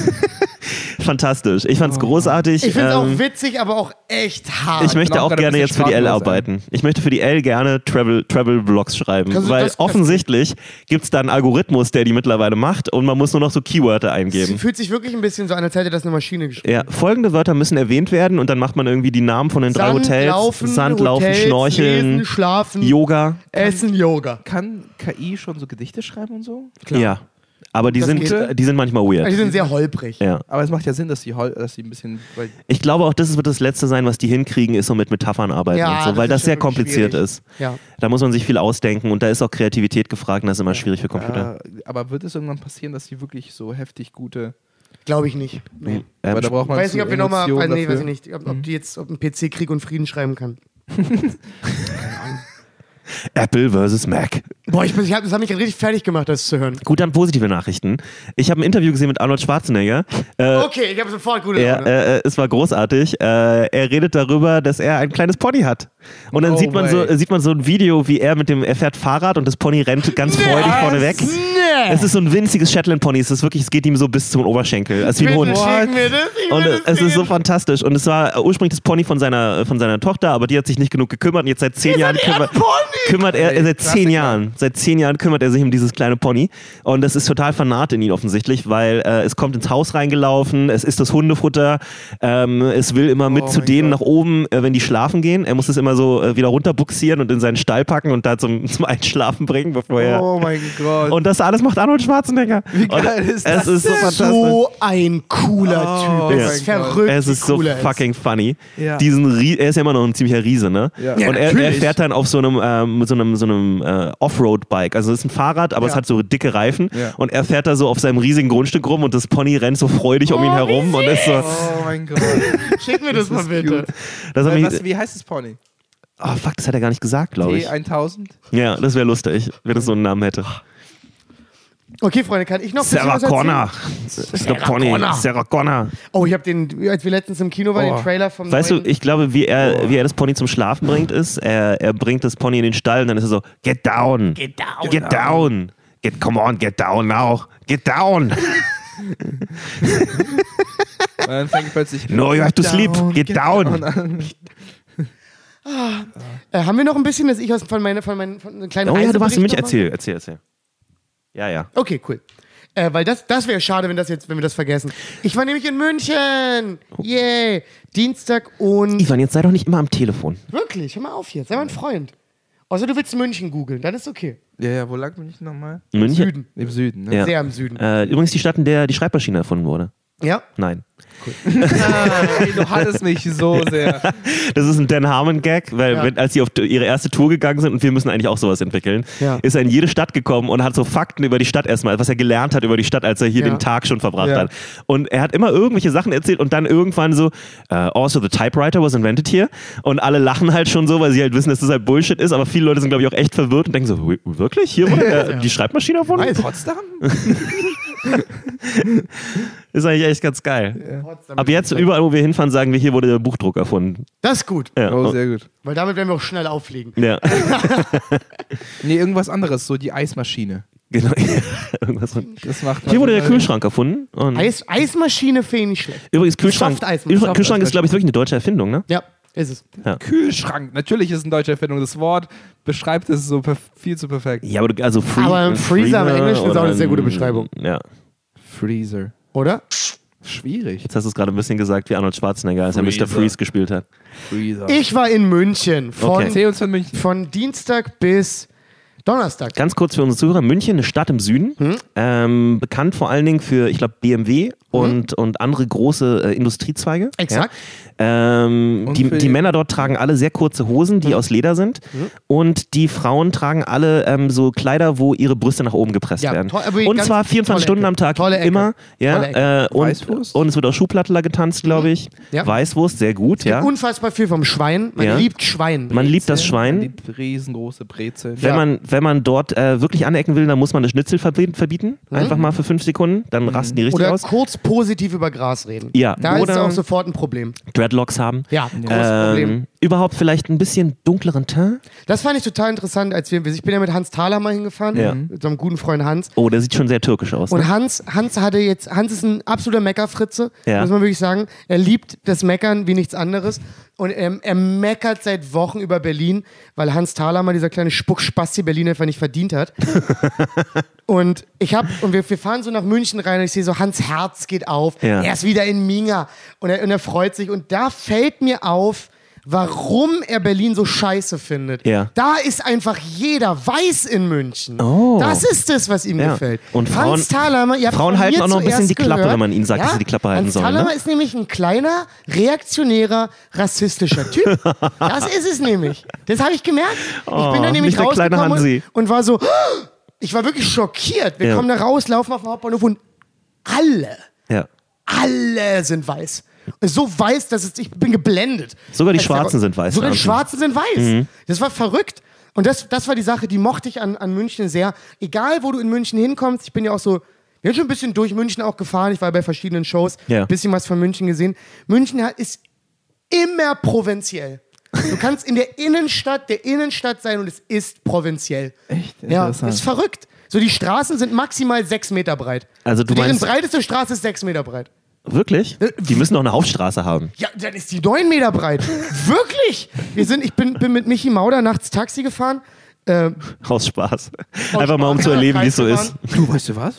[SPEAKER 5] Fantastisch. Ich fand's großartig.
[SPEAKER 3] Ich finde es
[SPEAKER 5] Ähm,
[SPEAKER 3] auch witzig, aber auch echt hart.
[SPEAKER 5] Ich möchte
[SPEAKER 4] auch
[SPEAKER 5] auch gerne jetzt für die L arbeiten. Ich möchte für die L gerne Travel, Travel Vlogs schreiben,
[SPEAKER 3] Kannst
[SPEAKER 5] weil
[SPEAKER 3] das-
[SPEAKER 5] offensichtlich gibt's da einen Algorithmus, der die mittlerweile macht und man muss nur noch so Keywörter
[SPEAKER 3] Es
[SPEAKER 5] eingeben.
[SPEAKER 3] fühlt sich wirklich ein bisschen so an, als hätte das eine Maschine geschrieben.
[SPEAKER 5] Ja, folgende Wörter müssen erwähnt werden und dann macht man irgendwie die Namen von den drei
[SPEAKER 3] Sand,
[SPEAKER 5] Hotels.
[SPEAKER 3] laufen,
[SPEAKER 5] Sand, laufen,
[SPEAKER 3] Hotels,
[SPEAKER 5] schnorcheln,
[SPEAKER 3] Lesen, schlafen,
[SPEAKER 5] Yoga.
[SPEAKER 3] Essen, Yoga.
[SPEAKER 4] Kann KI schon so Gedichte schreiben und so?
[SPEAKER 5] Ja. Aber die
[SPEAKER 3] Das
[SPEAKER 5] sind,
[SPEAKER 3] geht.
[SPEAKER 5] die sind manchmal
[SPEAKER 3] Also
[SPEAKER 5] weird.
[SPEAKER 3] Die sind sehr holprig.
[SPEAKER 5] Ja.
[SPEAKER 4] Aber es macht ja Sinn, dass sie, hol- dass sie ein bisschen. Weil
[SPEAKER 5] Ich glaube auch, das wird das Letzte sein, was die hinkriegen, ist so mit Metaphern arbeiten
[SPEAKER 3] Ja,
[SPEAKER 5] und so,
[SPEAKER 3] das
[SPEAKER 5] weil das sehr kompliziert
[SPEAKER 3] schwierig.
[SPEAKER 5] ist.
[SPEAKER 3] Ja.
[SPEAKER 5] Da muss man sich viel ausdenken und da ist auch Kreativität gefragt und das ist immer schwierig für Computer.
[SPEAKER 4] äh, aber wird es irgendwann passieren, dass sie wirklich so heftig gute.
[SPEAKER 3] Glaube ich nicht. Nee.
[SPEAKER 5] Ähm,
[SPEAKER 4] weil da braucht
[SPEAKER 3] Ich
[SPEAKER 4] man
[SPEAKER 3] weiß nicht, ob wir nochmal.
[SPEAKER 4] Emotionen
[SPEAKER 3] Nee, weiß ich
[SPEAKER 4] dafür.
[SPEAKER 3] nicht. Ob, ob die jetzt ob ein PC Krieg und Frieden schreiben kann.
[SPEAKER 5] Apple versus Mac.
[SPEAKER 3] Boah, ich, bin- ich hab, das hat mich richtig fertig gemacht, das zu hören.
[SPEAKER 5] Gut, dann positive Nachrichten. Ich habe ein Interview gesehen mit Arnold Schwarzenegger. Äh,
[SPEAKER 3] Okay, ich habe sofort gute
[SPEAKER 5] er,
[SPEAKER 3] Laune.
[SPEAKER 5] äh, äh, es war großartig. Äh, er redet darüber, dass er ein kleines Pony hat. Und dann
[SPEAKER 4] No
[SPEAKER 5] sieht, man so, sieht man so ein Video, wie er mit dem, er fährt Fahrrad und das Pony rennt ganz freudig vorne weg.
[SPEAKER 3] Nee.
[SPEAKER 5] Es ist so ein winziges Shetland Pony. Es ist wirklich, es geht ihm so bis zum Oberschenkel. Es ist wie ein Hund. Und es ist so fantastisch. Und es war ursprünglich das Pony von seiner, von seiner Tochter, aber die hat sich nicht genug gekümmert. Und jetzt seit zehn Jahren kümmert,
[SPEAKER 3] Pony.
[SPEAKER 5] Kümmert er,
[SPEAKER 4] Ey,
[SPEAKER 5] seit zehn
[SPEAKER 4] Klassiker.
[SPEAKER 5] Jahren, seit zehn Jahren kümmert er sich um dieses kleine Pony. Und das ist total vernarrt in ihn offensichtlich, weil äh, es kommt ins Haus reingelaufen, es isst das Hundefutter, ähm, es will immer mit
[SPEAKER 4] Oh
[SPEAKER 5] zu denen
[SPEAKER 4] Gott.
[SPEAKER 5] nach oben, äh, wenn die schlafen gehen. Er muss es immer so äh, wieder runterbuxieren und in seinen Stall packen und da zum, zum Einschlafen bringen, bevor er.
[SPEAKER 4] Oh mein Gott.
[SPEAKER 5] Und das alles macht Arnold Schwarzenegger. Wie
[SPEAKER 4] geil ist das
[SPEAKER 5] Es ist so.
[SPEAKER 3] So ein cooler
[SPEAKER 4] Oh
[SPEAKER 3] Typ.
[SPEAKER 5] mein
[SPEAKER 3] Es ist verrückt.
[SPEAKER 5] Es ist so fucking funny.
[SPEAKER 4] Ja.
[SPEAKER 5] Diesen er ist ja immer noch ein ziemlicher Riese, ne?
[SPEAKER 4] Ja.
[SPEAKER 3] Ja,
[SPEAKER 5] und er, er fährt dann auf so einem, ähm, mit so einem, so einem äh, Offroad-Bike. Also es ist ein Fahrrad, aber es
[SPEAKER 3] Ja.
[SPEAKER 5] hat so dicke Reifen.
[SPEAKER 4] Ja.
[SPEAKER 5] Und er fährt da so auf seinem riesigen Grundstück rum und das Pony rennt so freudig um ihn
[SPEAKER 3] Oh,
[SPEAKER 5] herum. Und ist so,
[SPEAKER 4] oh mein Gott.
[SPEAKER 3] Schick mir das, mal
[SPEAKER 4] ist
[SPEAKER 3] bitte.
[SPEAKER 5] das hat
[SPEAKER 4] Äh,
[SPEAKER 5] mich,
[SPEAKER 4] was, wie heißt das Pony?
[SPEAKER 5] oh fuck, das hat er gar nicht gesagt, glaube ich.
[SPEAKER 4] T1000?
[SPEAKER 5] Ja, das wäre lustig, wenn es so einen Namen hätte.
[SPEAKER 3] Okay, Freunde, kann ich noch
[SPEAKER 5] Sarah? Connor. Das ist der Pony.
[SPEAKER 3] Connor.
[SPEAKER 5] Sarah Connor.
[SPEAKER 3] Oh, ich habe den, als wir letztens im Kino waren,
[SPEAKER 4] Oh.
[SPEAKER 3] den Trailer vom
[SPEAKER 5] Weißt du, ich glaube, wie er, wie er das Pony zum Schlafen bringt, ist, er, er bringt das Pony in den Stall und dann ist er so, get down.
[SPEAKER 3] Get down.
[SPEAKER 5] Get down. Get, come on, get down now. Get down.
[SPEAKER 4] Und dann fängt plötzlich.
[SPEAKER 5] No, you have to sleep. Get down.
[SPEAKER 3] Äh, haben wir noch ein bisschen, dass ich aus von meiner, von meinen, von einem kleinen
[SPEAKER 5] Oh ja, du warst
[SPEAKER 3] noch
[SPEAKER 5] Erzähl, erzähl, erzähl. Ja, ja.
[SPEAKER 3] Okay, cool. Äh, weil das, das wäre schade, wenn, das jetzt, wenn wir das vergessen. Ich war nämlich in München. Yay. Dienstag und.
[SPEAKER 5] Ivan, jetzt sei doch nicht immer am Telefon.
[SPEAKER 3] Wirklich, hör mal auf hier. Sei mal ein Freund. Außer du willst München googeln, dann ist okay.
[SPEAKER 4] Ja, ja, wo lag bin ich nochmal?
[SPEAKER 5] München?
[SPEAKER 3] Süden.
[SPEAKER 4] Im Süden, ne?
[SPEAKER 5] Ja.
[SPEAKER 3] Sehr im Süden.
[SPEAKER 5] Äh, übrigens die Stadt, in der die Schreibmaschine erfunden wurde.
[SPEAKER 3] Ja.
[SPEAKER 5] Nein.
[SPEAKER 4] Ey, du hattest mich so sehr.
[SPEAKER 5] Das ist ein Dan Harmon-Gag, weil
[SPEAKER 3] Ja.
[SPEAKER 5] wenn, als sie auf ihre erste Tour gegangen sind und wir müssen eigentlich auch sowas entwickeln,
[SPEAKER 3] Ja.
[SPEAKER 5] ist er in jede Stadt gekommen und hat so Fakten über die Stadt erstmal, was er gelernt hat über die Stadt, als er hier
[SPEAKER 3] Ja.
[SPEAKER 5] den Tag schon verbracht
[SPEAKER 4] Ja.
[SPEAKER 5] hat. Und er hat immer irgendwelche Sachen erzählt und dann irgendwann so, äh, also the typewriter was invented here. Und alle lachen halt schon so, weil sie halt wissen, dass das halt Bullshit ist, aber viele Leute sind, glaube ich, auch echt verwirrt und denken so, "Wi- wirklich? Hier wurde die Schreibmaschine erfunden?
[SPEAKER 4] Potsdam?
[SPEAKER 5] Ist eigentlich echt ganz geil.
[SPEAKER 3] Potsdam
[SPEAKER 5] Ab jetzt, überall, wo wir hinfahren, sagen wir, hier wurde der Buchdruck erfunden.
[SPEAKER 3] Das ist gut,
[SPEAKER 5] Ja.
[SPEAKER 4] Oh, sehr gut.
[SPEAKER 3] weil damit werden wir auch schnell auffliegen.
[SPEAKER 5] ja.
[SPEAKER 4] Nee, irgendwas anderes, so die Eismaschine.
[SPEAKER 5] genau. Irgendwas von-
[SPEAKER 4] Das macht
[SPEAKER 5] Hier wurde der Kühlschrank erfunden. Und
[SPEAKER 3] Eis, Eismaschine finde ich nicht schlecht.
[SPEAKER 5] übrigens. Kühlschrank, Kühlschrank ist, glaube ich, wirklich eine deutsche Erfindung, ne?
[SPEAKER 3] Ja, ist es.
[SPEAKER 4] Kühlschrank. Natürlich ist es eine deutsche Erfindung. Das Wort beschreibt es so viel zu perfekt.
[SPEAKER 5] Ja, aber du, also Free,
[SPEAKER 3] Aber ein Freezer im Englischen ist auch eine sehr gute Beschreibung.
[SPEAKER 5] Ja.
[SPEAKER 4] Freezer.
[SPEAKER 3] Oder?
[SPEAKER 4] Schwierig.
[SPEAKER 5] Jetzt hast du es gerade ein bisschen gesagt wie Arnold Schwarzenegger, als er Mr.
[SPEAKER 4] Freezer.
[SPEAKER 5] Freeze gespielt hat.
[SPEAKER 4] Freezer.
[SPEAKER 3] Ich war in München von,
[SPEAKER 5] Okay.
[SPEAKER 4] Erzähl uns von München.
[SPEAKER 3] von Dienstag bis Donnerstag.
[SPEAKER 5] Ganz kurz für unsere Zuhörer: München, eine Stadt im Süden,
[SPEAKER 3] Hm?
[SPEAKER 5] ähm, bekannt vor allen Dingen für, ich glaube, BMW und, und andere große äh, Industriezweige.
[SPEAKER 3] Hm? Exakt.
[SPEAKER 5] Ähm, die, die Männer dort tragen alle sehr kurze Hosen, die aus Leder sind. Und die Frauen tragen alle ähm, so Kleider, wo ihre Brüste nach oben gepresst
[SPEAKER 3] Ja,
[SPEAKER 5] werden. und zwar 24
[SPEAKER 3] tolle
[SPEAKER 5] Stunden
[SPEAKER 3] Ecke.
[SPEAKER 5] am Tag,
[SPEAKER 3] Tolle Ecke.
[SPEAKER 5] immer. Ja,
[SPEAKER 3] Tolle Ecke.
[SPEAKER 5] äh, und,
[SPEAKER 4] Weißwurst?
[SPEAKER 5] und es wird auch Schuhplattler getanzt, glaube ich.
[SPEAKER 3] Ja.
[SPEAKER 5] Weißwurst, sehr gut, ja.
[SPEAKER 3] Unfassbar viel vom Schwein. Man
[SPEAKER 5] Ja.
[SPEAKER 3] liebt Schwein.
[SPEAKER 5] Man liebt das Schwein.
[SPEAKER 4] Die riesengroße Brezel.
[SPEAKER 5] Wenn,
[SPEAKER 3] Ja.
[SPEAKER 5] man, wenn man dort äh, wirklich anecken will, dann muss man das Schnitzel verbieten. verbieten. Einfach mal für fünf Sekunden, dann rasten die richtig
[SPEAKER 3] Oder
[SPEAKER 5] aus.
[SPEAKER 3] kurz positiv über Gras reden.
[SPEAKER 5] Ja.
[SPEAKER 3] Da ist
[SPEAKER 5] Oder-
[SPEAKER 3] auch sofort ein Problem.
[SPEAKER 5] Dreadlocks haben.
[SPEAKER 3] Ja, großes Problem.
[SPEAKER 5] Ähm, überhaupt vielleicht ein bisschen dunkleren Teint.
[SPEAKER 3] Das fand ich total interessant, als wir, ich bin ja mit Hans Thaler mal hingefahren,
[SPEAKER 5] Ja.
[SPEAKER 3] mit so einem guten Freund Hans.
[SPEAKER 5] Oh, der sieht schon sehr türkisch aus.
[SPEAKER 3] Und
[SPEAKER 5] Ne?
[SPEAKER 3] Hans, Hans hatte jetzt, Hans ist ein absoluter Meckerfritze,
[SPEAKER 5] Ja.
[SPEAKER 3] muss man wirklich sagen. Er liebt das Meckern wie nichts anderes. Und er, er meckert seit Wochen über Berlin, weil Hans Thaler mal dieser kleine Spuckspasti Berlin einfach nicht verdient hat. und ich hab, und wir, wir fahren so nach München rein und ich sehe so, Hans Herz geht auf.
[SPEAKER 5] Ja.
[SPEAKER 3] Er ist wieder in Minga. Und er, und er freut sich. Und da fällt mir auf, warum er Berlin so scheiße findet.
[SPEAKER 5] Ja.
[SPEAKER 3] Da ist einfach jeder weiß in München.
[SPEAKER 5] Oh.
[SPEAKER 3] Das ist es, was ihm
[SPEAKER 5] Ja.
[SPEAKER 3] gefällt.
[SPEAKER 5] Und Frauen-
[SPEAKER 3] Hans habt
[SPEAKER 5] Frauen halten auch noch ein bisschen die Klappe,
[SPEAKER 3] gehört.
[SPEAKER 5] wenn man ihnen sagt, dass sie die Klappe halten
[SPEAKER 3] Hans
[SPEAKER 5] sollen,
[SPEAKER 3] Thalermann
[SPEAKER 5] ne?
[SPEAKER 3] ist nämlich ein kleiner, reaktionärer, rassistischer Typ. das ist es nämlich. Das habe ich gemerkt. ich bin
[SPEAKER 5] Oh,
[SPEAKER 3] da nämlich
[SPEAKER 5] der kleine
[SPEAKER 3] rausgekommen und, und war so, ich war wirklich schockiert. Wir
[SPEAKER 5] Ja.
[SPEAKER 3] kommen da raus, laufen auf dem Hauptbahnhof und alle,
[SPEAKER 5] Ja.
[SPEAKER 3] alle sind weiß. So weiß, dass es, ich bin geblendet.
[SPEAKER 5] Sogar die Schwarzen sind weiß,
[SPEAKER 3] Sogar die. Schwarzen sind weiß. Das war verrückt. Und das, das war die Sache, die mochte ich an, an München sehr. Egal, wo du in München hinkommst, ich bin ja auch so, wir sind schon ein bisschen durch München auch gefahren. Ich war bei verschiedenen Shows,
[SPEAKER 5] Ja.
[SPEAKER 3] ein bisschen was von München gesehen. München ist immer provinziell. Du kannst in der Innenstadt der Innenstadt sein und es ist provinziell.
[SPEAKER 4] Echt?
[SPEAKER 3] Ja,
[SPEAKER 4] Interessant.
[SPEAKER 3] ist verrückt. So, die Straßen sind maximal sechs Meter breit.
[SPEAKER 5] Also du
[SPEAKER 3] so, deren
[SPEAKER 5] meinst-
[SPEAKER 3] breiteste Straße ist sechs Meter breit.
[SPEAKER 5] Wirklich?
[SPEAKER 3] Äh,
[SPEAKER 5] Die müssen doch eine Hauptstraße haben.
[SPEAKER 3] Ja, dann ist die neun Meter breit. Wirklich? Wir sind, ich bin, bin mit Michi Mauder nachts Taxi gefahren. Äh,
[SPEAKER 5] Aus Spaß. Einfach mal, um zu
[SPEAKER 3] Ja,
[SPEAKER 5] erleben, wie es so ist.
[SPEAKER 4] Du, weißt du was?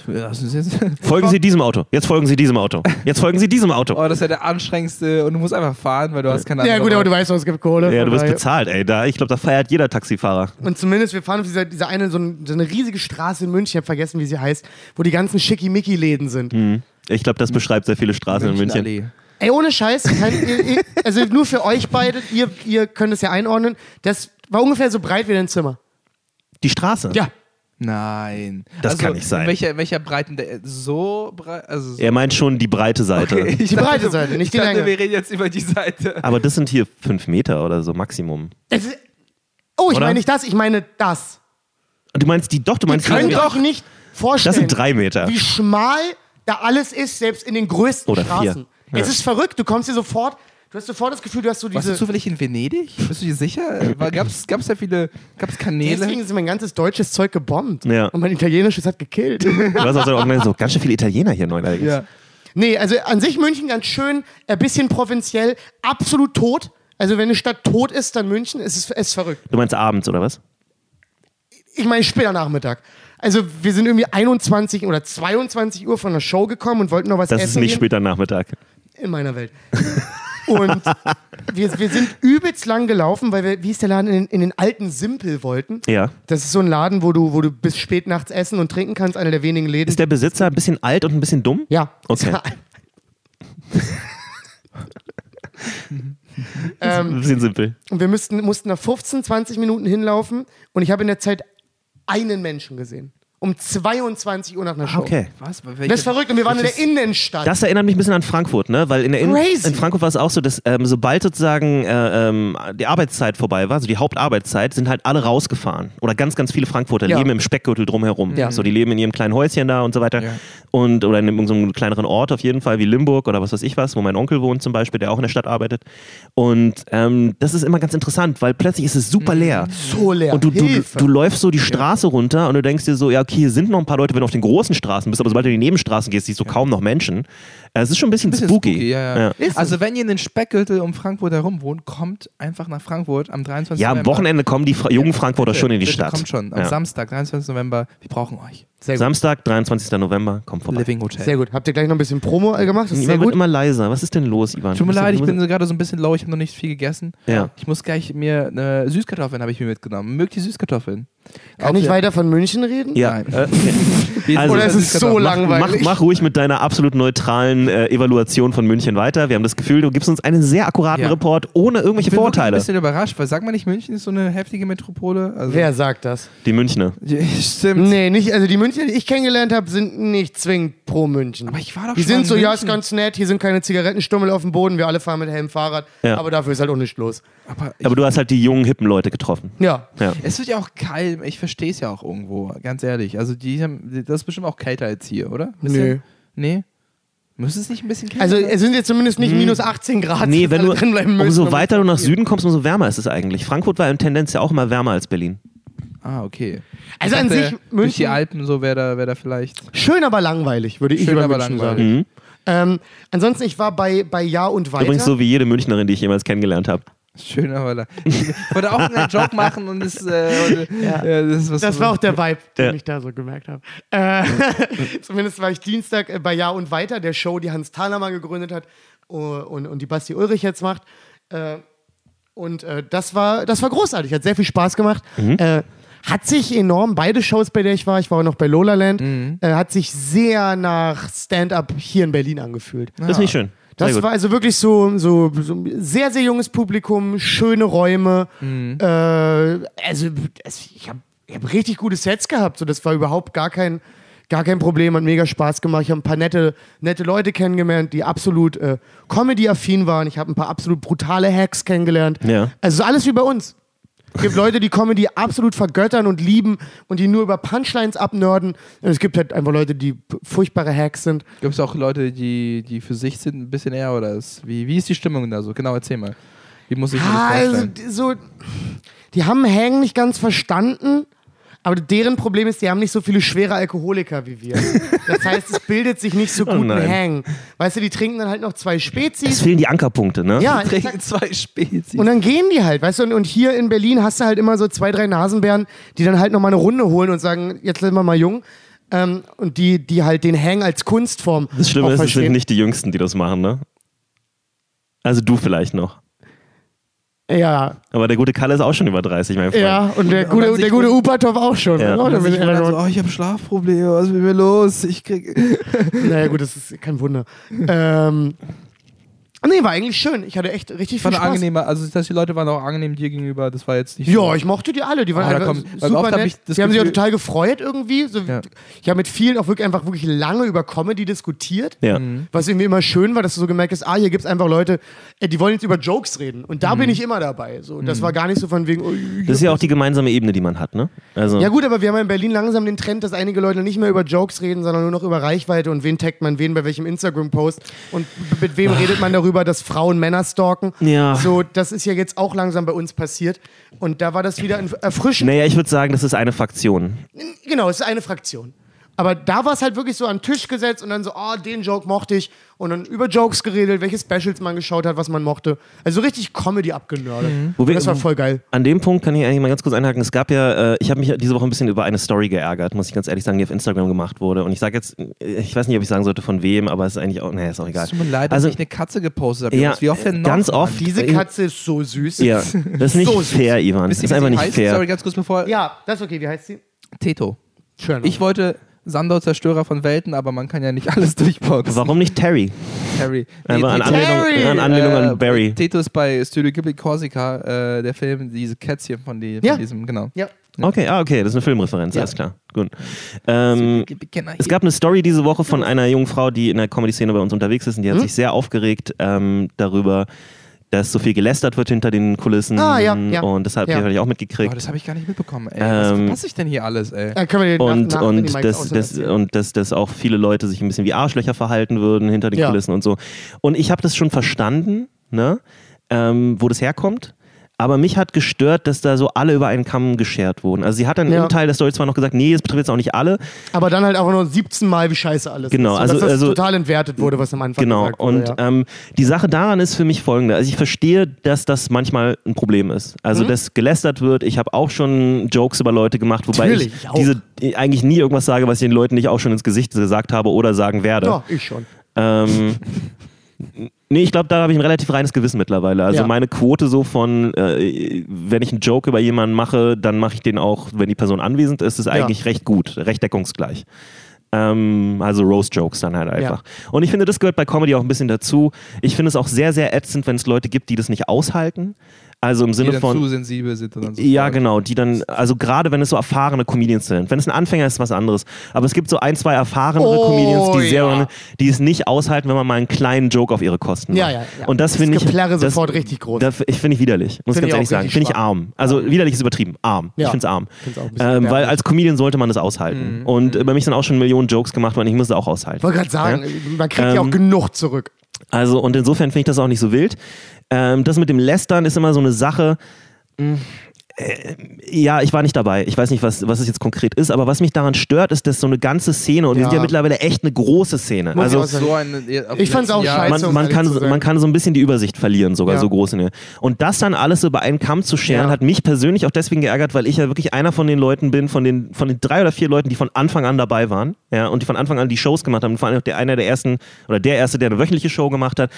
[SPEAKER 5] Folgen Sie diesem Auto. Jetzt folgen Sie diesem Auto. Jetzt folgen Sie diesem Auto.
[SPEAKER 4] Oh, das ist ja der anstrengendste und du musst einfach fahren, weil du hast keine
[SPEAKER 3] Ja,
[SPEAKER 4] andere
[SPEAKER 3] gut, aber du weißt doch, es gibt Kohle.
[SPEAKER 5] Ja, du wirst bezahlt, ey. Da, ich glaube, da feiert jeder Taxifahrer.
[SPEAKER 3] Und zumindest, wir fahren auf dieser, dieser eine, so, ein, so eine riesige Straße in München, ich habe vergessen, wie sie heißt, wo die ganzen Schickimicki-Läden sind.
[SPEAKER 5] Ich glaube, das beschreibt sehr viele Straßen in München.
[SPEAKER 3] Ey, ohne Scheiß, kein, ihr, ihr, also nur für euch beide, ihr, ihr könnt es ja einordnen, das war ungefähr so breit wie dein Zimmer.
[SPEAKER 5] Die Straße?
[SPEAKER 3] Ja.
[SPEAKER 4] Nein.
[SPEAKER 5] Das
[SPEAKER 4] also,
[SPEAKER 5] kann nicht sein.
[SPEAKER 4] In welcher, in welcher Breiten der so breit? Also so
[SPEAKER 5] Er meint schon die breite Seite.
[SPEAKER 4] Okay, ich
[SPEAKER 3] Die breite Seite, nicht die
[SPEAKER 4] ich dachte,
[SPEAKER 3] Länge.
[SPEAKER 4] wir reden jetzt über die Seite.
[SPEAKER 5] Aber das sind hier fünf Meter oder so Maximum.
[SPEAKER 3] Ist, oh, ich
[SPEAKER 5] Oder?
[SPEAKER 3] meine nicht das, ich meine das.
[SPEAKER 5] Und du meinst die, doch, du meinst
[SPEAKER 3] könnt
[SPEAKER 5] die,
[SPEAKER 3] euch nicht vorstellen,
[SPEAKER 5] Das sind drei Meter.
[SPEAKER 3] wie schmal da alles ist, selbst in den größten
[SPEAKER 5] Oder vier.
[SPEAKER 3] Straßen. Es ist verrückt, du kommst hier sofort, du hast sofort das Gefühl, du hast so
[SPEAKER 4] Warst du
[SPEAKER 3] diese...
[SPEAKER 4] zufällig in Venedig? Bist du dir sicher? Gab es da viele gab's Kanäle?
[SPEAKER 3] Deswegen ist mein ganzes deutsches Zeug gebombt.
[SPEAKER 5] Ja.
[SPEAKER 3] Und mein italienisches hat gekillt.
[SPEAKER 5] Du hast auch so, ganz schön viele Italiener hier neuerdings.
[SPEAKER 4] Ja.
[SPEAKER 3] nee, also an sich München ganz schön, ein bisschen provinziell, absolut tot. Also wenn eine Stadt tot ist, dann München, es ist, es ist verrückt.
[SPEAKER 5] Du meinst abends, oder was?
[SPEAKER 3] Ich meine später Nachmittag. Also wir sind irgendwie 21 oder 22 Uhr von der Show gekommen und wollten noch was
[SPEAKER 5] Das
[SPEAKER 3] essen
[SPEAKER 5] ist nicht
[SPEAKER 3] gehen.
[SPEAKER 5] später Nachmittag.
[SPEAKER 3] in meiner Welt. Und wir, wir sind übelst lang gelaufen, weil wir, wie ist der Laden, in, den- in den alten Simpel wollten.
[SPEAKER 5] Ja.
[SPEAKER 3] Das ist so ein Laden, wo du, wo du bis spät nachts essen und trinken kannst, einer der wenigen Läden.
[SPEAKER 5] Ist der Besitzer ein bisschen alt und ein bisschen dumm?
[SPEAKER 3] ja.
[SPEAKER 5] Okay. Ein
[SPEAKER 3] ähm,
[SPEAKER 5] bisschen simpel.
[SPEAKER 3] und wir müssten, mussten nach 15, 20 Minuten hinlaufen und ich habe in der Zeit einen Menschen gesehen. Um 22 Uhr nach einer Show.
[SPEAKER 5] Okay.
[SPEAKER 4] Was?
[SPEAKER 3] Das ist verrückt und wir waren in der Innenstadt.
[SPEAKER 5] Das erinnert mich ein bisschen an Frankfurt, ne? Weil in, der Innen-
[SPEAKER 3] Crazy.
[SPEAKER 5] in Frankfurt war es auch so, dass ähm, sobald sozusagen äh, ähm, die Arbeitszeit vorbei war, also die Hauptarbeitszeit, sind halt alle rausgefahren. Oder ganz, ganz viele Frankfurter
[SPEAKER 3] Ja.
[SPEAKER 5] leben im Speckgürtel drumherum.
[SPEAKER 3] Ja.
[SPEAKER 5] So, die leben in ihrem kleinen Häuschen da und so weiter.
[SPEAKER 4] Ja.
[SPEAKER 5] Und, oder in irgendeinem kleineren Ort auf jeden Fall, wie Limburg oder was weiß ich was, wo mein Onkel wohnt zum Beispiel, der auch in der Stadt arbeitet. Und ähm, das ist immer ganz interessant, weil plötzlich ist es super leer.
[SPEAKER 3] so leer.
[SPEAKER 5] Und du, du, du läufst so die Straße runter und du denkst dir so, ja, okay, hier sind noch ein paar Leute, wenn du auf den großen Straßen bist, aber sobald du in die Nebenstraßen gehst, siehst du kaum noch Menschen. Äh, Es ist schon ein bisschen,
[SPEAKER 4] Bisschen
[SPEAKER 5] spooky.
[SPEAKER 4] ja, ja.
[SPEAKER 3] Ist
[SPEAKER 4] Also wenn ihr in den Speckgürtel um Frankfurt herum wohnt, kommt einfach nach Frankfurt am 23.
[SPEAKER 5] Ja, am
[SPEAKER 4] November.
[SPEAKER 5] Wochenende kommen die Fra jungen Frankfurter
[SPEAKER 4] Bitte,
[SPEAKER 5] schon in die
[SPEAKER 4] bitte,
[SPEAKER 5] Stadt.
[SPEAKER 4] Kommt schon, am
[SPEAKER 5] Ja.
[SPEAKER 4] Samstag, 23. November. Wir brauchen euch.
[SPEAKER 3] Sehr gut.
[SPEAKER 5] Samstag, 23. November, kommt vorbei.
[SPEAKER 4] Living Hotel.
[SPEAKER 3] Sehr gut. Habt ihr gleich noch ein bisschen Promo gemacht? Das ist sehr gut.
[SPEAKER 5] immer leiser. Was ist denn los, Ivan?
[SPEAKER 4] Tut mir leid, ich bin so gerade so ein bisschen low, ich habe noch nicht viel gegessen.
[SPEAKER 5] Ja.
[SPEAKER 4] Ich muss gleich mir eine Süßkartoffeln habe ich mir mitgenommen. Mögt ihr Süßkartoffeln?
[SPEAKER 3] Kann ich weiter von München reden?
[SPEAKER 5] Ja.
[SPEAKER 4] Nein.
[SPEAKER 5] Äh, Also-
[SPEAKER 3] Oder ist es so
[SPEAKER 4] Süßkartoffeln.
[SPEAKER 5] mach,
[SPEAKER 3] langweilig?
[SPEAKER 5] mach ruhig mit deiner absolut neutralen äh, Evaluation von München weiter. Wir haben das Gefühl, du gibst uns einen sehr akkuraten
[SPEAKER 4] Ja.
[SPEAKER 5] Report ohne irgendwelche
[SPEAKER 4] Ich bin ein bisschen überrascht, weil sag mal nicht, München ist so eine heftige Metropole. Also,
[SPEAKER 3] Wer sagt das?
[SPEAKER 5] Die Münchner.
[SPEAKER 4] Ja, Stimmt.
[SPEAKER 3] Nee, nicht, also die Münchner, die ich kennengelernt habe, sind nicht zwingend pro München.
[SPEAKER 4] Aber ich war doch
[SPEAKER 3] die
[SPEAKER 4] schon
[SPEAKER 3] sind
[SPEAKER 4] in
[SPEAKER 3] so, ja,
[SPEAKER 4] München.
[SPEAKER 3] ist ganz nett, hier sind keine Zigarettenstummel auf dem Boden, wir alle fahren mit hellem Fahrrad,
[SPEAKER 5] Ja.
[SPEAKER 3] aber dafür ist halt auch nichts los.
[SPEAKER 4] Aber,
[SPEAKER 5] Aber du hast halt die jungen, hippen Leute getroffen.
[SPEAKER 3] Ja.
[SPEAKER 5] Ja.
[SPEAKER 4] es wird ja auch kalt, ich verstehe es ja auch irgendwo, ganz ehrlich. Also die haben, das ist bestimmt auch kälter als hier, oder? Bisschen? Nee? Müsste es nicht ein bisschen kälter
[SPEAKER 3] Also es sind jetzt zumindest nicht minus 18 Grad.
[SPEAKER 5] Hm. Nee, wenn du,
[SPEAKER 3] drin bleiben müssen,
[SPEAKER 5] umso
[SPEAKER 3] um
[SPEAKER 5] weiter du nach Süden kommst, umso wärmer ist es eigentlich. Frankfurt war in Tendenz ja auch immer wärmer als Berlin.
[SPEAKER 4] Ah, okay.
[SPEAKER 3] Also
[SPEAKER 4] Ich
[SPEAKER 3] an
[SPEAKER 4] dachte,
[SPEAKER 3] sich,
[SPEAKER 4] Durch die
[SPEAKER 3] München,
[SPEAKER 4] Alpen so wäre da, wär da vielleicht.
[SPEAKER 3] schön, aber langweilig, würde ich
[SPEAKER 4] Schön,
[SPEAKER 3] über
[SPEAKER 4] aber
[SPEAKER 3] München
[SPEAKER 4] langweilig.
[SPEAKER 3] sagen. Ähm, ansonsten, ich war bei, bei Jahr und Weiter.
[SPEAKER 5] Übrigens so wie jede Münchnerin, die ich jemals kennengelernt habe.
[SPEAKER 4] Schön, aber da. Ich wollte auch einen Joke machen und das, äh,
[SPEAKER 3] Ja.
[SPEAKER 4] ja, das, ist was
[SPEAKER 3] Das war auch der Vibe, den
[SPEAKER 5] Ja.
[SPEAKER 3] ich da so gemerkt habe. Äh, zumindest war ich Dienstag äh, bei Jahr und Weiter, der Show, die Hans Thaler mal gegründet hat uh, und, und die Basti Ulrich jetzt macht. Äh, und äh, das, war, das war großartig, hat sehr viel Spaß gemacht. Äh, hat sich enorm, beide Shows, bei der ich war, ich war auch noch bei Lola Land, äh, hat sich sehr nach Stand-up hier in Berlin angefühlt.
[SPEAKER 5] Das ist nicht schön.
[SPEAKER 3] Das war also wirklich so, so, so sehr, sehr junges Publikum, schöne Räume.
[SPEAKER 5] Mhm.
[SPEAKER 3] Äh, also ich habe ich hab richtig gute Sets gehabt. So, das war überhaupt gar kein, gar kein Problem, hat mega Spaß gemacht. Ich habe ein paar nette, nette Leute kennengelernt, die absolut äh, Comedy-affin waren. Ich habe ein paar absolut brutale Hacks kennengelernt.
[SPEAKER 5] Ja.
[SPEAKER 3] Also alles wie bei uns. Es gibt Leute, die Comedy absolut vergöttern und lieben und die nur über Punchlines abnörden. Und es gibt halt einfach Leute, die furchtbare Hacks sind.
[SPEAKER 4] Gibt es auch Leute, die, die für sich sind, ein bisschen eher oder ist, wie, wie ist die Stimmung da so? Genau, erzähl mal. Wie muss ich mir das
[SPEAKER 3] also,
[SPEAKER 4] vorstellen?
[SPEAKER 3] die- so, die haben Hang nicht ganz verstanden. Aber deren Problem ist, die haben nicht so viele schwere Alkoholiker wie wir. Das heißt, es bildet sich nicht so gut ein
[SPEAKER 5] nein.
[SPEAKER 3] Hang. Weißt du, die trinken dann halt noch zwei
[SPEAKER 5] Es
[SPEAKER 3] Spezies.
[SPEAKER 5] fehlen die Ankerpunkte, ne?
[SPEAKER 3] Ja,
[SPEAKER 4] Trinken zwei Spezies.
[SPEAKER 3] Und dann gehen die halt, weißt du, und, und hier in Berlin hast du halt immer so zwei, drei Nasenbären, die dann halt nochmal eine Runde holen und sagen, jetzt sind wir mal jung. Ähm, und die, die halt den Hang als Kunstform
[SPEAKER 5] Das Schlimme ist, es sind nicht die Jüngsten, die das machen, ne? Also du vielleicht noch.
[SPEAKER 3] Ja,
[SPEAKER 5] Aber der gute Kalle ist auch schon über 30, mein Freund.
[SPEAKER 3] ja, und der
[SPEAKER 4] Und
[SPEAKER 3] gute,
[SPEAKER 4] sich
[SPEAKER 3] der gute Upatov auch schon.
[SPEAKER 5] Ja.
[SPEAKER 3] oder?
[SPEAKER 5] Und
[SPEAKER 4] Und wundern
[SPEAKER 3] eher-
[SPEAKER 4] so, oh, ich habe Schlafprobleme, was ist mit mir los? Ich krieg.
[SPEAKER 3] Naja, gut, das ist kein Wunder. ähm, nee, war eigentlich schön. Ich hatte echt richtig
[SPEAKER 4] War
[SPEAKER 3] viel Spaß.
[SPEAKER 4] angenehme, also das, die Leute waren auch angenehm dir gegenüber, das war jetzt nicht
[SPEAKER 3] Ja,
[SPEAKER 4] so.
[SPEAKER 3] ich mochte die alle. Die waren
[SPEAKER 4] Ah, kommt- weil
[SPEAKER 3] super
[SPEAKER 4] hab
[SPEAKER 3] nett.
[SPEAKER 4] das
[SPEAKER 3] die haben sich auch
[SPEAKER 4] Gefühl-
[SPEAKER 3] total gefreut irgendwie. So,
[SPEAKER 4] Ja.
[SPEAKER 3] Ich habe mit vielen auch wirklich einfach wirklich lange über Comedy diskutiert.
[SPEAKER 5] Ja.
[SPEAKER 4] Mhm.
[SPEAKER 3] Was irgendwie immer schön war, dass du so gemerkt hast, ah, hier gibt es einfach Leute, ey, die wollen jetzt über Jokes reden. Und da
[SPEAKER 4] Mhm.
[SPEAKER 3] bin ich immer dabei. So, das war gar nicht so von wegen, oh,
[SPEAKER 5] Das ist ja auch die gemeinsame Ebene, die man hat, ne? Also,
[SPEAKER 3] ja gut, aber wir haben ja in Berlin langsam den Trend, dass einige Leute nicht mehr über Jokes reden, sondern nur noch über Reichweite und wen taggt man wen bei welchem Instagram-Post und mit wem redet man darüber, dass Frauen Männer stalken.
[SPEAKER 5] Ja.
[SPEAKER 3] So, das ist ja jetzt auch langsam bei uns passiert. Und da war das wieder ein- erfrischend.
[SPEAKER 5] naja, ich würde sagen, das ist eine Fraktion.
[SPEAKER 3] Genau, es ist eine Fraktion. Aber da war es halt wirklich so an den Tisch gesetzt und dann so, oh, den Joke mochte ich. Und dann über Jokes geredet, welche Specials man geschaut hat, was man mochte. Also richtig Comedy abgenördet.
[SPEAKER 5] Wir-
[SPEAKER 3] das war voll geil.
[SPEAKER 5] An dem Punkt kann ich eigentlich mal ganz kurz einhaken. Es gab ja, äh, ich habe mich diese Woche ein bisschen über eine Story geärgert, muss ich ganz ehrlich sagen, die auf Instagram gemacht wurde. Und ich sage jetzt, ich weiß nicht, ob ich sagen sollte von wem, aber es ist eigentlich auch, naja, ist auch egal.
[SPEAKER 4] Es tut mir leid, dass
[SPEAKER 5] Also,
[SPEAKER 4] ich eine Katze gepostet habe.
[SPEAKER 5] ja.
[SPEAKER 4] Wie oft denn noch?
[SPEAKER 5] ganz
[SPEAKER 4] Mann?
[SPEAKER 5] oft.
[SPEAKER 3] Diese
[SPEAKER 5] äh,
[SPEAKER 3] Katze ist so süß.
[SPEAKER 5] Ja, das ist nicht
[SPEAKER 3] So süß.
[SPEAKER 5] fair, Ivan. Das ist einfach nicht
[SPEAKER 4] heißt?
[SPEAKER 5] fair.
[SPEAKER 4] Sorry, ganz kurz bevor.
[SPEAKER 3] Ja, das ist okay. Wie heißt sie?
[SPEAKER 4] Teto.
[SPEAKER 3] Schön.
[SPEAKER 4] Ich wollte Sandor Zerstörer von Welten, aber man kann ja nicht alles durchboxen.
[SPEAKER 5] Warum nicht Terry?
[SPEAKER 4] Harry.
[SPEAKER 5] Einfach an Anlehnung, an, Anlehnung
[SPEAKER 4] Äh,
[SPEAKER 5] an Barry.
[SPEAKER 4] Ist bei Studio Ghibli Corsica, äh, der Film, diese Kätzchen von, die, von
[SPEAKER 3] Ja.
[SPEAKER 4] diesem, genau.
[SPEAKER 3] ja.
[SPEAKER 5] Okay, ah, okay, das ist eine Filmreferenz,
[SPEAKER 3] Ja.
[SPEAKER 5] alles klar. Gut. Ähm, es gab eine Story diese Woche von einer jungen Frau, die in der Comedy-Szene bei uns unterwegs ist und die
[SPEAKER 3] Hm?
[SPEAKER 5] hat sich sehr aufgeregt ähm, darüber, dass so viel gelästert wird hinter den Kulissen.
[SPEAKER 3] Ah, ja, ja.
[SPEAKER 5] Und das habt ihr
[SPEAKER 3] Ja.
[SPEAKER 5] vielleicht auch
[SPEAKER 4] Oh,
[SPEAKER 5] mitgekriegt.
[SPEAKER 4] das habe ich gar nicht mitbekommen, ey. Was
[SPEAKER 5] Ähm,
[SPEAKER 4] verpasse ich denn hier alles, ey?
[SPEAKER 3] Dann können wir den
[SPEAKER 5] und
[SPEAKER 3] nach,
[SPEAKER 5] und,
[SPEAKER 3] Mikes
[SPEAKER 5] das, und dass, dass auch viele Leute sich ein bisschen wie Arschlöcher verhalten würden hinter den
[SPEAKER 3] Ja.
[SPEAKER 5] Kulissen und so. Und ich habe das schon verstanden, ne? ähm, wo das herkommt. Aber mich hat gestört, dass da so alle über einen Kamm geschert wurden. Also sie hat dann
[SPEAKER 3] Ja.
[SPEAKER 5] im Teil der Story zwar noch gesagt, nee, das betrifft jetzt auch nicht alle.
[SPEAKER 3] Aber dann halt auch nur 17 Mal, wie scheiße alles
[SPEAKER 5] Genau,
[SPEAKER 3] ist. Und
[SPEAKER 5] also-
[SPEAKER 3] dass das
[SPEAKER 5] also-
[SPEAKER 3] total entwertet wurde, was am Anfang
[SPEAKER 5] Genau.
[SPEAKER 3] gesagt wurde.
[SPEAKER 5] Und
[SPEAKER 3] ja.
[SPEAKER 5] ähm, die Sache daran ist für mich folgende. Also ich verstehe, dass das manchmal ein Problem ist. Also
[SPEAKER 3] Mhm.
[SPEAKER 5] dass gelästert wird. Ich habe auch schon Jokes über Leute gemacht, wobei
[SPEAKER 3] Natürlich,
[SPEAKER 5] ich
[SPEAKER 3] ich
[SPEAKER 5] diese eigentlich nie irgendwas sage, was ich den Leuten nicht auch schon ins Gesicht gesagt habe oder sagen werde.
[SPEAKER 3] ja, ich schon.
[SPEAKER 5] Ähm, nee, ich glaube, da habe ich ein relativ reines Gewissen mittlerweile. Also
[SPEAKER 3] Ja.
[SPEAKER 5] meine Quote so von, äh, wenn ich einen Joke über jemanden mache, dann mache ich den auch, wenn die Person anwesend ist, ist
[SPEAKER 3] Ja.
[SPEAKER 5] eigentlich recht gut, recht deckungsgleich. Ähm, also Roast-Jokes dann halt einfach. Und ich finde, das gehört bei Comedy auch ein bisschen dazu. Ich finde es auch sehr, sehr ätzend, wenn es Leute gibt, die das nicht aushalten. Also im
[SPEAKER 4] Die
[SPEAKER 5] Sinne
[SPEAKER 4] dann
[SPEAKER 5] von.
[SPEAKER 4] zu sensibel sind dann so
[SPEAKER 5] Ja, genau, die dann, also gerade wenn es so erfahrene Comedians sind. Wenn es ein Anfänger ist, ist was anderes. Aber es gibt so ein, zwei erfahrene
[SPEAKER 3] Oh,
[SPEAKER 5] Comedians, die, sehr,
[SPEAKER 3] ja.
[SPEAKER 5] die es nicht aushalten, wenn man mal einen kleinen Joke auf ihre Kosten macht.
[SPEAKER 3] Ja, ja, ja.
[SPEAKER 5] Und das
[SPEAKER 3] Das
[SPEAKER 5] finde ich. Das-
[SPEAKER 3] sofort richtig groß.
[SPEAKER 5] Das, ich finde ich widerlich, muss
[SPEAKER 3] Finde
[SPEAKER 5] ich ganz ehrlich sagen. Finde ich arm. Also widerlich ist übertrieben. Arm.
[SPEAKER 3] Ja.
[SPEAKER 5] Ich finde es arm. Ähm, weil als Comedian sollte man das aushalten.
[SPEAKER 3] Mhm.
[SPEAKER 5] Und äh, bei mich sind auch schon Millionen Jokes gemacht worden, ich muss es auch aushalten.
[SPEAKER 3] Ich wollte gerade sagen, man kriegt ja auch
[SPEAKER 5] Ähm,
[SPEAKER 3] genug zurück.
[SPEAKER 5] Also, und insofern finde ich das auch nicht so wild. Ähm, das mit dem Lästern ist immer so eine Sache. mh, äh, Ja, ich war nicht dabei. Ich weiß nicht, was, was es jetzt konkret ist, aber was mich daran stört, ist, dass so eine ganze Szene, und wir
[SPEAKER 3] Ja.
[SPEAKER 5] sind ja mittlerweile echt eine große Szene.
[SPEAKER 3] Muss ich
[SPEAKER 5] also.
[SPEAKER 4] So eine,
[SPEAKER 3] Ich fand's auch scheiße.
[SPEAKER 5] man, man, kann, man kann so ein bisschen die Übersicht verlieren, sogar
[SPEAKER 3] Ja.
[SPEAKER 5] so groß. in der- Und das dann alles so über einen Kamm zu scheren,
[SPEAKER 3] Ja.
[SPEAKER 5] hat mich persönlich auch deswegen geärgert, weil ich ja wirklich einer von den Leuten bin, von den, von den drei oder vier Leuten, die von Anfang an dabei waren ja, und die von Anfang an die Shows gemacht haben. Vor allem auch der einer der ersten oder der erste, der eine wöchentliche Show gemacht hat.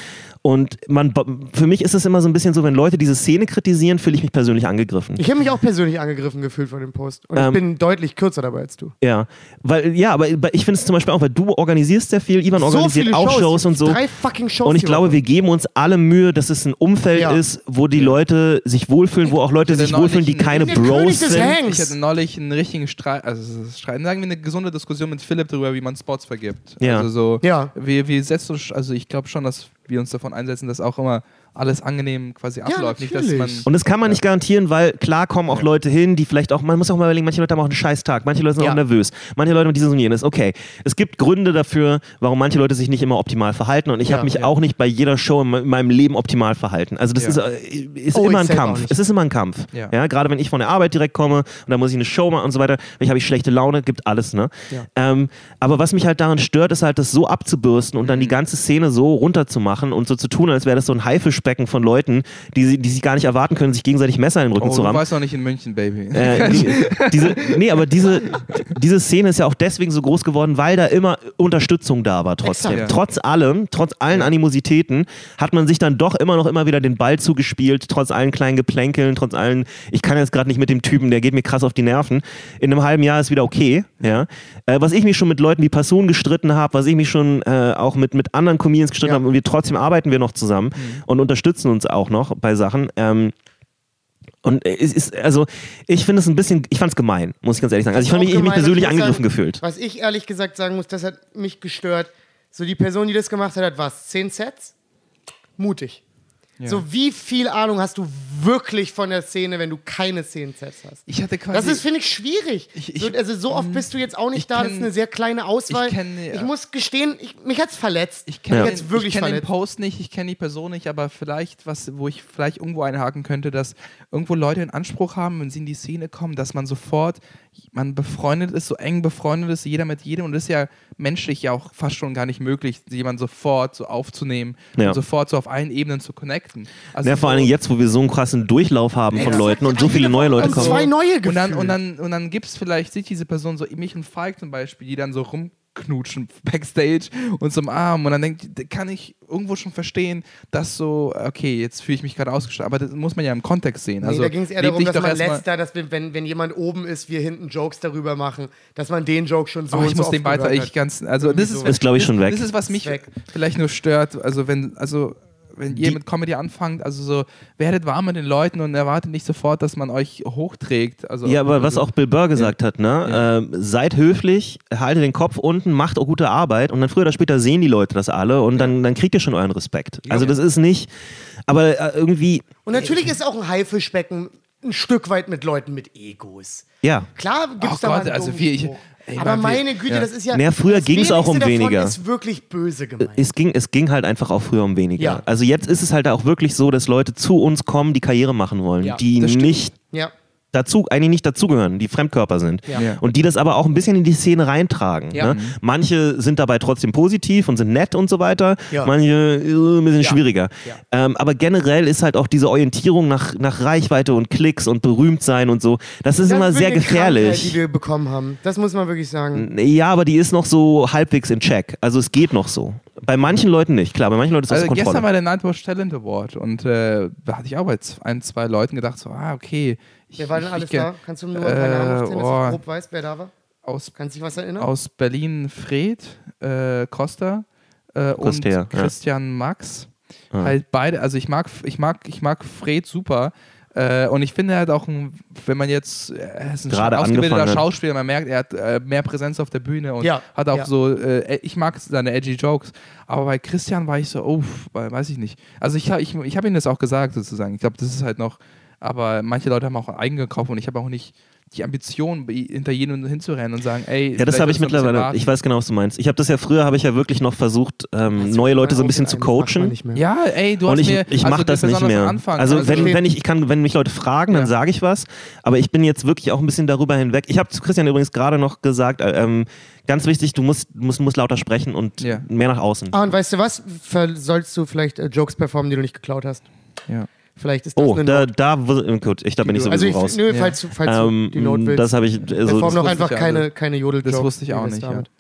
[SPEAKER 5] Und man, für mich ist es immer so ein bisschen so, wenn Leute diese Szene kritisieren, fühle ich mich persönlich angegriffen.
[SPEAKER 3] Ich habe mich auch persönlich angegriffen gefühlt von dem Post. Und ich
[SPEAKER 5] Ähm,
[SPEAKER 3] bin deutlich kürzer dabei als du.
[SPEAKER 5] Ja, weil ja, aber ich finde es zum Beispiel auch, weil du organisierst sehr viel, Ivan organisiert auch Shows, und so.
[SPEAKER 3] Drei fucking Shows.
[SPEAKER 5] Und ich glaube,
[SPEAKER 3] Woche.
[SPEAKER 5] wir geben uns alle Mühe, dass es ein Umfeld
[SPEAKER 3] Ja.
[SPEAKER 5] ist, wo die Leute sich wohlfühlen, wo auch Leute sich wohlfühlen, die keine Bros sind.
[SPEAKER 3] Hangs.
[SPEAKER 4] Ich hatte neulich einen richtigen Streit, also Streit, sagen wir eine gesunde Diskussion mit Philipp darüber, wie man Spots vergibt.
[SPEAKER 5] Ja.
[SPEAKER 4] Also so,
[SPEAKER 3] Ja.
[SPEAKER 4] wir, wir setzen uns, also ich glaube schon, dass wir uns davon einsetzen, dass auch immer alles angenehm quasi abläuft. Nicht, dass
[SPEAKER 3] natürlich.
[SPEAKER 4] man.
[SPEAKER 5] Und das kann man nicht garantieren, weil klar kommen auch Leute hin, die vielleicht auch, man muss auch mal überlegen, manche Leute haben auch einen scheiß Tag, manche Leute sind
[SPEAKER 3] Ja.
[SPEAKER 5] auch nervös, manche Leute haben dieses und jenes. Okay, es gibt Gründe dafür, warum manche Leute sich nicht immer optimal verhalten und ich
[SPEAKER 3] Ja,
[SPEAKER 5] habe mich
[SPEAKER 3] ja.
[SPEAKER 5] auch nicht bei jeder Show in me- in meinem Leben optimal verhalten. Also das
[SPEAKER 4] Ja.
[SPEAKER 5] ist, äh, ist
[SPEAKER 3] Oh,
[SPEAKER 5] immer
[SPEAKER 3] ich
[SPEAKER 5] ein Kampf.
[SPEAKER 3] nicht.
[SPEAKER 5] Es ist immer ein Kampf.
[SPEAKER 4] Ja.
[SPEAKER 5] Ja. gerade wenn ich von der Arbeit direkt komme und dann muss ich eine Show machen und so weiter, vielleicht habe ich schlechte Laune, gibt alles, ne?
[SPEAKER 3] Ja.
[SPEAKER 5] Ähm, aber was mich halt daran stört, ist halt, das so abzubürsten und dann
[SPEAKER 3] Mhm.
[SPEAKER 5] die ganze Szene so runterzumachen und so zu tun, als wäre das so ein Haifischbecken von Leuten, die, sie- die sich gar nicht erwarten können, sich gegenseitig Messer in den Rücken
[SPEAKER 4] Oh,
[SPEAKER 5] zu
[SPEAKER 4] du
[SPEAKER 5] rammen.
[SPEAKER 4] weißt noch nicht in München, Baby.
[SPEAKER 5] Äh, die, diese, nee, aber diese, diese Szene ist ja auch deswegen so groß geworden, weil da immer Unterstützung da war trotzdem.
[SPEAKER 3] Exakt.
[SPEAKER 4] Ja.
[SPEAKER 5] Trotz allem, trotz allen Animositäten, hat man sich dann doch immer noch immer wieder den Ball zugespielt, trotz allen kleinen Geplänkeln, trotz allen, ich kann jetzt gerade nicht mit dem Typen, der geht mir krass auf die Nerven. In einem halben Jahr ist wieder okay. Ja. Äh, was ich mich schon mit Leuten wie Passun gestritten habe, was ich mich schon äh, auch mit, mit anderen Comedians gestritten
[SPEAKER 3] Ja.
[SPEAKER 5] habe, und wir trotzdem arbeiten wir noch zusammen und unterstützen uns auch noch bei Sachen. Ähm, und es ist, also, ich finde es ein bisschen, ich fand es gemein, muss ich ganz ehrlich sagen. Also, ich fand mich, ich mich persönlich angegriffen
[SPEAKER 3] sagen,
[SPEAKER 5] gefühlt.
[SPEAKER 3] Was ich ehrlich gesagt sagen muss, das hat mich gestört. So die Person, die das gemacht hat, hat was? Zehn Sets? Mutig. So wie viel Ahnung hast du wirklich von der Szene, wenn du keine zehn Sets hast?
[SPEAKER 4] Ich hatte quasi.
[SPEAKER 3] Das ist, finde ich, schwierig.
[SPEAKER 4] Ich- ich-
[SPEAKER 3] so, also so oft bist du jetzt auch nicht
[SPEAKER 4] ich
[SPEAKER 3] da, das ist
[SPEAKER 4] kenn-
[SPEAKER 3] eine sehr kleine Auswahl.
[SPEAKER 4] ich kenn, ja.
[SPEAKER 3] Ich muss gestehen, ich, mich hat's verletzt.
[SPEAKER 4] Ich kenne
[SPEAKER 5] Ja.
[SPEAKER 4] den,
[SPEAKER 3] wirklich
[SPEAKER 4] ich kenn den. Post nicht, ich kenne die Person nicht, aber vielleicht, was, wo ich vielleicht irgendwo einhaken könnte, dass irgendwo Leute in Anspruch haben, wenn sie in die Szene kommen, dass man sofort, man befreundet ist, so eng befreundet ist, jeder mit jedem und das ist ja menschlich ja auch fast schon gar nicht möglich, jemanden sofort so aufzunehmen
[SPEAKER 5] Ja.
[SPEAKER 4] und sofort so auf allen Ebenen zu connecten. Also
[SPEAKER 5] Ja, vor
[SPEAKER 4] so-
[SPEAKER 5] allen Dingen jetzt, wo wir so einen krassen Durchlauf haben von Leuten und so viele neue Leute
[SPEAKER 3] und
[SPEAKER 5] kommen.
[SPEAKER 3] zwei neue
[SPEAKER 4] Und dann,
[SPEAKER 3] Gefühle.
[SPEAKER 4] und dann, und dann gibt es vielleicht, sieht diese Person so mich und Falk zum Beispiel, die dann so rumknutschen backstage und zum Arm und dann denkt, kann ich irgendwo schon verstehen, dass so, okay, jetzt fühle ich mich gerade ausgestattet, aber das muss man ja im Kontext sehen.
[SPEAKER 3] Nee,
[SPEAKER 4] Also,
[SPEAKER 3] da ging es eher darum, dass man da, dass wir, wenn, wenn jemand oben ist, wir hinten Jokes darüber machen, dass man den Joke schon so
[SPEAKER 4] Oh,
[SPEAKER 3] und
[SPEAKER 4] ich
[SPEAKER 3] so
[SPEAKER 4] muss
[SPEAKER 3] oft
[SPEAKER 4] den weiter, ich ganz, also das ist.
[SPEAKER 5] Ist, glaub ich, schon weg.
[SPEAKER 4] Das ist, was mich
[SPEAKER 3] Ist weg.
[SPEAKER 4] vielleicht nur stört, also wenn, also wenn ihr mit Comedy anfangt, also so, werdet warm mit den Leuten und erwartet nicht sofort, dass man euch hochträgt. Also,
[SPEAKER 5] Ja, aber was auch Bill Burr gesagt hat, ne?
[SPEAKER 4] Ja.
[SPEAKER 5] Ähm, seid höflich, haltet den Kopf unten, macht auch gute Arbeit und dann früher oder später sehen die Leute das alle und dann, dann kriegt ihr schon euren Respekt. Also das ist nicht, aber äh, irgendwie,
[SPEAKER 3] Und natürlich ist auch ein Haifischbecken ein Stück weit mit Leuten mit Egos.
[SPEAKER 5] ja.
[SPEAKER 3] Klar gibt
[SPEAKER 4] Oh
[SPEAKER 3] es da mal
[SPEAKER 4] Gott,
[SPEAKER 3] einen
[SPEAKER 4] also wie ich-. Ey,
[SPEAKER 3] Aber meine Güte,
[SPEAKER 4] ja.
[SPEAKER 3] das ist ja.
[SPEAKER 5] Naja, früher
[SPEAKER 3] das
[SPEAKER 5] ging's auch um weniger.
[SPEAKER 3] ist wirklich böse gemeint.
[SPEAKER 5] Es ging, es ging halt einfach auch früher um weniger.
[SPEAKER 3] Ja.
[SPEAKER 5] Also jetzt ist es halt auch wirklich so, dass Leute zu uns kommen, die Karriere machen wollen,
[SPEAKER 3] Ja,
[SPEAKER 5] die nicht
[SPEAKER 3] ja.
[SPEAKER 5] Dazu, eigentlich nicht dazugehören, die Fremdkörper sind.
[SPEAKER 3] Ja.
[SPEAKER 4] Ja.
[SPEAKER 5] Und die das aber auch ein bisschen in die Szene reintragen.
[SPEAKER 3] Ja.
[SPEAKER 5] Ne? Manche sind dabei trotzdem positiv und sind nett und so weiter.
[SPEAKER 3] Ja.
[SPEAKER 5] Manche äh, ein bisschen
[SPEAKER 3] Ja.
[SPEAKER 5] schwieriger.
[SPEAKER 3] Ja.
[SPEAKER 5] Ähm, aber generell ist halt auch diese Orientierung nach, nach Reichweite und Klicks und berühmt sein und so, das ist
[SPEAKER 3] Das
[SPEAKER 5] immer sehr
[SPEAKER 3] eine Krankheit, die
[SPEAKER 5] gefährlich.
[SPEAKER 3] wir bekommen haben. Das muss man wirklich sagen.
[SPEAKER 5] Ja, aber die ist noch so halbwegs in Check. Also es geht noch so. Bei manchen Leuten nicht. Klar, bei manchen Leuten ist das
[SPEAKER 4] Also
[SPEAKER 5] Kontrolle.
[SPEAKER 4] gestern war der Nightwatch Talent Award und äh, da hatte ich auch bei ein, zwei Leuten gedacht, so, ah, okay. Ich,
[SPEAKER 3] Wer war denn
[SPEAKER 4] ich-
[SPEAKER 3] alles
[SPEAKER 4] ich,
[SPEAKER 3] da? Kannst du nur ein paar Namen
[SPEAKER 4] Äh,
[SPEAKER 3] aufzählen, dass
[SPEAKER 4] oh.
[SPEAKER 3] du grob weißt, wer da war?
[SPEAKER 4] Aus,
[SPEAKER 3] Kannst du dich was erinnern?
[SPEAKER 4] aus Berlin Fred, äh, Costa äh, und
[SPEAKER 5] Costa, ja.
[SPEAKER 4] Christian Max.
[SPEAKER 5] Ah.
[SPEAKER 4] Halt beide, also ich mag, ich mag, ich mag Fred super. Äh, und ich finde er hat auch, ein, wenn man jetzt, er ist ein
[SPEAKER 5] Gerade
[SPEAKER 4] ausgebildeter
[SPEAKER 5] angefangen hat.
[SPEAKER 4] Schauspieler, man merkt, er hat äh, mehr Präsenz auf der Bühne und
[SPEAKER 3] Ja,
[SPEAKER 4] hat auch
[SPEAKER 3] ja.
[SPEAKER 4] so, äh, ich mag seine edgy Jokes, aber bei Christian war ich so, oh, weiß ich nicht. Also ich, ich, ich habe ihm das auch gesagt sozusagen. Ich glaube, das ist halt noch, aber manche Leute haben auch eingekauft und ich habe auch nicht die Ambition, hinter jedem hinzurennen und sagen, ey,
[SPEAKER 5] Ja, das habe ich mittlerweile. Ich weiß genau, was du meinst. Ich habe das ja früher, habe ich ja wirklich noch versucht, ähm,
[SPEAKER 3] Also,
[SPEAKER 5] neue Leute so ein bisschen zu coachen.
[SPEAKER 4] Ja, ey, du
[SPEAKER 5] Und
[SPEAKER 4] hast
[SPEAKER 5] ich,
[SPEAKER 4] mir,
[SPEAKER 5] ich
[SPEAKER 4] also
[SPEAKER 5] mache das nicht mehr.
[SPEAKER 4] Anfang,
[SPEAKER 5] also, wenn, wenn, ich, ich kann, wenn mich Leute fragen, dann
[SPEAKER 4] Ja.
[SPEAKER 5] sage ich was. Aber ich bin jetzt wirklich auch ein bisschen darüber hinweg. Ich habe zu Christian übrigens gerade noch gesagt, äh, ähm, ganz wichtig, du musst, musst, musst lauter sprechen und
[SPEAKER 4] Ja.
[SPEAKER 5] mehr nach außen.
[SPEAKER 3] Ah, und weißt du was? Sollst du vielleicht äh, Jokes performen, die du nicht geklaut hast?
[SPEAKER 4] ja.
[SPEAKER 3] Vielleicht ist das
[SPEAKER 5] Oh,
[SPEAKER 3] eine
[SPEAKER 5] da,
[SPEAKER 3] Note,
[SPEAKER 5] da, w- gut, ich, da bin ich sowieso
[SPEAKER 3] also ich,
[SPEAKER 5] raus.
[SPEAKER 3] Nö,
[SPEAKER 4] Ja.
[SPEAKER 3] falls, du- falls
[SPEAKER 5] Ähm,
[SPEAKER 3] du die Note willst.
[SPEAKER 5] das habe ich, also,
[SPEAKER 3] Perform
[SPEAKER 4] das
[SPEAKER 3] noch
[SPEAKER 4] wusste
[SPEAKER 3] einfach
[SPEAKER 4] ich
[SPEAKER 3] keine,
[SPEAKER 4] also.
[SPEAKER 3] keine Jodel-Jokes.
[SPEAKER 4] Das wusste ich auch nicht, ja.
[SPEAKER 3] damit?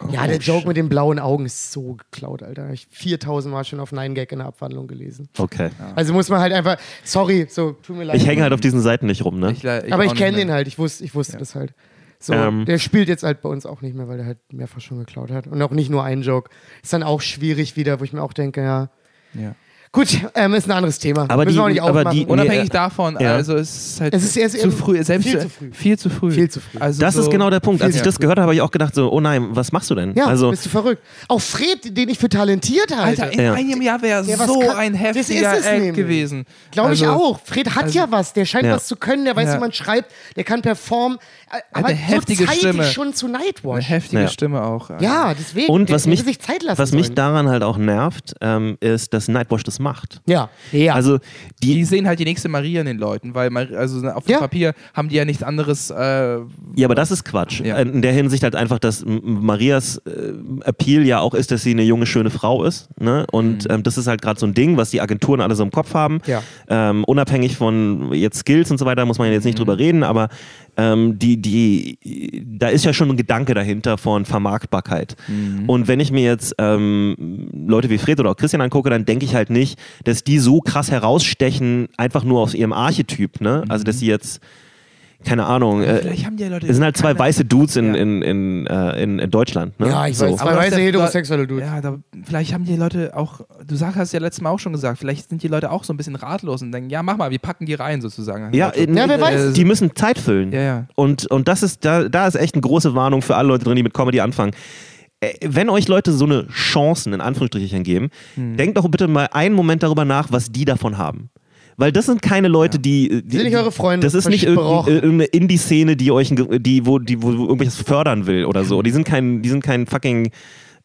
[SPEAKER 4] Oh,
[SPEAKER 3] Ja, der Joke mit den blauen Augen ist so geklaut, Alter. Ich 4000 Mal schon auf 9gag in der Abwandlung gelesen.
[SPEAKER 5] okay.
[SPEAKER 3] Also muss man halt einfach, sorry, so, tut mir leid.
[SPEAKER 5] Ich hänge halt auf diesen Seiten nicht rum, ne?
[SPEAKER 4] Ich, le-
[SPEAKER 3] aber ich kenne den halt, ich wusste, ich wusste das halt. So,
[SPEAKER 5] Ähm.
[SPEAKER 3] der spielt jetzt halt bei uns auch nicht mehr, weil der halt mehrfach schon geklaut hat. Und auch nicht nur einen Joke. Ist dann auch schwierig wieder, wo ich mir auch denke, ja,
[SPEAKER 4] Ja.
[SPEAKER 3] Gut, ähm, ist ein anderes Thema.
[SPEAKER 5] Aber
[SPEAKER 3] Müssen
[SPEAKER 5] die-
[SPEAKER 3] wir nicht
[SPEAKER 5] aber
[SPEAKER 3] aufmachen.
[SPEAKER 5] die-
[SPEAKER 4] Unabhängig
[SPEAKER 5] Nee, äh,
[SPEAKER 4] davon,
[SPEAKER 5] ja.
[SPEAKER 4] also es ist halt
[SPEAKER 3] Es ist erst
[SPEAKER 4] zu früh, selbst
[SPEAKER 3] viel zu früh.
[SPEAKER 4] Viel zu früh.
[SPEAKER 3] Viel zu früh.
[SPEAKER 4] Also
[SPEAKER 5] Das
[SPEAKER 4] so,
[SPEAKER 5] ist genau der Punkt. Als ich das
[SPEAKER 3] zu
[SPEAKER 5] gehört habe, habe ich auch gedacht so, oh nein, was machst du denn?
[SPEAKER 3] ja,
[SPEAKER 5] also
[SPEAKER 3] bist du verrückt. Auch Fred, den ich für talentiert halte.
[SPEAKER 4] Alter, in
[SPEAKER 5] Ja.
[SPEAKER 4] einem Jahr wäre
[SPEAKER 3] Ja,
[SPEAKER 4] so
[SPEAKER 3] kann-
[SPEAKER 4] ein
[SPEAKER 3] das
[SPEAKER 4] heftiger
[SPEAKER 3] ist es
[SPEAKER 4] Act gewesen.
[SPEAKER 3] Glaube ich
[SPEAKER 4] Also,
[SPEAKER 3] auch. Fred hat
[SPEAKER 4] also-
[SPEAKER 3] ja was. Der scheint
[SPEAKER 5] Ja.
[SPEAKER 3] was zu können. Der weiß,
[SPEAKER 4] Ja.
[SPEAKER 3] wie man schreibt. Der kann performen. Äh, Aber
[SPEAKER 4] eine heftige
[SPEAKER 3] so
[SPEAKER 4] Stimme.
[SPEAKER 3] schon zu
[SPEAKER 4] Eine
[SPEAKER 3] Nightwatch.
[SPEAKER 4] heftige
[SPEAKER 5] Ja.
[SPEAKER 4] Stimme auch.
[SPEAKER 3] Ja, deswegen.
[SPEAKER 5] und
[SPEAKER 3] der,
[SPEAKER 5] was mich,
[SPEAKER 3] will sich Zeit lassen
[SPEAKER 5] was mich daran halt auch nervt, ähm, ist, dass Nightwatch das macht.
[SPEAKER 3] Ja, ja.
[SPEAKER 5] Also
[SPEAKER 4] Die
[SPEAKER 5] die,
[SPEAKER 4] sehen halt die nächste Maria in den Leuten, weil also auf dem
[SPEAKER 3] Ja.
[SPEAKER 4] Papier haben die ja nichts anderes. Äh,
[SPEAKER 5] ja, aber das ist Quatsch.
[SPEAKER 4] Ja.
[SPEAKER 5] In der Hinsicht halt einfach, dass Marias äh, Appeal ja auch ist, dass sie eine junge, schöne Frau ist. Ne? Und
[SPEAKER 4] Mhm.
[SPEAKER 5] ähm, das ist halt gerade so ein Ding, was die Agenturen alle so im Kopf haben.
[SPEAKER 3] Ja.
[SPEAKER 5] Ähm, unabhängig von jetzt Skills und so weiter, muss man jetzt
[SPEAKER 4] Mhm.
[SPEAKER 5] nicht drüber reden, aber ähm, die, die, da ist ja schon ein Gedanke dahinter von Vermarktbarkeit.
[SPEAKER 4] Mhm.
[SPEAKER 5] Und wenn ich mir jetzt ähm, Leute wie Fred oder auch Christian angucke, dann denke ich halt nicht, dass die so krass herausstechen, einfach nur aus ihrem Archetyp. Ne? Also, dass sie jetzt, keine Ahnung, äh,
[SPEAKER 4] vielleicht haben die ja Leute.
[SPEAKER 5] es sind halt zwei weiße Dudes in, in, in, äh, in, in Deutschland. Ne?
[SPEAKER 3] Ja, ich
[SPEAKER 5] so.
[SPEAKER 3] weiß. Zwei
[SPEAKER 4] Aber
[SPEAKER 3] weiße heterosexuelle Dudes.
[SPEAKER 4] Ja, da, vielleicht haben die Leute auch, du sag, hast ja letztes Mal auch schon gesagt, vielleicht sind die Leute auch so ein bisschen ratlos und denken, ja, mach mal, wir packen die rein sozusagen.
[SPEAKER 5] Ja, äh,
[SPEAKER 3] Ja, wer weiß.
[SPEAKER 5] die müssen Zeit füllen.
[SPEAKER 4] Ja, ja.
[SPEAKER 5] Und, und das ist, da, da ist echt eine große Warnung für alle Leute drin, die mit Comedy anfangen. Äh, Wenn euch Leute so eine Chancen in Anführungsstrichen geben,
[SPEAKER 3] Hm.
[SPEAKER 5] denkt doch bitte mal einen Moment darüber nach, was die davon haben. Weil das sind keine Leute, die, die.
[SPEAKER 3] sind nicht eure Freunde,
[SPEAKER 5] Das ist nicht irgendeine Indie-Szene, die euch, die, wo, die, wo irgendwas fördern will oder so. Die sind kein, die sind kein fucking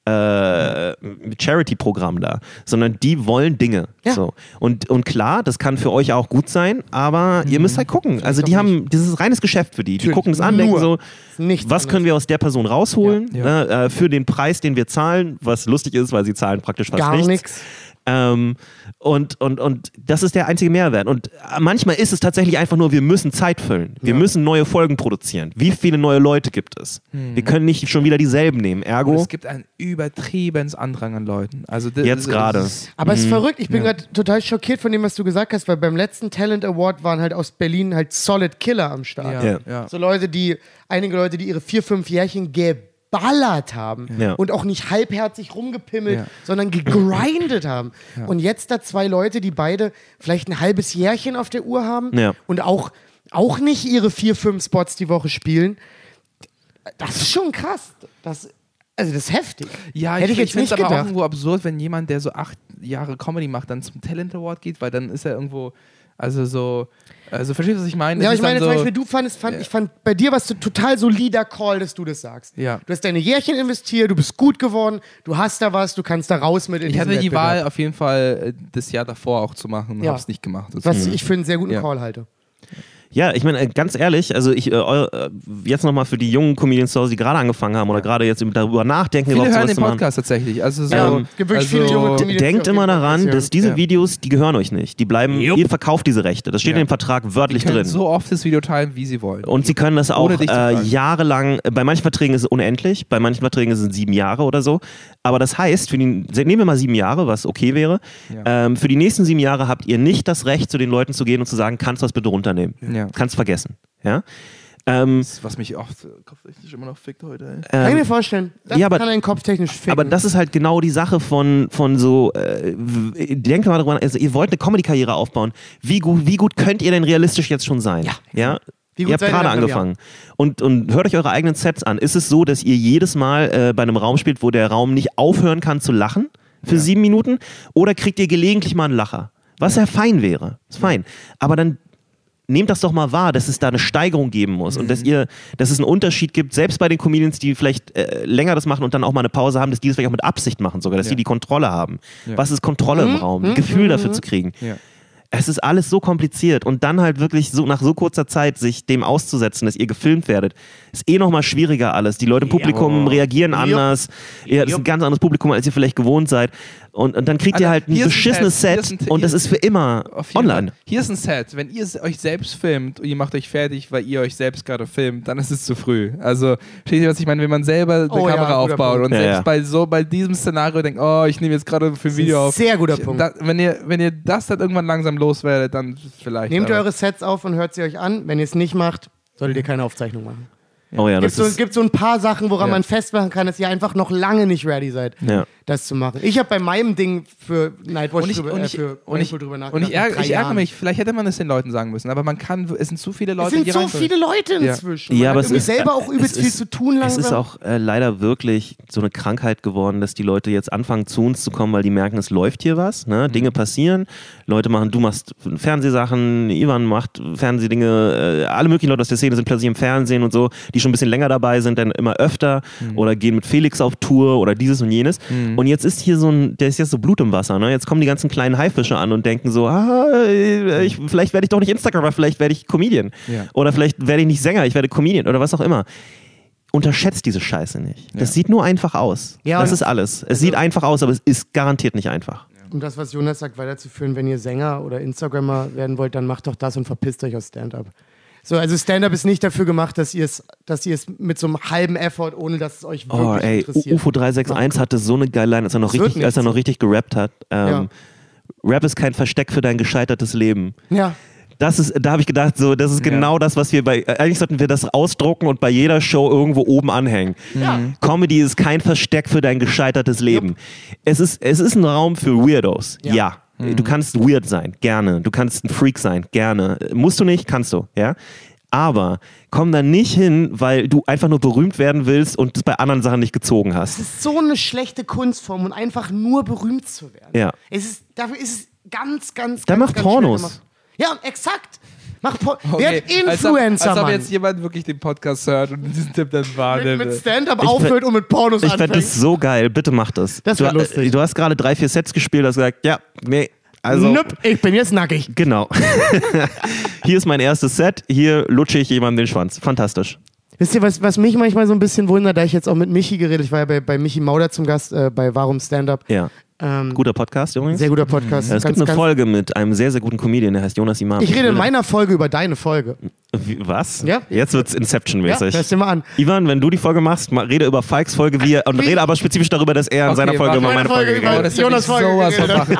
[SPEAKER 5] äh, Charity-Programm da, sondern die wollen Dinge.
[SPEAKER 3] Ja.
[SPEAKER 5] So. Und, und klar, das kann für euch auch gut sein, aber ihr müsst halt gucken. Also die haben, das ist reines Geschäft für die. Die
[SPEAKER 3] Natürlich.
[SPEAKER 5] gucken das an, denken so,
[SPEAKER 3] Nichts
[SPEAKER 5] was können wir aus der Person rausholen
[SPEAKER 4] Ja.
[SPEAKER 5] Ne, äh, für den Preis, den wir zahlen, was lustig ist, weil sie zahlen praktisch fast
[SPEAKER 3] Gar
[SPEAKER 5] nichts.
[SPEAKER 3] nichts.
[SPEAKER 5] Ähm, und, und, und das ist der einzige Mehrwert. Und manchmal ist es tatsächlich einfach nur, wir müssen Zeit füllen. Wir müssen neue Folgen produzieren. Wie viele neue Leute gibt es? Wir können nicht schon wieder dieselben nehmen.
[SPEAKER 4] Und
[SPEAKER 5] Ergo,
[SPEAKER 4] es gibt einen übertriebens Andrang an Leuten. Also das-
[SPEAKER 5] Jetzt gerade.
[SPEAKER 3] Aber es ist verrückt. Ich bin
[SPEAKER 4] Mhm. Ja.
[SPEAKER 3] gerade total schockiert von dem, was du gesagt hast, weil beim letzten Talent Award waren halt aus Berlin halt Solid Killer am Start.
[SPEAKER 4] Ja,
[SPEAKER 5] Ja.
[SPEAKER 4] ja.
[SPEAKER 3] So Leute, die, einige Leute, die ihre vier, fünf Jährchen geballert haben
[SPEAKER 5] Ja.
[SPEAKER 3] und auch nicht halbherzig rumgepimmelt,
[SPEAKER 4] Ja.
[SPEAKER 3] sondern gegrindet haben. Und jetzt da zwei Leute, die beide vielleicht ein halbes Jährchen auf der Uhr haben
[SPEAKER 5] Ja.
[SPEAKER 3] und auch, auch nicht ihre vier, fünf Spots die Woche spielen. Das ist schon krass. Das, also das ist heftig.
[SPEAKER 4] Ja,
[SPEAKER 3] Hätte ich,
[SPEAKER 4] ich,
[SPEAKER 3] jetzt
[SPEAKER 4] finde
[SPEAKER 3] nicht
[SPEAKER 4] es aber auch
[SPEAKER 3] gedacht.
[SPEAKER 4] irgendwo absurd, wenn jemand, der so acht Jahre Comedy macht, dann zum Talent Award geht, weil dann ist er irgendwo, also so, also verstehst du, was ich meine?
[SPEAKER 3] Ja, ich meine
[SPEAKER 4] so,
[SPEAKER 3] zum Beispiel, du fandest, fand, ich fand bei dir was total solider Call, dass du das sagst.
[SPEAKER 4] Ja.
[SPEAKER 3] Du hast deine Jährchen investiert, du bist gut geworden, du hast da was, du kannst da raus mit in
[SPEAKER 4] ich hatte die
[SPEAKER 3] Wettbewerb.
[SPEAKER 4] Wahl auf jeden Fall äh, das Jahr davor auch zu machen,
[SPEAKER 3] Ja.
[SPEAKER 4] hab's nicht gemacht. Das
[SPEAKER 3] Was ich für einen sehr guten
[SPEAKER 4] Ja.
[SPEAKER 3] Call halte.
[SPEAKER 5] Ja, ich meine, äh, ganz ehrlich, also ich, äh, äh, jetzt nochmal für die jungen Comedians zu Hause, die gerade angefangen haben oder gerade jetzt darüber nachdenken,
[SPEAKER 4] Viele
[SPEAKER 5] überhaupt
[SPEAKER 4] hören den
[SPEAKER 5] zu machen.
[SPEAKER 4] Podcast tatsächlich. Also so,
[SPEAKER 3] junge
[SPEAKER 4] also,
[SPEAKER 3] Comedians.
[SPEAKER 5] Denkt immer daran, dass diese
[SPEAKER 4] Ja.
[SPEAKER 5] Videos, die gehören euch nicht. Die bleiben, ihr verkauft diese Rechte. Das steht
[SPEAKER 4] Ja.
[SPEAKER 5] in dem Vertrag wörtlich
[SPEAKER 4] die können
[SPEAKER 5] drin.
[SPEAKER 4] so oft das Video teilen, wie sie wollen.
[SPEAKER 5] Und sie können das auch äh, jahrelang, bei manchen Verträgen ist es unendlich, bei manchen Verträgen ist es sieben Jahre oder so. Aber das heißt, für die, nehmen wir mal sieben Jahre, was okay wäre.
[SPEAKER 4] Ja.
[SPEAKER 5] Ähm, für die nächsten sieben Jahre habt ihr nicht das Recht, zu den Leuten zu gehen und zu sagen, kannst du das bitte runternehmen.
[SPEAKER 4] Ja.
[SPEAKER 5] Kannst vergessen. Ja? Ähm,
[SPEAKER 4] Das, was mich oft kopftechnisch immer noch fickt heute. Ey.
[SPEAKER 3] Kann ich
[SPEAKER 5] ähm,
[SPEAKER 3] mir vorstellen. Das
[SPEAKER 5] ja, aber-
[SPEAKER 3] kann einen kopftechnisch ficken.
[SPEAKER 5] aber das ist halt genau die Sache von, von so, äh, denkt mal darüber nach, also ihr wollt eine Comedy-Karriere aufbauen. Wie gut, wie gut könnt ihr denn realistisch jetzt schon sein?
[SPEAKER 3] Ja.
[SPEAKER 5] ja?
[SPEAKER 3] Wie gut
[SPEAKER 5] ihr habt gerade angefangen. Und, und hört euch eure eigenen Sets an. Ist es so, dass ihr jedes Mal äh, bei einem Raum spielt, wo der Raum nicht aufhören kann zu lachen für sieben Minuten? Oder kriegt ihr gelegentlich mal einen Lacher? Was ja fein wäre. Ist fein. Aber dann nehmt das doch mal wahr, dass es da eine Steigerung geben muss und dass ihr, dass es einen Unterschied gibt, selbst bei den Comedians, die vielleicht äh, länger das machen und dann auch mal eine Pause haben, dass die das vielleicht auch mit Absicht machen sogar, dass
[SPEAKER 4] Ja.
[SPEAKER 5] die die Kontrolle haben.
[SPEAKER 4] Ja.
[SPEAKER 5] Was ist Kontrolle im Raum? Ein Gefühl dafür zu kriegen.
[SPEAKER 4] Ja.
[SPEAKER 5] Es ist alles so kompliziert und dann halt wirklich so nach so kurzer Zeit sich dem auszusetzen, dass ihr gefilmt werdet, ist eh nochmal schwieriger alles. Die Leute im Publikum reagieren anders. Ja, das ist ein ganz anderes Publikum, als ihr vielleicht gewohnt seid. Und, und dann kriegt ihr
[SPEAKER 4] Alter,
[SPEAKER 5] halt ein
[SPEAKER 4] hier ist ein
[SPEAKER 5] beschissenes
[SPEAKER 4] Set,
[SPEAKER 5] Set und das
[SPEAKER 4] ist-
[SPEAKER 5] für immer online.
[SPEAKER 4] Fall. Hier ist ein Set. Wenn ihr es euch selbst filmt und ihr macht euch fertig, weil ihr euch selbst gerade filmt, dann ist es zu früh. Also, versteht ihr, was ich meine? Wenn man selber eine
[SPEAKER 3] Oh ja,
[SPEAKER 4] Kamera
[SPEAKER 3] guter
[SPEAKER 4] aufbaut und
[SPEAKER 5] Ja,
[SPEAKER 4] selbst
[SPEAKER 5] ja.
[SPEAKER 4] bei so bei diesem Szenario denkt, oh, ich nehme jetzt gerade für ein Video
[SPEAKER 3] ein
[SPEAKER 4] auf.
[SPEAKER 3] sehr guter Punkt.
[SPEAKER 4] Da, wenn, ihr, wenn ihr das dann irgendwann langsam loswerdet, dann vielleicht.
[SPEAKER 3] Nehmt
[SPEAKER 4] aber-
[SPEAKER 3] eure Sets auf und hört sie euch an. Wenn ihr es nicht macht, solltet ihr keine Aufzeichnung machen.
[SPEAKER 5] Oh ja,
[SPEAKER 3] Es
[SPEAKER 5] das
[SPEAKER 3] gibt so,
[SPEAKER 5] ist,
[SPEAKER 3] gibt so ein paar Sachen, woran
[SPEAKER 4] Ja.
[SPEAKER 3] man festmachen kann, dass ihr einfach noch lange nicht ready seid.
[SPEAKER 5] ja.
[SPEAKER 3] Das zu machen. Ich habe bei meinem Ding für Nightwatch
[SPEAKER 4] Und ich,
[SPEAKER 3] drüber,
[SPEAKER 4] und
[SPEAKER 3] äh,
[SPEAKER 4] ich,
[SPEAKER 3] für
[SPEAKER 4] und ich,
[SPEAKER 3] drüber
[SPEAKER 4] und
[SPEAKER 3] nachgedacht.
[SPEAKER 4] ich, ärgere,
[SPEAKER 3] nach drei
[SPEAKER 4] ich ärgere mich, vielleicht hätte man es den Leuten sagen müssen, aber man kann, es sind zu viele
[SPEAKER 3] Es
[SPEAKER 4] Leute,
[SPEAKER 3] sind
[SPEAKER 4] die
[SPEAKER 3] so viele Leute
[SPEAKER 4] Ja.
[SPEAKER 3] inzwischen.
[SPEAKER 5] Ja,
[SPEAKER 3] Man
[SPEAKER 5] aber es ist
[SPEAKER 3] selber auch
[SPEAKER 5] äh,
[SPEAKER 3] übelst
[SPEAKER 5] es
[SPEAKER 3] viel
[SPEAKER 5] ist,
[SPEAKER 3] zu tun
[SPEAKER 5] Es
[SPEAKER 3] langsam.
[SPEAKER 5] ist auch äh, leider wirklich so eine Krankheit geworden, dass die Leute jetzt anfangen zu uns zu kommen, weil die merken, es läuft hier was, ne? Dinge
[SPEAKER 3] Mhm.
[SPEAKER 5] passieren, Leute machen, du machst Fernsehsachen, Ivan macht Fernsehdinge, äh, alle möglichen Leute aus der Szene sind plötzlich im Fernsehen und so, die schon ein bisschen länger dabei sind, dann immer öfter
[SPEAKER 3] Mhm.
[SPEAKER 5] oder gehen mit Felix auf Tour oder dieses und jenes. Und jetzt ist hier so ein, der ist jetzt so Blut im Wasser, ne? Jetzt kommen die ganzen kleinen Haifische an und denken so, ah, äh, ich, vielleicht werde ich doch nicht Instagramer, vielleicht werde ich Comedian.
[SPEAKER 4] Ja.
[SPEAKER 5] Oder vielleicht werde ich nicht Sänger, ich werde Comedian oder was auch immer. Unterschätzt diese Scheiße nicht. Das sieht nur einfach aus.
[SPEAKER 3] Ja,
[SPEAKER 5] das ist alles. Es sieht einfach aus, aber es ist garantiert nicht einfach.
[SPEAKER 3] um das, was Jonas sagt, weiterzuführen, wenn ihr Sänger oder Instagrammer werden wollt, dann macht doch das und verpisst euch aus Stand-up. So, also Stand-up ist nicht dafür gemacht, dass ihr es, dass ihr es mit so einem halben Effort, ohne dass es euch wirklich
[SPEAKER 5] Oh, ey,
[SPEAKER 3] interessiert.
[SPEAKER 5] UFO 361 hatte so eine geile Line, als er noch richtig, als er noch richtig gerappt hat. Ähm, Rap ist kein Versteck für dein gescheitertes Leben.
[SPEAKER 3] Ja.
[SPEAKER 5] Das ist, da habe ich gedacht, so, das ist
[SPEAKER 4] Ja.
[SPEAKER 5] genau das, was wir bei, äh, eigentlich sollten wir das ausdrucken und bei jeder Show irgendwo oben anhängen.
[SPEAKER 3] Ja.
[SPEAKER 5] Comedy ist kein Versteck für dein gescheitertes Leben. Es ist, es ist ein Raum für Weirdos.
[SPEAKER 3] Ja.
[SPEAKER 5] Ja. Du kannst weird sein, gerne. Du kannst ein Freak sein, gerne. Musst du nicht, kannst du, ja. Aber komm da nicht hin, weil du einfach nur berühmt werden willst und es bei anderen Sachen nicht gezogen hast.
[SPEAKER 3] Es ist so eine schlechte Kunstform und einfach nur berühmt zu werden.
[SPEAKER 5] Ja.
[SPEAKER 3] Es ist, dafür ist es ganz, ganz, ganz,
[SPEAKER 5] mach
[SPEAKER 3] ganz
[SPEAKER 5] Pornos.
[SPEAKER 3] Ja, exakt. Mach Por
[SPEAKER 4] Okay,
[SPEAKER 3] Werd
[SPEAKER 4] als ob,
[SPEAKER 3] Influencer,
[SPEAKER 4] als ob jetzt jemand wirklich den Podcast hört und diesen Tipp dann
[SPEAKER 3] mit,
[SPEAKER 4] wahrnimmt.
[SPEAKER 3] mit Stand-up
[SPEAKER 5] Ich
[SPEAKER 3] aufhört und mit Pornos
[SPEAKER 5] Ich fände
[SPEAKER 3] anfängt.
[SPEAKER 5] das so geil, bitte mach das.
[SPEAKER 3] Das
[SPEAKER 5] du,
[SPEAKER 3] wär lustig.
[SPEAKER 5] Du hast gerade drei, vier Sets gespielt, hast gesagt, ja, nee, also.
[SPEAKER 3] Nüpp, ich bin jetzt nackig.
[SPEAKER 5] Genau. hier ist mein erstes Set, hier lutsche ich jemandem den Schwanz. Fantastisch.
[SPEAKER 3] Wisst ihr, was, was mich manchmal so ein bisschen wundert, da ich jetzt auch mit Michi geredet, ich war ja bei, bei Michi Mauder zum Gast äh, bei Warum Stand-up.
[SPEAKER 5] Ja.
[SPEAKER 3] Ähm,
[SPEAKER 5] Guter Podcast übrigens.
[SPEAKER 3] sehr guter Podcast.
[SPEAKER 5] Ja, es
[SPEAKER 3] Ganz,
[SPEAKER 5] gibt eine Folge mit einem sehr, sehr guten Comedian, der heißt Jonas Imam.
[SPEAKER 3] Ich rede in meiner Folge über deine Folge.
[SPEAKER 5] Wie, was?
[SPEAKER 3] Ja.
[SPEAKER 5] Jetzt wird's
[SPEAKER 3] Ja,
[SPEAKER 5] Inception-mäßig.
[SPEAKER 3] hörst dir mal an.
[SPEAKER 5] Ivan, wenn du die Folge machst, mal, rede über Falks Folge wie er, und
[SPEAKER 3] Wie?
[SPEAKER 5] rede aber spezifisch darüber, dass er in
[SPEAKER 4] Okay,
[SPEAKER 5] seiner Folge über
[SPEAKER 3] meine
[SPEAKER 5] Folge
[SPEAKER 3] Folge
[SPEAKER 5] geredet
[SPEAKER 4] Oh,
[SPEAKER 5] hat.
[SPEAKER 4] das
[SPEAKER 3] Jonas Folge
[SPEAKER 4] sowas machen.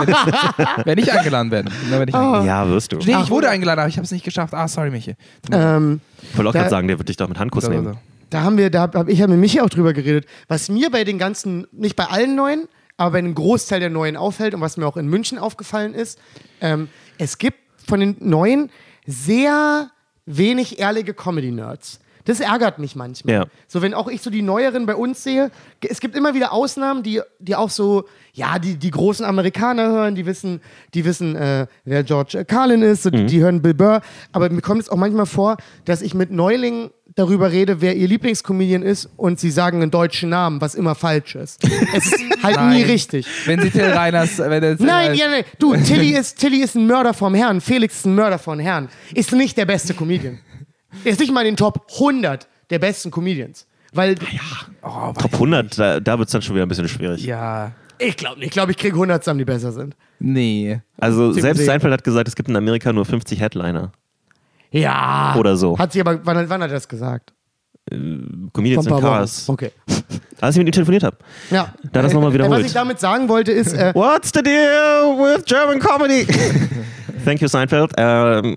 [SPEAKER 4] Wenn ich eingeladen werde. Dann werde ich eingeladen.
[SPEAKER 5] Ja, wirst du.
[SPEAKER 4] Nee, ich wurde eingeladen, aber ich habe es nicht geschafft. Ah, sorry, Michi.
[SPEAKER 3] Ähm,
[SPEAKER 5] Ich wollte auch gerade sagen, der wird dich doch mit Handkuss nehmen.
[SPEAKER 3] da haben wir, da habe hab ich ja mit Michi auch drüber geredet, was mir bei den ganzen, nicht bei allen neuen, aber bei einem Großteil der neuen auffällt und was mir auch in München aufgefallen ist, ähm, es gibt von den neuen sehr wenig ehrliche Comedy-Nerds. Das ärgert mich manchmal.
[SPEAKER 5] Ja.
[SPEAKER 3] So, wenn auch ich so die Neueren bei uns sehe, es gibt immer wieder Ausnahmen, die, die auch so, ja, die, die großen Amerikaner hören, die wissen, die wissen, äh, wer George Carlin ist, so, die, die hören Bill Burr. Aber mir kommt es auch manchmal vor, dass ich mit Neulingen darüber rede, wer ihr Lieblingscomedian ist und sie sagen einen deutschen Namen, was immer falsch ist. es ist halt nie richtig.
[SPEAKER 4] Wenn sie Till Reiners. Wenn er,
[SPEAKER 3] Nein, ja, nein. Du, Tilly ist, Tilly ist ein Mörder vom Herrn. Felix ist ein Mörder vom Herrn. Ist nicht der beste Comedian. Ist nicht mal in den Top 100 der besten Comedians. Weil
[SPEAKER 4] Oh,
[SPEAKER 5] Top 100, da, da wird es dann schon wieder ein bisschen schwierig.
[SPEAKER 4] Ja.
[SPEAKER 3] ich glaube nicht. Ich glaube, ich kriege 100 zusammen, die besser sind.
[SPEAKER 4] Nee.
[SPEAKER 5] Also selbst Seinfeld hat gesagt, es gibt in Amerika nur 50 Headliner.
[SPEAKER 3] Ja.
[SPEAKER 5] Oder so.
[SPEAKER 3] Hat sie aber, wann, wann hat er das gesagt?
[SPEAKER 5] Comedians
[SPEAKER 3] Vor
[SPEAKER 5] in Cars.
[SPEAKER 3] Okay.
[SPEAKER 5] Als ich mit ihm telefoniert habe.
[SPEAKER 3] Ja.
[SPEAKER 5] Da hat es nochmal
[SPEAKER 3] Äh, Was
[SPEAKER 5] wiederholt.
[SPEAKER 3] ich damit sagen wollte, ist, äh,
[SPEAKER 5] What's the deal with German comedy? Thank you, Seinfeld. Ähm,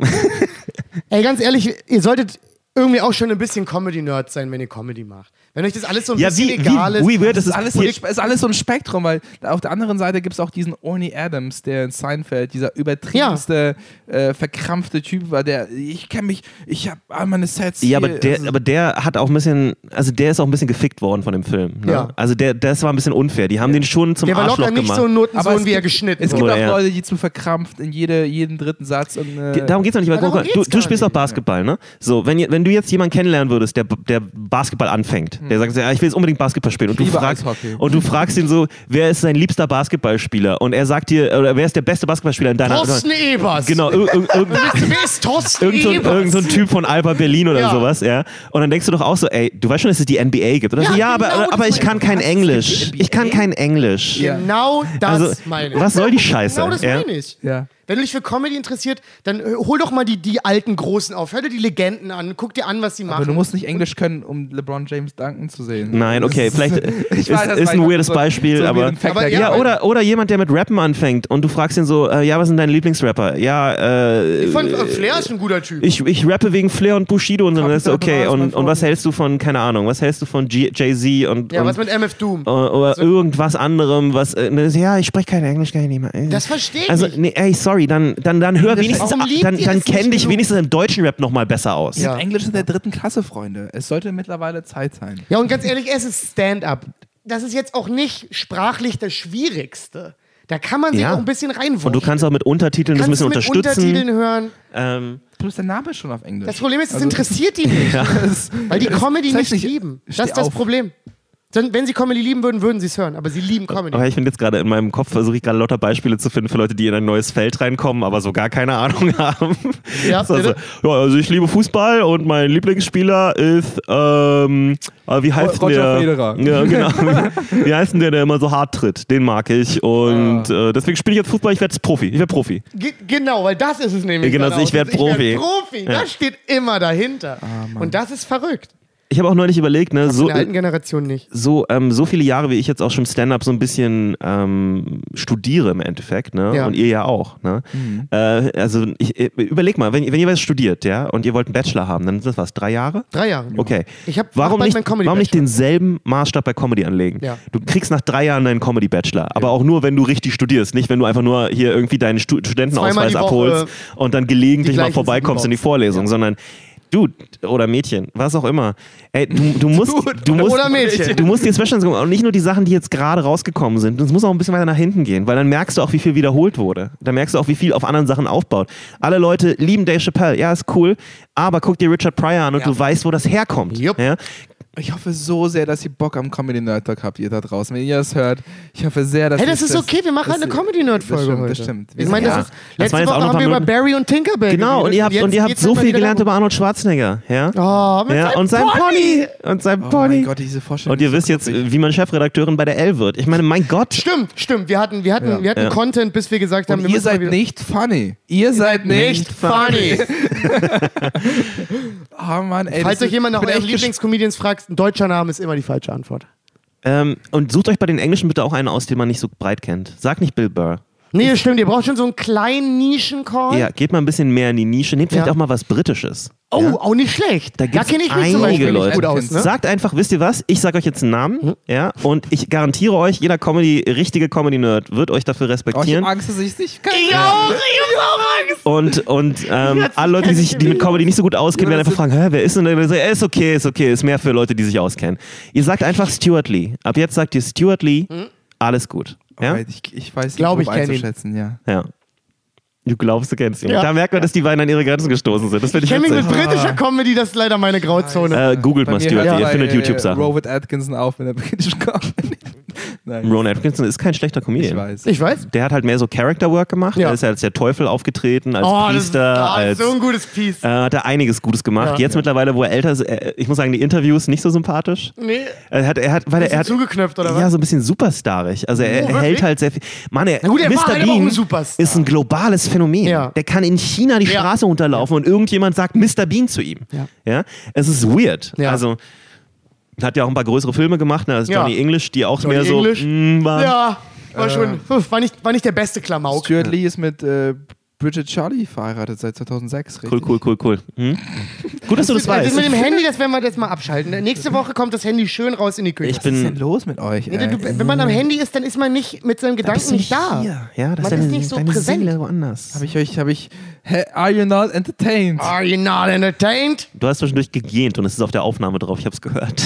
[SPEAKER 3] ey, ganz ehrlich, ihr solltet irgendwie auch schon ein bisschen Comedy-Nerd sein, wenn ihr Comedy macht. Wenn euch das alles so ein
[SPEAKER 5] ja,
[SPEAKER 3] bisschen
[SPEAKER 5] wie,
[SPEAKER 3] egal
[SPEAKER 5] wie,
[SPEAKER 3] ist.
[SPEAKER 5] wie weird
[SPEAKER 4] Das
[SPEAKER 5] ist
[SPEAKER 4] ist alles, ist alles so ein Spektrum, weil auf der anderen Seite gibt es auch diesen Orny Adams, der in Seinfeld, dieser übertriebenste, äh, verkrampfte Typ war, der, ich kenne mich, ich habe all meine Sets.
[SPEAKER 5] Ja, aber
[SPEAKER 4] hier,
[SPEAKER 5] der,
[SPEAKER 4] also-
[SPEAKER 5] aber der hat auch ein bisschen, also der ist auch ein bisschen gefickt worden von dem Film. Ne?
[SPEAKER 3] Ja.
[SPEAKER 5] Also der, das war ein bisschen unfair. Die haben den schon zum
[SPEAKER 3] der war
[SPEAKER 5] Arschloch
[SPEAKER 3] locker nicht
[SPEAKER 5] gemacht.
[SPEAKER 3] so ein Notensohn,
[SPEAKER 4] aber es
[SPEAKER 3] wie er geschnitten
[SPEAKER 4] Es gibt auch
[SPEAKER 5] ja.
[SPEAKER 4] Leute, die zu verkrampft in jede, jeden dritten Satz. Und, äh,
[SPEAKER 5] Darum geht's doch nicht, weil
[SPEAKER 3] Ja,
[SPEAKER 5] du, du spielst auch
[SPEAKER 3] nicht.
[SPEAKER 5] Basketball, ne? So, wenn, ihr- wenn du jetzt jemanden kennenlernen würdest, der, der Basketball anfängt, der sagt, ja, ich will jetzt unbedingt Basketball spielen und du, fragst, und du fragst ihn so, wer ist sein liebster Basketballspieler? Und er sagt dir, oder wer ist der beste Basketballspieler in deiner
[SPEAKER 3] Thorsten Ebers.
[SPEAKER 5] Genau, ir-
[SPEAKER 3] Wer ist Thorsten
[SPEAKER 5] Irgend so,
[SPEAKER 3] Ebers?
[SPEAKER 5] irgend so ein Typ von Alba Berlin oder
[SPEAKER 3] Ja.
[SPEAKER 5] sowas, ja. Und dann denkst du doch auch so, ey, du weißt schon, dass es die NBA gibt. Oder
[SPEAKER 3] Ja,
[SPEAKER 5] so, ja,
[SPEAKER 3] genau
[SPEAKER 5] aber, aber ich kann kein? Englisch. Ich kann kein Englisch.
[SPEAKER 4] Ja.
[SPEAKER 3] Genau das
[SPEAKER 5] Also,
[SPEAKER 3] meine ich.
[SPEAKER 5] was soll die Scheiße?
[SPEAKER 3] Genau das meine ich.
[SPEAKER 4] ja.
[SPEAKER 3] Wenn du dich für Comedy interessiert, dann äh, hol doch mal die, die alten Großen auf. Hör dir die Legenden an. Guck dir an, was sie machen.
[SPEAKER 4] Aber du musst nicht Englisch können, um LeBron James danken zu sehen.
[SPEAKER 5] Nein, okay, vielleicht
[SPEAKER 4] Ich
[SPEAKER 5] ist,
[SPEAKER 4] weiß, das
[SPEAKER 5] ist ein weirdes
[SPEAKER 4] so-
[SPEAKER 5] Beispiel,
[SPEAKER 4] so
[SPEAKER 5] aber.
[SPEAKER 3] Aber ja,
[SPEAKER 5] Ja, oder, oder jemand, der mit Rappen anfängt und du fragst ihn so, äh, ja, was sind deine Lieblingsrapper? Ja, äh,
[SPEAKER 3] ich fand, äh, Flair ist ein guter Typ.
[SPEAKER 5] ich, ich rappe wegen Flair und Bushido und dann ist okay. Und, und was hältst du von, keine Ahnung, was hältst du von Jay-Z und,
[SPEAKER 3] ja,
[SPEAKER 5] und
[SPEAKER 3] was mit MF Doom?
[SPEAKER 5] oder, oder irgendwas anderem, was, äh, ne, ja, ich spreche kein Englisch, kann ich nicht mehr. Äh.
[SPEAKER 3] Das verstehe ich
[SPEAKER 5] Also,
[SPEAKER 3] nicht.
[SPEAKER 5] nee, ey, sorry, dann, dann, dann hör wenigstens,
[SPEAKER 3] Warum liebt
[SPEAKER 5] dann, dann kenn dich
[SPEAKER 3] genug?
[SPEAKER 5] wenigstens im deutschen Rap nochmal besser aus.
[SPEAKER 3] Ja.
[SPEAKER 4] Englisch ist in der dritten Klasse, Freunde. Es sollte mittlerweile Zeit sein.
[SPEAKER 3] Ja, und ganz ehrlich, es ist Stand-up. Das ist jetzt auch nicht sprachlich das Schwierigste. Da kann man sich
[SPEAKER 5] Ja.
[SPEAKER 3] auch ein bisschen reinwurschen.
[SPEAKER 5] Und du kannst auch mit Untertiteln das ein
[SPEAKER 3] kannst
[SPEAKER 5] bisschen unterstützen.
[SPEAKER 3] Untertiteln hören.
[SPEAKER 5] Ähm,
[SPEAKER 4] Bloß der Name ist schon auf Englisch.
[SPEAKER 3] Das Problem ist, es
[SPEAKER 4] Also-
[SPEAKER 3] interessiert die nicht. Weil die Comedy nicht lieben. Das ist das
[SPEAKER 4] auf.
[SPEAKER 3] Problem. Wenn sie Comedy lieben würden, würden sie es hören. Aber sie lieben Comedy.
[SPEAKER 5] Aber ich finde jetzt gerade in meinem Kopf versuche ich gerade lauter Beispiele zu finden für Leute, die in ein neues Feld reinkommen, aber so gar keine Ahnung haben.
[SPEAKER 3] Ja,
[SPEAKER 5] also, ja, also ich liebe Fußball und mein Lieblingsspieler ist, ähm, äh, wie heißt
[SPEAKER 4] Roger
[SPEAKER 5] der?
[SPEAKER 4] Federer.
[SPEAKER 5] Ja, genau. wie heißt denn der, der immer so hart tritt? Den mag ich und
[SPEAKER 3] Ah.
[SPEAKER 5] äh, deswegen spiele ich jetzt Fußball. Ich werde Profi. Ich werde Profi.
[SPEAKER 3] Ge genau, weil das ist es nämlich.
[SPEAKER 5] Genau, ich
[SPEAKER 3] auch.
[SPEAKER 5] werd Profi.
[SPEAKER 3] Ich werd Profi.
[SPEAKER 5] Ja.
[SPEAKER 3] Das steht immer dahinter.
[SPEAKER 4] Ah,
[SPEAKER 3] Und das ist verrückt.
[SPEAKER 5] Ich habe auch neulich überlegt, ne,
[SPEAKER 3] In
[SPEAKER 5] so,
[SPEAKER 3] der alten Generation nicht.
[SPEAKER 5] so, ähm, so viele Jahre, wie ich jetzt auch schon Stand-up so ein bisschen ähm, studiere im Endeffekt, ne?
[SPEAKER 3] Ja.
[SPEAKER 5] Und ihr ja auch, ne? Äh, also ich, äh, überleg mal, wenn, wenn ihr was studiert, ja, und ihr wollt einen Bachelor haben, dann sind das was, drei Jahre?
[SPEAKER 3] Drei Jahre.
[SPEAKER 5] Okay.
[SPEAKER 3] Ich hab-
[SPEAKER 5] warum nicht, warum nicht denselben Maßstab bei Comedy anlegen?
[SPEAKER 3] Ja.
[SPEAKER 5] Du kriegst nach drei Jahren deinen Comedy Bachelor, aber auch nur, wenn du richtig studierst, nicht wenn du einfach nur hier irgendwie deinen Stu Studentenausweis
[SPEAKER 3] Woche
[SPEAKER 5] abholst und dann gelegentlich mal vorbeikommst in die. Vorlesung,
[SPEAKER 3] Ja.
[SPEAKER 5] sondern Dude oder Mädchen, was auch immer. Ey, du, du musst, du musst,
[SPEAKER 3] oder Mädchen.
[SPEAKER 5] du musst dir Specials gucken und nicht nur die Sachen, die jetzt gerade rausgekommen sind. Es muss auch ein bisschen weiter nach hinten gehen, weil dann merkst du auch, wie viel wiederholt wurde. Dann merkst du auch, wie viel auf anderen Sachen aufbaut. Alle Leute lieben Dave Chappelle, ja, ist cool, aber guck dir Richard Pryor an und
[SPEAKER 3] Ja.
[SPEAKER 5] du weißt, wo das herkommt.
[SPEAKER 3] Jupp.
[SPEAKER 5] Ja?
[SPEAKER 4] Ich hoffe so sehr, dass ihr Bock am Comedy Nerd Talk habt, ihr da draußen. Wenn ihr das hört, ich hoffe sehr, dass
[SPEAKER 3] Hey, das ist okay, wir machen halt eine
[SPEAKER 4] das-
[SPEAKER 3] Comedy-Nerd-Folge
[SPEAKER 4] das stimmt,
[SPEAKER 3] heute.
[SPEAKER 4] Das stimmt.
[SPEAKER 3] Ich meine,
[SPEAKER 5] Ja.
[SPEAKER 3] das ist,
[SPEAKER 5] Das
[SPEAKER 3] letzte
[SPEAKER 5] waren jetzt auch
[SPEAKER 3] Woche haben wir über. Barry und Tinkerbell
[SPEAKER 5] Genau, und ihr habt,
[SPEAKER 3] jetzt
[SPEAKER 5] und ihr habt so viel gelernt über Arnold Schwarzenegger. Ja?
[SPEAKER 3] Oh, mit
[SPEAKER 5] ja,
[SPEAKER 3] seinem
[SPEAKER 5] und sein Pony. Und sein
[SPEAKER 4] Oh
[SPEAKER 5] Pony.
[SPEAKER 4] mein Gott, diese Vorstellung.
[SPEAKER 5] und ihr wisst jetzt, wie man Chefredakteurin bei der L wird. Ich meine, mein Gott.
[SPEAKER 3] Stimmt, stimmt. Wir hatten, wir hatten,
[SPEAKER 4] Ja.
[SPEAKER 3] wir hatten
[SPEAKER 5] Ja.
[SPEAKER 3] Content, bis wir gesagt haben,
[SPEAKER 4] Und
[SPEAKER 3] wir
[SPEAKER 4] ihr seid nicht funny. Ihr seid nicht
[SPEAKER 3] funny.
[SPEAKER 4] Oh Mann, ey.
[SPEAKER 3] Falls
[SPEAKER 4] das
[SPEAKER 3] euch jemand nach euren Lieblingscomedians fragt, ein deutscher Name ist immer die falsche Antwort.
[SPEAKER 5] Ähm, und sucht euch bei den Englischen bitte auch einen aus, den man nicht so breit kennt. Sag nicht Bill Burr.
[SPEAKER 3] Nee, stimmt, ihr braucht schon so einen kleinen Nischen-Call.
[SPEAKER 5] Ja, geht mal ein bisschen mehr in die Nische. Nehmt vielleicht
[SPEAKER 3] Ja.
[SPEAKER 5] auch mal was Britisches.
[SPEAKER 3] Oh,
[SPEAKER 5] ja?
[SPEAKER 3] auch nicht schlecht.
[SPEAKER 5] Da
[SPEAKER 3] Da
[SPEAKER 5] gibt's
[SPEAKER 3] kenne ich mich zum
[SPEAKER 5] einige
[SPEAKER 3] Beispiel
[SPEAKER 5] Leute.
[SPEAKER 3] nicht gut aus. Ne?
[SPEAKER 5] Sagt einfach, wisst ihr was? Ich sage euch jetzt einen Namen,
[SPEAKER 3] Hm?
[SPEAKER 5] ja, und ich garantiere euch, jeder Comedy, richtige Comedy-Nerd wird euch dafür
[SPEAKER 4] Oh, ich
[SPEAKER 5] respektieren.
[SPEAKER 4] hab Angst, dass ich es nicht kann.
[SPEAKER 3] Ich auch, ich hab auch Angst.
[SPEAKER 5] Und, und ähm, alle Leute, die, sich, die mit. Comedy nicht so gut auskennen, werden einfach fragen, Hä, wer ist denn der? Äh, Ist okay, ist okay, ist mehr für Leute, die sich auskennen. Ihr sagt einfach Stuart Lee. Ab jetzt sagt ihr Stuart Lee,
[SPEAKER 3] Hm?
[SPEAKER 5] alles gut. Ja?
[SPEAKER 4] Ich, ich weiß nicht,
[SPEAKER 3] Glaub, ich kenn ihn.
[SPEAKER 4] einzuschätzen, ja.
[SPEAKER 5] ja. Du glaubst, du kennst ihn.
[SPEAKER 3] Ja.
[SPEAKER 5] Da merkt man, dass die beiden an ihre Grenzen gestoßen sind. Das finde
[SPEAKER 3] Ich kenne mich mit
[SPEAKER 5] witzig.
[SPEAKER 3] britischer Comedy, das ist leider meine Grauzone.
[SPEAKER 5] Äh, googelt mal Stuart Lee, ihr
[SPEAKER 4] bei,
[SPEAKER 5] findet
[SPEAKER 4] äh,
[SPEAKER 5] YouTube-Sachen.
[SPEAKER 4] Robert Atkinson auf mit der britischen Comedy. Nein,
[SPEAKER 5] Ron Atkinson ist kein schlechter Comedian.
[SPEAKER 4] ich weiß.
[SPEAKER 3] Ich weiß.
[SPEAKER 5] Der hat halt mehr so Character Work gemacht.
[SPEAKER 3] Ja.
[SPEAKER 5] Er ist ja als der Teufel aufgetreten, als
[SPEAKER 3] Oh, das ist,
[SPEAKER 5] Priester,
[SPEAKER 3] oh,
[SPEAKER 5] als
[SPEAKER 3] so ein gutes Piece.
[SPEAKER 5] äh, hat er einiges Gutes gemacht.
[SPEAKER 3] Ja.
[SPEAKER 5] Jetzt mittlerweile, wo er älter ist, äh, ich muss sagen, die Interviews nicht so sympathisch.
[SPEAKER 3] nee,
[SPEAKER 5] Er hat, er hat, weil er, hat
[SPEAKER 3] zugeknöpft oder
[SPEAKER 5] ja
[SPEAKER 3] was?
[SPEAKER 5] so ein bisschen superstarig. Also er,
[SPEAKER 3] Oh,
[SPEAKER 5] er hält halt sehr viel. Mann, er,
[SPEAKER 3] Na gut, er
[SPEAKER 5] Mr.
[SPEAKER 3] halt auch
[SPEAKER 5] Bean ist ein globales Phänomen.
[SPEAKER 3] Ja.
[SPEAKER 5] Der kann in China die
[SPEAKER 3] Ja.
[SPEAKER 5] Straße runterlaufen und irgendjemand sagt Mr. Bean zu ihm.
[SPEAKER 3] Ja.
[SPEAKER 5] Ja, es ist weird.
[SPEAKER 3] Ja.
[SPEAKER 5] Also hat ja auch ein paar größere Filme gemacht, ne? Also
[SPEAKER 3] Ja.
[SPEAKER 5] Johnny English, die auch
[SPEAKER 3] Johnny
[SPEAKER 5] mehr so
[SPEAKER 3] English.
[SPEAKER 5] mm, waren.
[SPEAKER 3] Ja,
[SPEAKER 5] Äh.
[SPEAKER 3] war schon, war nicht, war nicht der beste Klamauk.
[SPEAKER 4] Stuart Lee ist mit äh, Bridget Charlie verheiratet seit 2006, richtig?
[SPEAKER 5] Cool, cool, cool, cool. Hm? Gut, dass du das
[SPEAKER 3] Das
[SPEAKER 5] weißt.
[SPEAKER 3] mit dem Handy, das werden wir jetzt mal abschalten. Nächste Woche kommt das Handy schön raus in die Küche.
[SPEAKER 5] Ich
[SPEAKER 4] Was ist denn
[SPEAKER 5] bin.
[SPEAKER 4] los mit euch?
[SPEAKER 3] Nee,
[SPEAKER 4] ey?
[SPEAKER 3] du, wenn man am Handy ist, dann ist man nicht mit seinen
[SPEAKER 5] bist
[SPEAKER 3] Gedanken nicht da.
[SPEAKER 5] Hier. Ja, das
[SPEAKER 3] Man
[SPEAKER 5] ist deine,
[SPEAKER 3] ist nicht so präsent.
[SPEAKER 5] Seele woanders.
[SPEAKER 4] Habe ich euch, habe ich, Hä, are you not entertained?
[SPEAKER 3] Are you not entertained?
[SPEAKER 5] Du hast zwischendurch gegähnt und es ist auf der Aufnahme drauf, ich hab's gehört.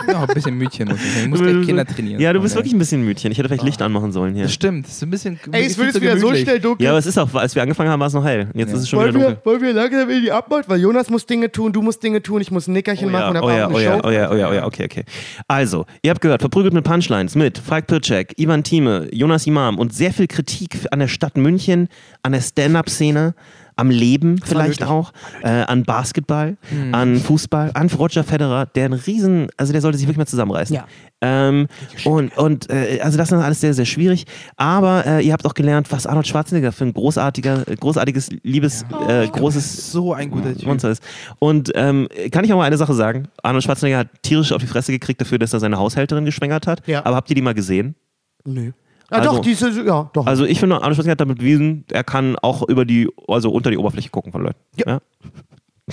[SPEAKER 4] Ich bin auch ein bisschen Mütchen, muss ich muss gleich Kinder trainieren.
[SPEAKER 5] Ja, du bist wirklich ein bisschen Mütchen. Ich hätte vielleicht Licht anmachen sollen hier.
[SPEAKER 4] Das stimmt, das ist ein bisschen.
[SPEAKER 3] Ey, es wird jetzt wieder so schnell dunkel.
[SPEAKER 5] Ja, aber es ist auch, als wir angefangen haben, war es noch hell. Jetzt
[SPEAKER 4] Ja.
[SPEAKER 5] ist es schon
[SPEAKER 3] wollen,
[SPEAKER 5] wieder
[SPEAKER 3] wir,
[SPEAKER 5] dunkel.
[SPEAKER 3] wollen wir langsam in die Abmord? Weil Jonas muss Dinge tun, du musst Dinge tun, ich muss ein Nickerchen
[SPEAKER 5] Oh
[SPEAKER 3] machen und
[SPEAKER 5] ja,
[SPEAKER 3] hab
[SPEAKER 5] oh
[SPEAKER 3] auch
[SPEAKER 5] ja, oh ja, oh ja, oh ja, oh ja, okay, okay. Also, ihr habt gehört, verprügelt mit Punchlines mit Falk Pircek, Ivan Thieme, Jonas Imam und sehr viel Kritik an der Stadt München, an der Stand-Up-Szene, am Leben vielleicht
[SPEAKER 3] nötig.
[SPEAKER 5] auch, äh, an Basketball, an Fußball, an Roger Federer, der ein Riesen, also der sollte sich wirklich mal zusammenreißen.
[SPEAKER 3] Ja.
[SPEAKER 5] Ähm, und und äh, also das ist alles sehr, sehr schwierig. Aber äh, ihr habt auch gelernt, was Arnold Schwarzenegger für ein großartiger, äh, großartiges, liebes, äh, großes
[SPEAKER 4] So ein guter.
[SPEAKER 5] Monster ist. Und ähm, kann ich auch mal eine Sache sagen? Arnold Schwarzenegger hat tierisch auf die Fresse gekriegt dafür, dass er seine Haushälterin geschwängert hat.
[SPEAKER 3] Ja.
[SPEAKER 5] Aber habt ihr die mal gesehen?
[SPEAKER 3] Nö. Ah,
[SPEAKER 5] Also-
[SPEAKER 3] doch, diese, ja, doch.
[SPEAKER 5] Also ich finde, Arnold Schwarzenegger hat damit bewiesen, er kann auch über die, also unter die Oberfläche gucken von Leuten.
[SPEAKER 3] Ja.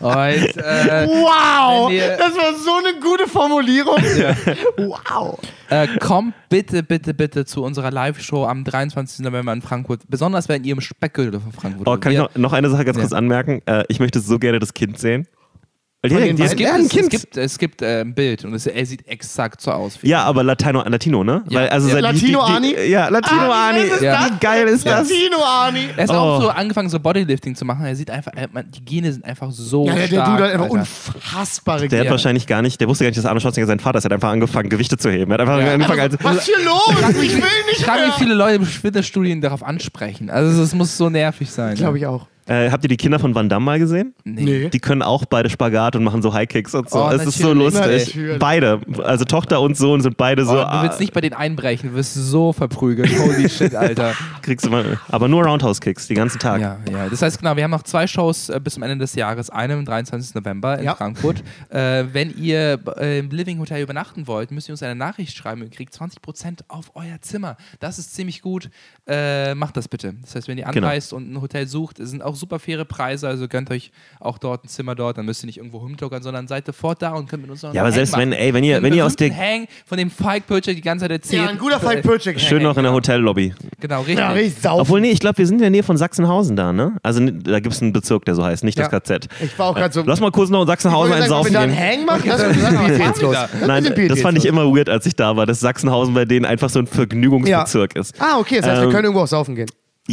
[SPEAKER 4] Und, äh,
[SPEAKER 3] wow!
[SPEAKER 4] ihr-
[SPEAKER 3] Das war so eine gute Formulierung. Wow!
[SPEAKER 4] äh, kommt bitte, bitte, bitte zu unserer Live-Show am 23. November in Frankfurt. Besonders wenn ihr im Speckgürtel von Frankfurt
[SPEAKER 5] Oh, kann ich noch, noch eine Sache ganz
[SPEAKER 4] Ja.
[SPEAKER 5] kurz anmerken? Äh, ich möchte so gerne das Kind sehen. Die-
[SPEAKER 3] beiden?
[SPEAKER 4] es gibt,
[SPEAKER 3] Ja, ein
[SPEAKER 4] es,
[SPEAKER 3] Kind.
[SPEAKER 4] es gibt, es gibt äh, ein Bild und es, er sieht exakt so aus. wie-
[SPEAKER 5] ja, aber Latino, Latino, ne?
[SPEAKER 4] Ja.
[SPEAKER 5] Weil, also
[SPEAKER 4] Ja.
[SPEAKER 3] Latino
[SPEAKER 5] die, die,
[SPEAKER 3] Ani?
[SPEAKER 5] Ja, Latino
[SPEAKER 3] Ah,
[SPEAKER 5] Ani.
[SPEAKER 3] wie ist
[SPEAKER 4] Ja.
[SPEAKER 5] Wie geil ist das?
[SPEAKER 3] Latino, Arni!
[SPEAKER 4] Er ist
[SPEAKER 5] Oh.
[SPEAKER 4] auch so angefangen, so Bodylifting zu machen. Er sieht einfach, er, man, die Gene sind einfach so
[SPEAKER 3] Ja, der, der
[SPEAKER 4] stark.
[SPEAKER 3] Dude hat einfach unfassbare
[SPEAKER 5] Der hat
[SPEAKER 3] Gene.
[SPEAKER 5] wahrscheinlich gar nicht, der wusste gar nicht, dass Arnold Schwarzenegger sein Vater ist. Er hat einfach angefangen, Gewichte zu heben. Er hat einfach
[SPEAKER 4] Ja.
[SPEAKER 5] angefangen, als,
[SPEAKER 3] Was ist hier los? Ich will nicht
[SPEAKER 4] Ich frage, wie viele Leute im Fitnessstudien darauf ansprechen. Also es muss so nervig sein.
[SPEAKER 3] Glaube ich auch.
[SPEAKER 5] Äh, habt ihr die Kinder von Van Damme mal gesehen?
[SPEAKER 4] Nee.
[SPEAKER 5] Die können auch beide Spagat und machen so High Kicks und so.
[SPEAKER 4] Oh,
[SPEAKER 5] es ist so
[SPEAKER 4] natürlich.
[SPEAKER 5] lustig.
[SPEAKER 3] Natürlich.
[SPEAKER 5] Beide, also Tochter und Sohn sind beide so.
[SPEAKER 4] Oh, du willst
[SPEAKER 5] ah,
[SPEAKER 4] nicht bei denen einbrechen, du wirst so verprügelt. Holy shit, Alter.
[SPEAKER 5] kriegst du mal, aber nur Roundhouse Kicks die ganzen Tag.
[SPEAKER 4] Ja, ja. Das heißt, genau, wir haben noch zwei Shows äh, bis zum Ende des Jahres. Eine am 23. November in
[SPEAKER 3] Ja.
[SPEAKER 4] Frankfurt. Äh, wenn ihr äh, im Living Hotel übernachten wollt, müsst ihr uns eine Nachricht schreiben. Ihr kriegt 20% auf euer Zimmer. Das ist ziemlich gut. Äh, macht das bitte. Das heißt, wenn ihr
[SPEAKER 5] Genau.
[SPEAKER 4] anreist und ein Hotel sucht, es sind auch super faire Preise. Also gönnt euch auch dort ein Zimmer dort. Dann müsst ihr nicht irgendwo rumtuckern, sondern seid sofort da und könnt mit uns noch
[SPEAKER 5] Ja, aber selbst wenn, ey, wenn ihr, wenn ihr aus der
[SPEAKER 4] Hang von dem Falk Purchase die ganze Zeit erzählt.
[SPEAKER 3] Ja, ein guter Falk Purchik.
[SPEAKER 5] schön noch in der Hotellobby.
[SPEAKER 4] Genau, richtig.
[SPEAKER 3] Ja, richtig sauber.
[SPEAKER 5] Obwohl, nee, ich glaube, wir sind in der Nähe von Sachsenhausen da, ne? Also da gibt es einen Bezirk, der so heißt, nicht das. KZ.
[SPEAKER 3] Ich war auch gerade so.
[SPEAKER 5] Lass mal kurz noch in Sachsenhausen einen saufen
[SPEAKER 3] wir da einen
[SPEAKER 5] gehen.
[SPEAKER 3] Hang machen, das pietätslos. Das ist ein
[SPEAKER 5] Nein, das fand ich immer weird, als ich da war, dass Sachsenhausen bei denen einfach so ein Vergnügungsbezirk ist.
[SPEAKER 3] Ah, okay, das heißt, wir
[SPEAKER 5] Ähm,
[SPEAKER 3] können irgendwo auch saufen gehen.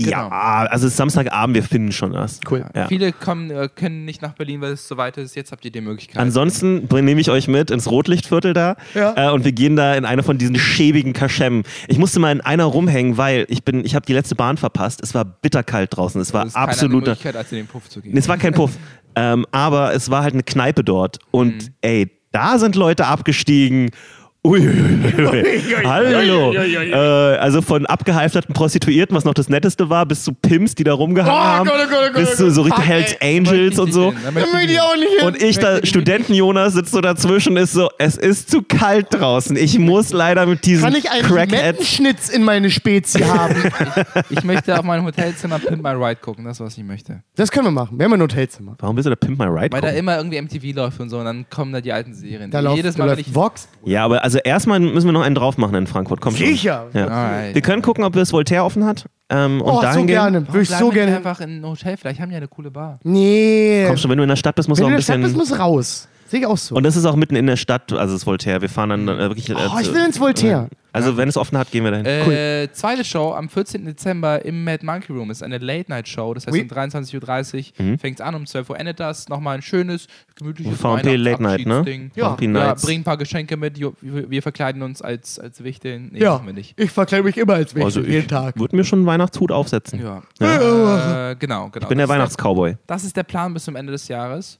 [SPEAKER 5] Ja, also es ist Samstagabend, wir finden schon was.
[SPEAKER 3] Cool.
[SPEAKER 5] Ja.
[SPEAKER 4] Viele kommen, äh, können nicht nach Berlin, weil es so weit ist. Jetzt habt ihr die Möglichkeit.
[SPEAKER 5] Ansonsten nehme ich euch mit ins Rotlichtviertel da
[SPEAKER 3] Ja.
[SPEAKER 5] äh, und wir gehen da in eine von diesen schäbigen Kaschemmen. Ich musste mal in einer rumhängen, weil ich bin, ich habe die letzte Bahn verpasst. Es war bitterkalt draußen. Es war
[SPEAKER 4] keine
[SPEAKER 5] absoluter.
[SPEAKER 4] Möglichkeit, als in den Puff zu gehen.
[SPEAKER 5] Nee, Es war kein Puff, ähm, aber es war halt eine Kneipe dort und
[SPEAKER 3] Mhm.
[SPEAKER 5] ey, da sind Leute abgestiegen. Uiuiui. Hallo. Äh, also von abgehalfterten Prostituierten, was noch das Netteste war, bis zu Pimps, die da rumgehangen
[SPEAKER 3] Oh
[SPEAKER 5] haben,
[SPEAKER 3] Gott, oh Gott, oh Gott,
[SPEAKER 5] bis
[SPEAKER 3] oh
[SPEAKER 5] zu so richtig
[SPEAKER 3] Fuck,
[SPEAKER 5] Hells
[SPEAKER 3] ey.
[SPEAKER 5] Angels und so.
[SPEAKER 3] Da möchte ich auch nicht hin.
[SPEAKER 5] Und ich da, Studenten-Jonas, sitzt so dazwischen, ist so, es ist zu kalt draußen. Ich muss leider mit diesen
[SPEAKER 3] Kann ich einen
[SPEAKER 5] Crackheads.
[SPEAKER 3] Limettenschnitz in meine Spezie haben?
[SPEAKER 4] Ich möchte auf meinem Hotelzimmer Pimp My Ride gucken, das ist, was ich möchte.
[SPEAKER 3] Das können wir machen. Wir haben ein Hotelzimmer.
[SPEAKER 5] Warum bist du da Pimp My Ride?
[SPEAKER 4] Weil da
[SPEAKER 5] gucken?
[SPEAKER 4] immer irgendwie MTV läuft und so und dann kommen da die alten Serien.
[SPEAKER 3] Da läuft,
[SPEAKER 4] Jedes
[SPEAKER 3] da
[SPEAKER 4] Mal, wenn
[SPEAKER 3] läuft
[SPEAKER 4] ich.
[SPEAKER 3] Vox.
[SPEAKER 5] Ja, aber also erstmal müssen wir noch einen drauf machen in Frankfurt. Komm schon.
[SPEAKER 3] Sicher.
[SPEAKER 5] Ja. Wir können gucken, ob das Voltaire offen hat. Ähm, und
[SPEAKER 3] Oh,
[SPEAKER 5] dahin
[SPEAKER 3] so gerne. Würde ich so gerne.
[SPEAKER 4] einfach in ein Hotel, vielleicht haben die ja eine coole Bar.
[SPEAKER 3] Nee.
[SPEAKER 5] Komm schon, wenn du in der Stadt bist, musst
[SPEAKER 3] Wenn
[SPEAKER 5] du
[SPEAKER 3] du
[SPEAKER 5] auch
[SPEAKER 3] in
[SPEAKER 5] ein
[SPEAKER 3] der Stadt
[SPEAKER 5] bisschen.
[SPEAKER 3] bist, muss raus. Sehe ich auch so.
[SPEAKER 5] und das ist auch mitten in der Stadt, also das Voltaire. Wir fahren dann äh, wirklich. Äh,
[SPEAKER 3] oh, ich
[SPEAKER 5] zu-
[SPEAKER 3] will ins Voltaire.
[SPEAKER 5] also wenn es offen hat, gehen wir dahin.
[SPEAKER 4] Äh, zweite Show am 14. Dezember im Mad Monkey Room ist eine Late-Night-Show. Das heißt,
[SPEAKER 3] Oui.
[SPEAKER 4] um 23.30 Uhr
[SPEAKER 5] Mhm.
[SPEAKER 4] fängt es an, um 12 Uhr endet das. Nochmal ein schönes, gemütliches
[SPEAKER 5] VMP Late Night, ne?
[SPEAKER 3] Ja.
[SPEAKER 5] VMP
[SPEAKER 4] Ja, bring ein paar Geschenke mit. Wir verkleiden uns als, als Wichteln. Nee,
[SPEAKER 3] Ja,
[SPEAKER 4] machen wir nicht.
[SPEAKER 3] ich verkleide mich immer als Wichtel,
[SPEAKER 5] Also ich
[SPEAKER 3] jeden Tag.
[SPEAKER 5] würde mir schon einen Weihnachtshut aufsetzen.
[SPEAKER 4] Ja.
[SPEAKER 3] Ja.
[SPEAKER 4] Äh, genau, genau.
[SPEAKER 5] Ich bin der
[SPEAKER 4] Das ist
[SPEAKER 5] Weihnachtscowboy.
[SPEAKER 4] Das ist der Plan bis zum Ende des Jahres.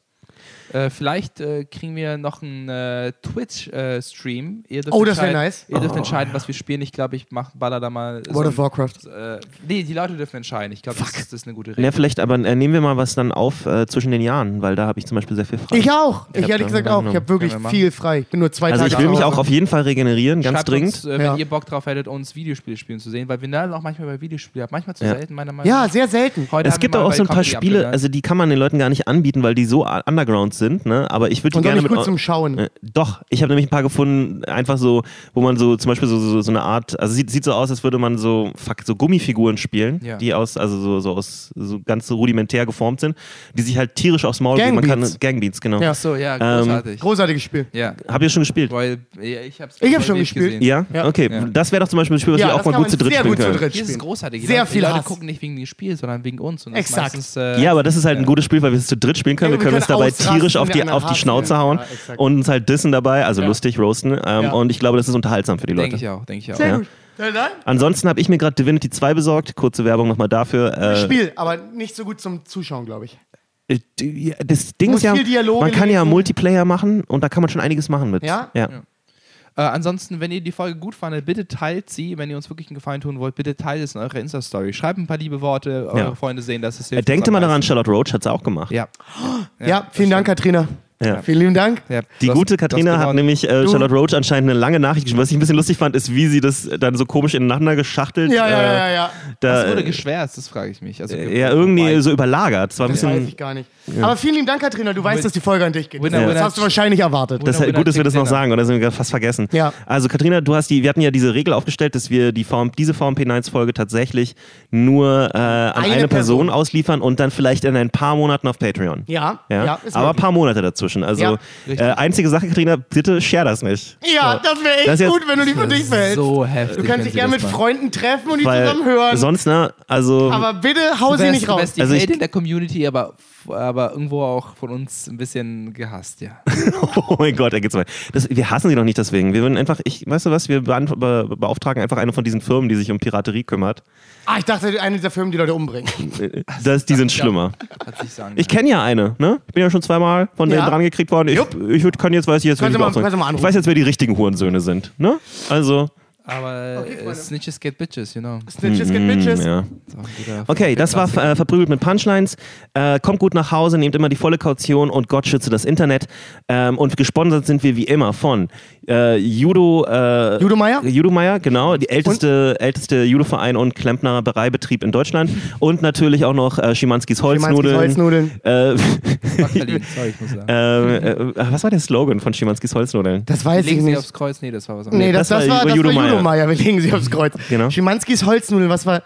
[SPEAKER 4] Äh, vielleicht äh, kriegen wir noch einen äh, Twitch-Stream.
[SPEAKER 3] Oh, das wär nice.
[SPEAKER 4] Ihr dürft entscheiden, was wir spielen. Ich glaube, ich mach, baller da mal. so
[SPEAKER 3] World
[SPEAKER 4] ein-
[SPEAKER 3] of Warcraft.
[SPEAKER 4] Äh, nee, die Leute dürfen entscheiden. Ich glaube, das, ist- das ist eine gute Regel.
[SPEAKER 5] Ja, vielleicht, aber äh, nehmen wir mal was dann auf äh, zwischen den Jahren, weil da habe ich zum Beispiel sehr viel frei.
[SPEAKER 3] Ich auch. Ich
[SPEAKER 5] hab
[SPEAKER 3] ehrlich gesagt auch. Ich habe wirklich
[SPEAKER 4] wir
[SPEAKER 3] viel frei. Ich bin nur zwei
[SPEAKER 5] also
[SPEAKER 3] Tage
[SPEAKER 5] ich will mich auch auf jeden Fall regenerieren, ganz
[SPEAKER 4] Schreibt
[SPEAKER 5] dringend.
[SPEAKER 4] Uns, äh, wenn
[SPEAKER 3] Ja.
[SPEAKER 4] ihr Bock drauf hättet, uns Videospiele spielen zu sehen, weil wir nerden auch manchmal bei Videospielen. Manchmal zu
[SPEAKER 5] Ja.
[SPEAKER 4] selten, meiner Meinung
[SPEAKER 3] Ja,
[SPEAKER 4] nach.
[SPEAKER 3] sehr selten.
[SPEAKER 4] Heute
[SPEAKER 5] Es
[SPEAKER 4] haben
[SPEAKER 5] gibt auch so ein paar Spiele, also die kann man den Leuten gar nicht anbieten, weil die so underground sind, ne? Aber ich würde die gerne
[SPEAKER 3] nicht
[SPEAKER 5] mit
[SPEAKER 3] gut zum Schauen.
[SPEAKER 5] Äh, doch, ich habe nämlich ein paar gefunden, einfach so, wo man so zum Beispiel so, so, so eine Art, also sieht, sieht so aus, als würde man so, fuck, so Gummifiguren spielen,
[SPEAKER 4] Ja.
[SPEAKER 5] die aus, also so, so aus, so ganz so rudimentär geformt sind, die sich halt tierisch aufs Maul geben. Man kann
[SPEAKER 3] Gangbeats.
[SPEAKER 5] Genau.
[SPEAKER 3] Ja.
[SPEAKER 4] So, ja,
[SPEAKER 5] Ähm,
[SPEAKER 4] großartig.
[SPEAKER 3] Großartiges Spiel.
[SPEAKER 4] ja.
[SPEAKER 5] Habt ihr schon gespielt?
[SPEAKER 4] Royal, ja, ich hab's
[SPEAKER 3] Ich hab schon gespielt.
[SPEAKER 4] gesehen.
[SPEAKER 5] Ja?
[SPEAKER 3] Ja.
[SPEAKER 5] Okay,
[SPEAKER 4] Ja.
[SPEAKER 5] das wäre doch zum Beispiel ein Spiel, was wir auch
[SPEAKER 3] das
[SPEAKER 5] mal gut zu dritt
[SPEAKER 3] sehr
[SPEAKER 5] spielen
[SPEAKER 3] gut zu
[SPEAKER 5] können.
[SPEAKER 3] dritt
[SPEAKER 4] Hier ist es
[SPEAKER 3] spielen.
[SPEAKER 4] großartig.
[SPEAKER 3] Sehr
[SPEAKER 4] Leute,
[SPEAKER 3] viel
[SPEAKER 4] die Leute
[SPEAKER 3] Hass.
[SPEAKER 4] gucken nicht wegen dem Spiel, sondern wegen uns. Und das ist
[SPEAKER 3] Exakt.
[SPEAKER 4] Meistens, äh,
[SPEAKER 5] Ja, aber das ist halt ein
[SPEAKER 4] Ja.
[SPEAKER 5] gutes Spiel, weil wir es zu dritt spielen können.
[SPEAKER 3] Ja,
[SPEAKER 5] wir können uns dabei
[SPEAKER 3] ausrasten,
[SPEAKER 5] tierisch auf die, auf die Schnauze hauen
[SPEAKER 3] Ja,
[SPEAKER 5] und uns halt dissen dabei, also
[SPEAKER 3] Ja.
[SPEAKER 5] lustig roasten. Ähm,
[SPEAKER 3] Ja.
[SPEAKER 5] Und ich glaube, das ist unterhaltsam für die
[SPEAKER 4] denke
[SPEAKER 5] Leute.
[SPEAKER 4] ich auch, denke ich auch.
[SPEAKER 3] Sehr
[SPEAKER 5] Ja.
[SPEAKER 3] gut. Ja, nein.
[SPEAKER 5] Ansonsten habe ich mir gerade Divinity 2 besorgt. Kurze Werbung nochmal dafür. Äh,
[SPEAKER 3] Spiel, aber nicht so gut zum Zuschauen, glaube ich.
[SPEAKER 5] äh, das Ding
[SPEAKER 3] Muss
[SPEAKER 5] ist ja, man kann ja
[SPEAKER 3] lesen.
[SPEAKER 5] Multiplayer machen und da kann man schon einiges machen mit.
[SPEAKER 3] Ja?
[SPEAKER 5] ja.
[SPEAKER 4] Äh, ansonsten, wenn ihr die Folge gut fandet, bitte teilt sie. Wenn ihr uns wirklich einen Gefallen tun wollt, bitte teilt es in eurer Insta-Story. Schreibt ein paar liebe Worte, eure
[SPEAKER 5] Ja.
[SPEAKER 4] Freunde sehen, dass es hilft.
[SPEAKER 5] Denkt immer daran. Charlotte Roach hat es auch gemacht.
[SPEAKER 4] Ja.
[SPEAKER 3] Ja, vielen Dank, Katrina.
[SPEAKER 5] Ja.
[SPEAKER 3] Vielen lieben Dank.
[SPEAKER 4] ja.
[SPEAKER 5] Die gute
[SPEAKER 4] hast
[SPEAKER 5] Katrina hat nämlich äh, Charlotte Roach anscheinend eine lange Nachricht geschrieben. Was ich ein bisschen lustig fand, ist, wie sie das dann so komisch ineinander geschachtelt.
[SPEAKER 3] Ja, ja,
[SPEAKER 5] äh,
[SPEAKER 3] ja, ja.
[SPEAKER 5] Da,
[SPEAKER 4] Was wurde
[SPEAKER 5] äh,
[SPEAKER 4] geschwärzt, das frage ich mich. Also,
[SPEAKER 5] ja, irgendwie so überlagert. Es war ein
[SPEAKER 3] Das weiß ich gar nicht. Aber vielen lieben Dank, Katrina. Du weißt, dass die Folge an dich geht.
[SPEAKER 4] Winner,
[SPEAKER 3] das
[SPEAKER 4] winner,
[SPEAKER 3] hast du wahrscheinlich erwartet.
[SPEAKER 5] Das ist
[SPEAKER 4] Winner,
[SPEAKER 5] gut, dass wir das noch
[SPEAKER 4] Winner.
[SPEAKER 5] sagen, oder sind wir fast vergessen.
[SPEAKER 3] Ja.
[SPEAKER 5] Also Katrina, du hast die, wir hatten ja diese Regel aufgestellt, dass wir die VM, diese VMP9-Folge tatsächlich nur äh, an
[SPEAKER 3] Eine
[SPEAKER 5] eine, Person.
[SPEAKER 3] Person.
[SPEAKER 5] ausliefern und dann vielleicht in ein paar Monaten auf Patreon.
[SPEAKER 3] Ja,
[SPEAKER 5] Ja,
[SPEAKER 3] ja, ist
[SPEAKER 5] aber ein paar Monate dazwischen. Also äh, einzige Sache, Katrina, bitte share das nicht.
[SPEAKER 3] Ja, das wäre echt
[SPEAKER 5] Das jetzt-
[SPEAKER 3] gut, wenn du die für dich behältst.
[SPEAKER 4] so heftig.
[SPEAKER 3] du kannst dich gerne mit
[SPEAKER 4] machen.
[SPEAKER 3] Freunden treffen und die
[SPEAKER 5] Weil
[SPEAKER 3] zusammen hören.
[SPEAKER 5] sonst, ne, also
[SPEAKER 3] aber bitte hau
[SPEAKER 4] Du
[SPEAKER 3] sie nicht
[SPEAKER 4] du
[SPEAKER 3] raus.
[SPEAKER 4] wärst die
[SPEAKER 5] Also ich-
[SPEAKER 4] Heldin der Community, aber, aber irgendwo auch von uns ein bisschen gehasst, ja.
[SPEAKER 5] Oh mein Gott, er geht's weiter. Das, wir hassen sie doch nicht deswegen. Wir würden einfach, ich, weißt du was, wir beauftragen einfach eine von diesen Firmen, die sich um Piraterie kümmert.
[SPEAKER 3] Ah, ich dachte, eine dieser Firmen, die Leute umbringen.
[SPEAKER 5] Das, die sind schlimmer. Ich kenne ja eine, ne? Ich bin ja schon zweimal von denen
[SPEAKER 3] Ja.
[SPEAKER 5] dran gekriegt worden. Ich, ich würd, kann jetzt, weiß ich jetzt, ich
[SPEAKER 3] mal- mal
[SPEAKER 5] Ich weiß jetzt, wer die richtigen Hurensöhne sind, ne? Also,
[SPEAKER 4] aber
[SPEAKER 3] Okay,
[SPEAKER 4] äh. Snitches get bitches, you know.
[SPEAKER 3] Snitches get
[SPEAKER 5] mm,
[SPEAKER 3] bitches.
[SPEAKER 5] ja. Okay, das war äh, verprügelt mit Punchlines. Äh, kommt gut nach Hause, nehmt immer die volle Kaution und Gott schütze das Internet. Ähm, und gesponsert sind wir wie immer von äh, Judo. Äh,
[SPEAKER 3] Judo Meier?
[SPEAKER 5] Judo Meier, genau. Die älteste, älteste Judo-Verein und Klempnereibetrieb in Deutschland. Und natürlich auch noch äh, Schimanskis Holznudeln.
[SPEAKER 3] Holznudeln.
[SPEAKER 5] Äh,
[SPEAKER 4] Fuck Berlin, sorry, ich muss sagen.
[SPEAKER 5] äh, äh, was war der Slogan von Schimanskis Holznudeln?
[SPEAKER 3] Das weiß ich
[SPEAKER 4] Legen sie
[SPEAKER 3] nicht.
[SPEAKER 4] aufs Kreuz? Nee, das war was
[SPEAKER 3] Nee,
[SPEAKER 4] anderes.
[SPEAKER 3] das,
[SPEAKER 5] das
[SPEAKER 3] das,
[SPEAKER 5] war
[SPEAKER 3] war, das
[SPEAKER 5] Judo
[SPEAKER 3] war. Judo Meier. Wir legen sie aufs Kreuz.
[SPEAKER 5] Genau.
[SPEAKER 3] Schimanskis Holznudeln, was war.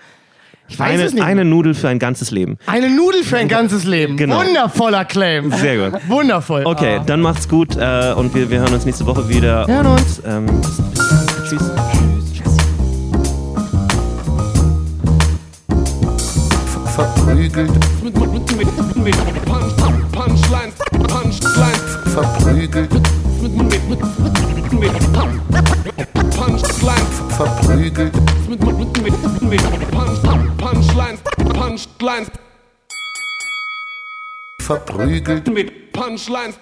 [SPEAKER 3] Ich weiß
[SPEAKER 5] Eine,
[SPEAKER 3] es nicht.
[SPEAKER 5] eine Nudel für ein ganzes Leben.
[SPEAKER 3] Eine Nudel für ein ganzes Leben.
[SPEAKER 5] Genau.
[SPEAKER 3] Wundervoller Claim.
[SPEAKER 5] Sehr gut.
[SPEAKER 3] Wundervoll.
[SPEAKER 5] Okay, dann macht's gut äh, und wir, wir hören uns nächste Woche wieder.
[SPEAKER 3] Hören uns.
[SPEAKER 5] Und, ähm. Tschüss.
[SPEAKER 2] verprügelt,
[SPEAKER 1] Mit, mit, mit, mit, mit Punch, Punchlines, Punchlines.
[SPEAKER 2] verprügelt,
[SPEAKER 1] Mit, mit Punchlines.
[SPEAKER 2] verprügelt,
[SPEAKER 1] Mit, mit, mit, mit, mit Punch, Punchlines, Punchlines.
[SPEAKER 2] verprügelt.
[SPEAKER 1] Mit Punchlines.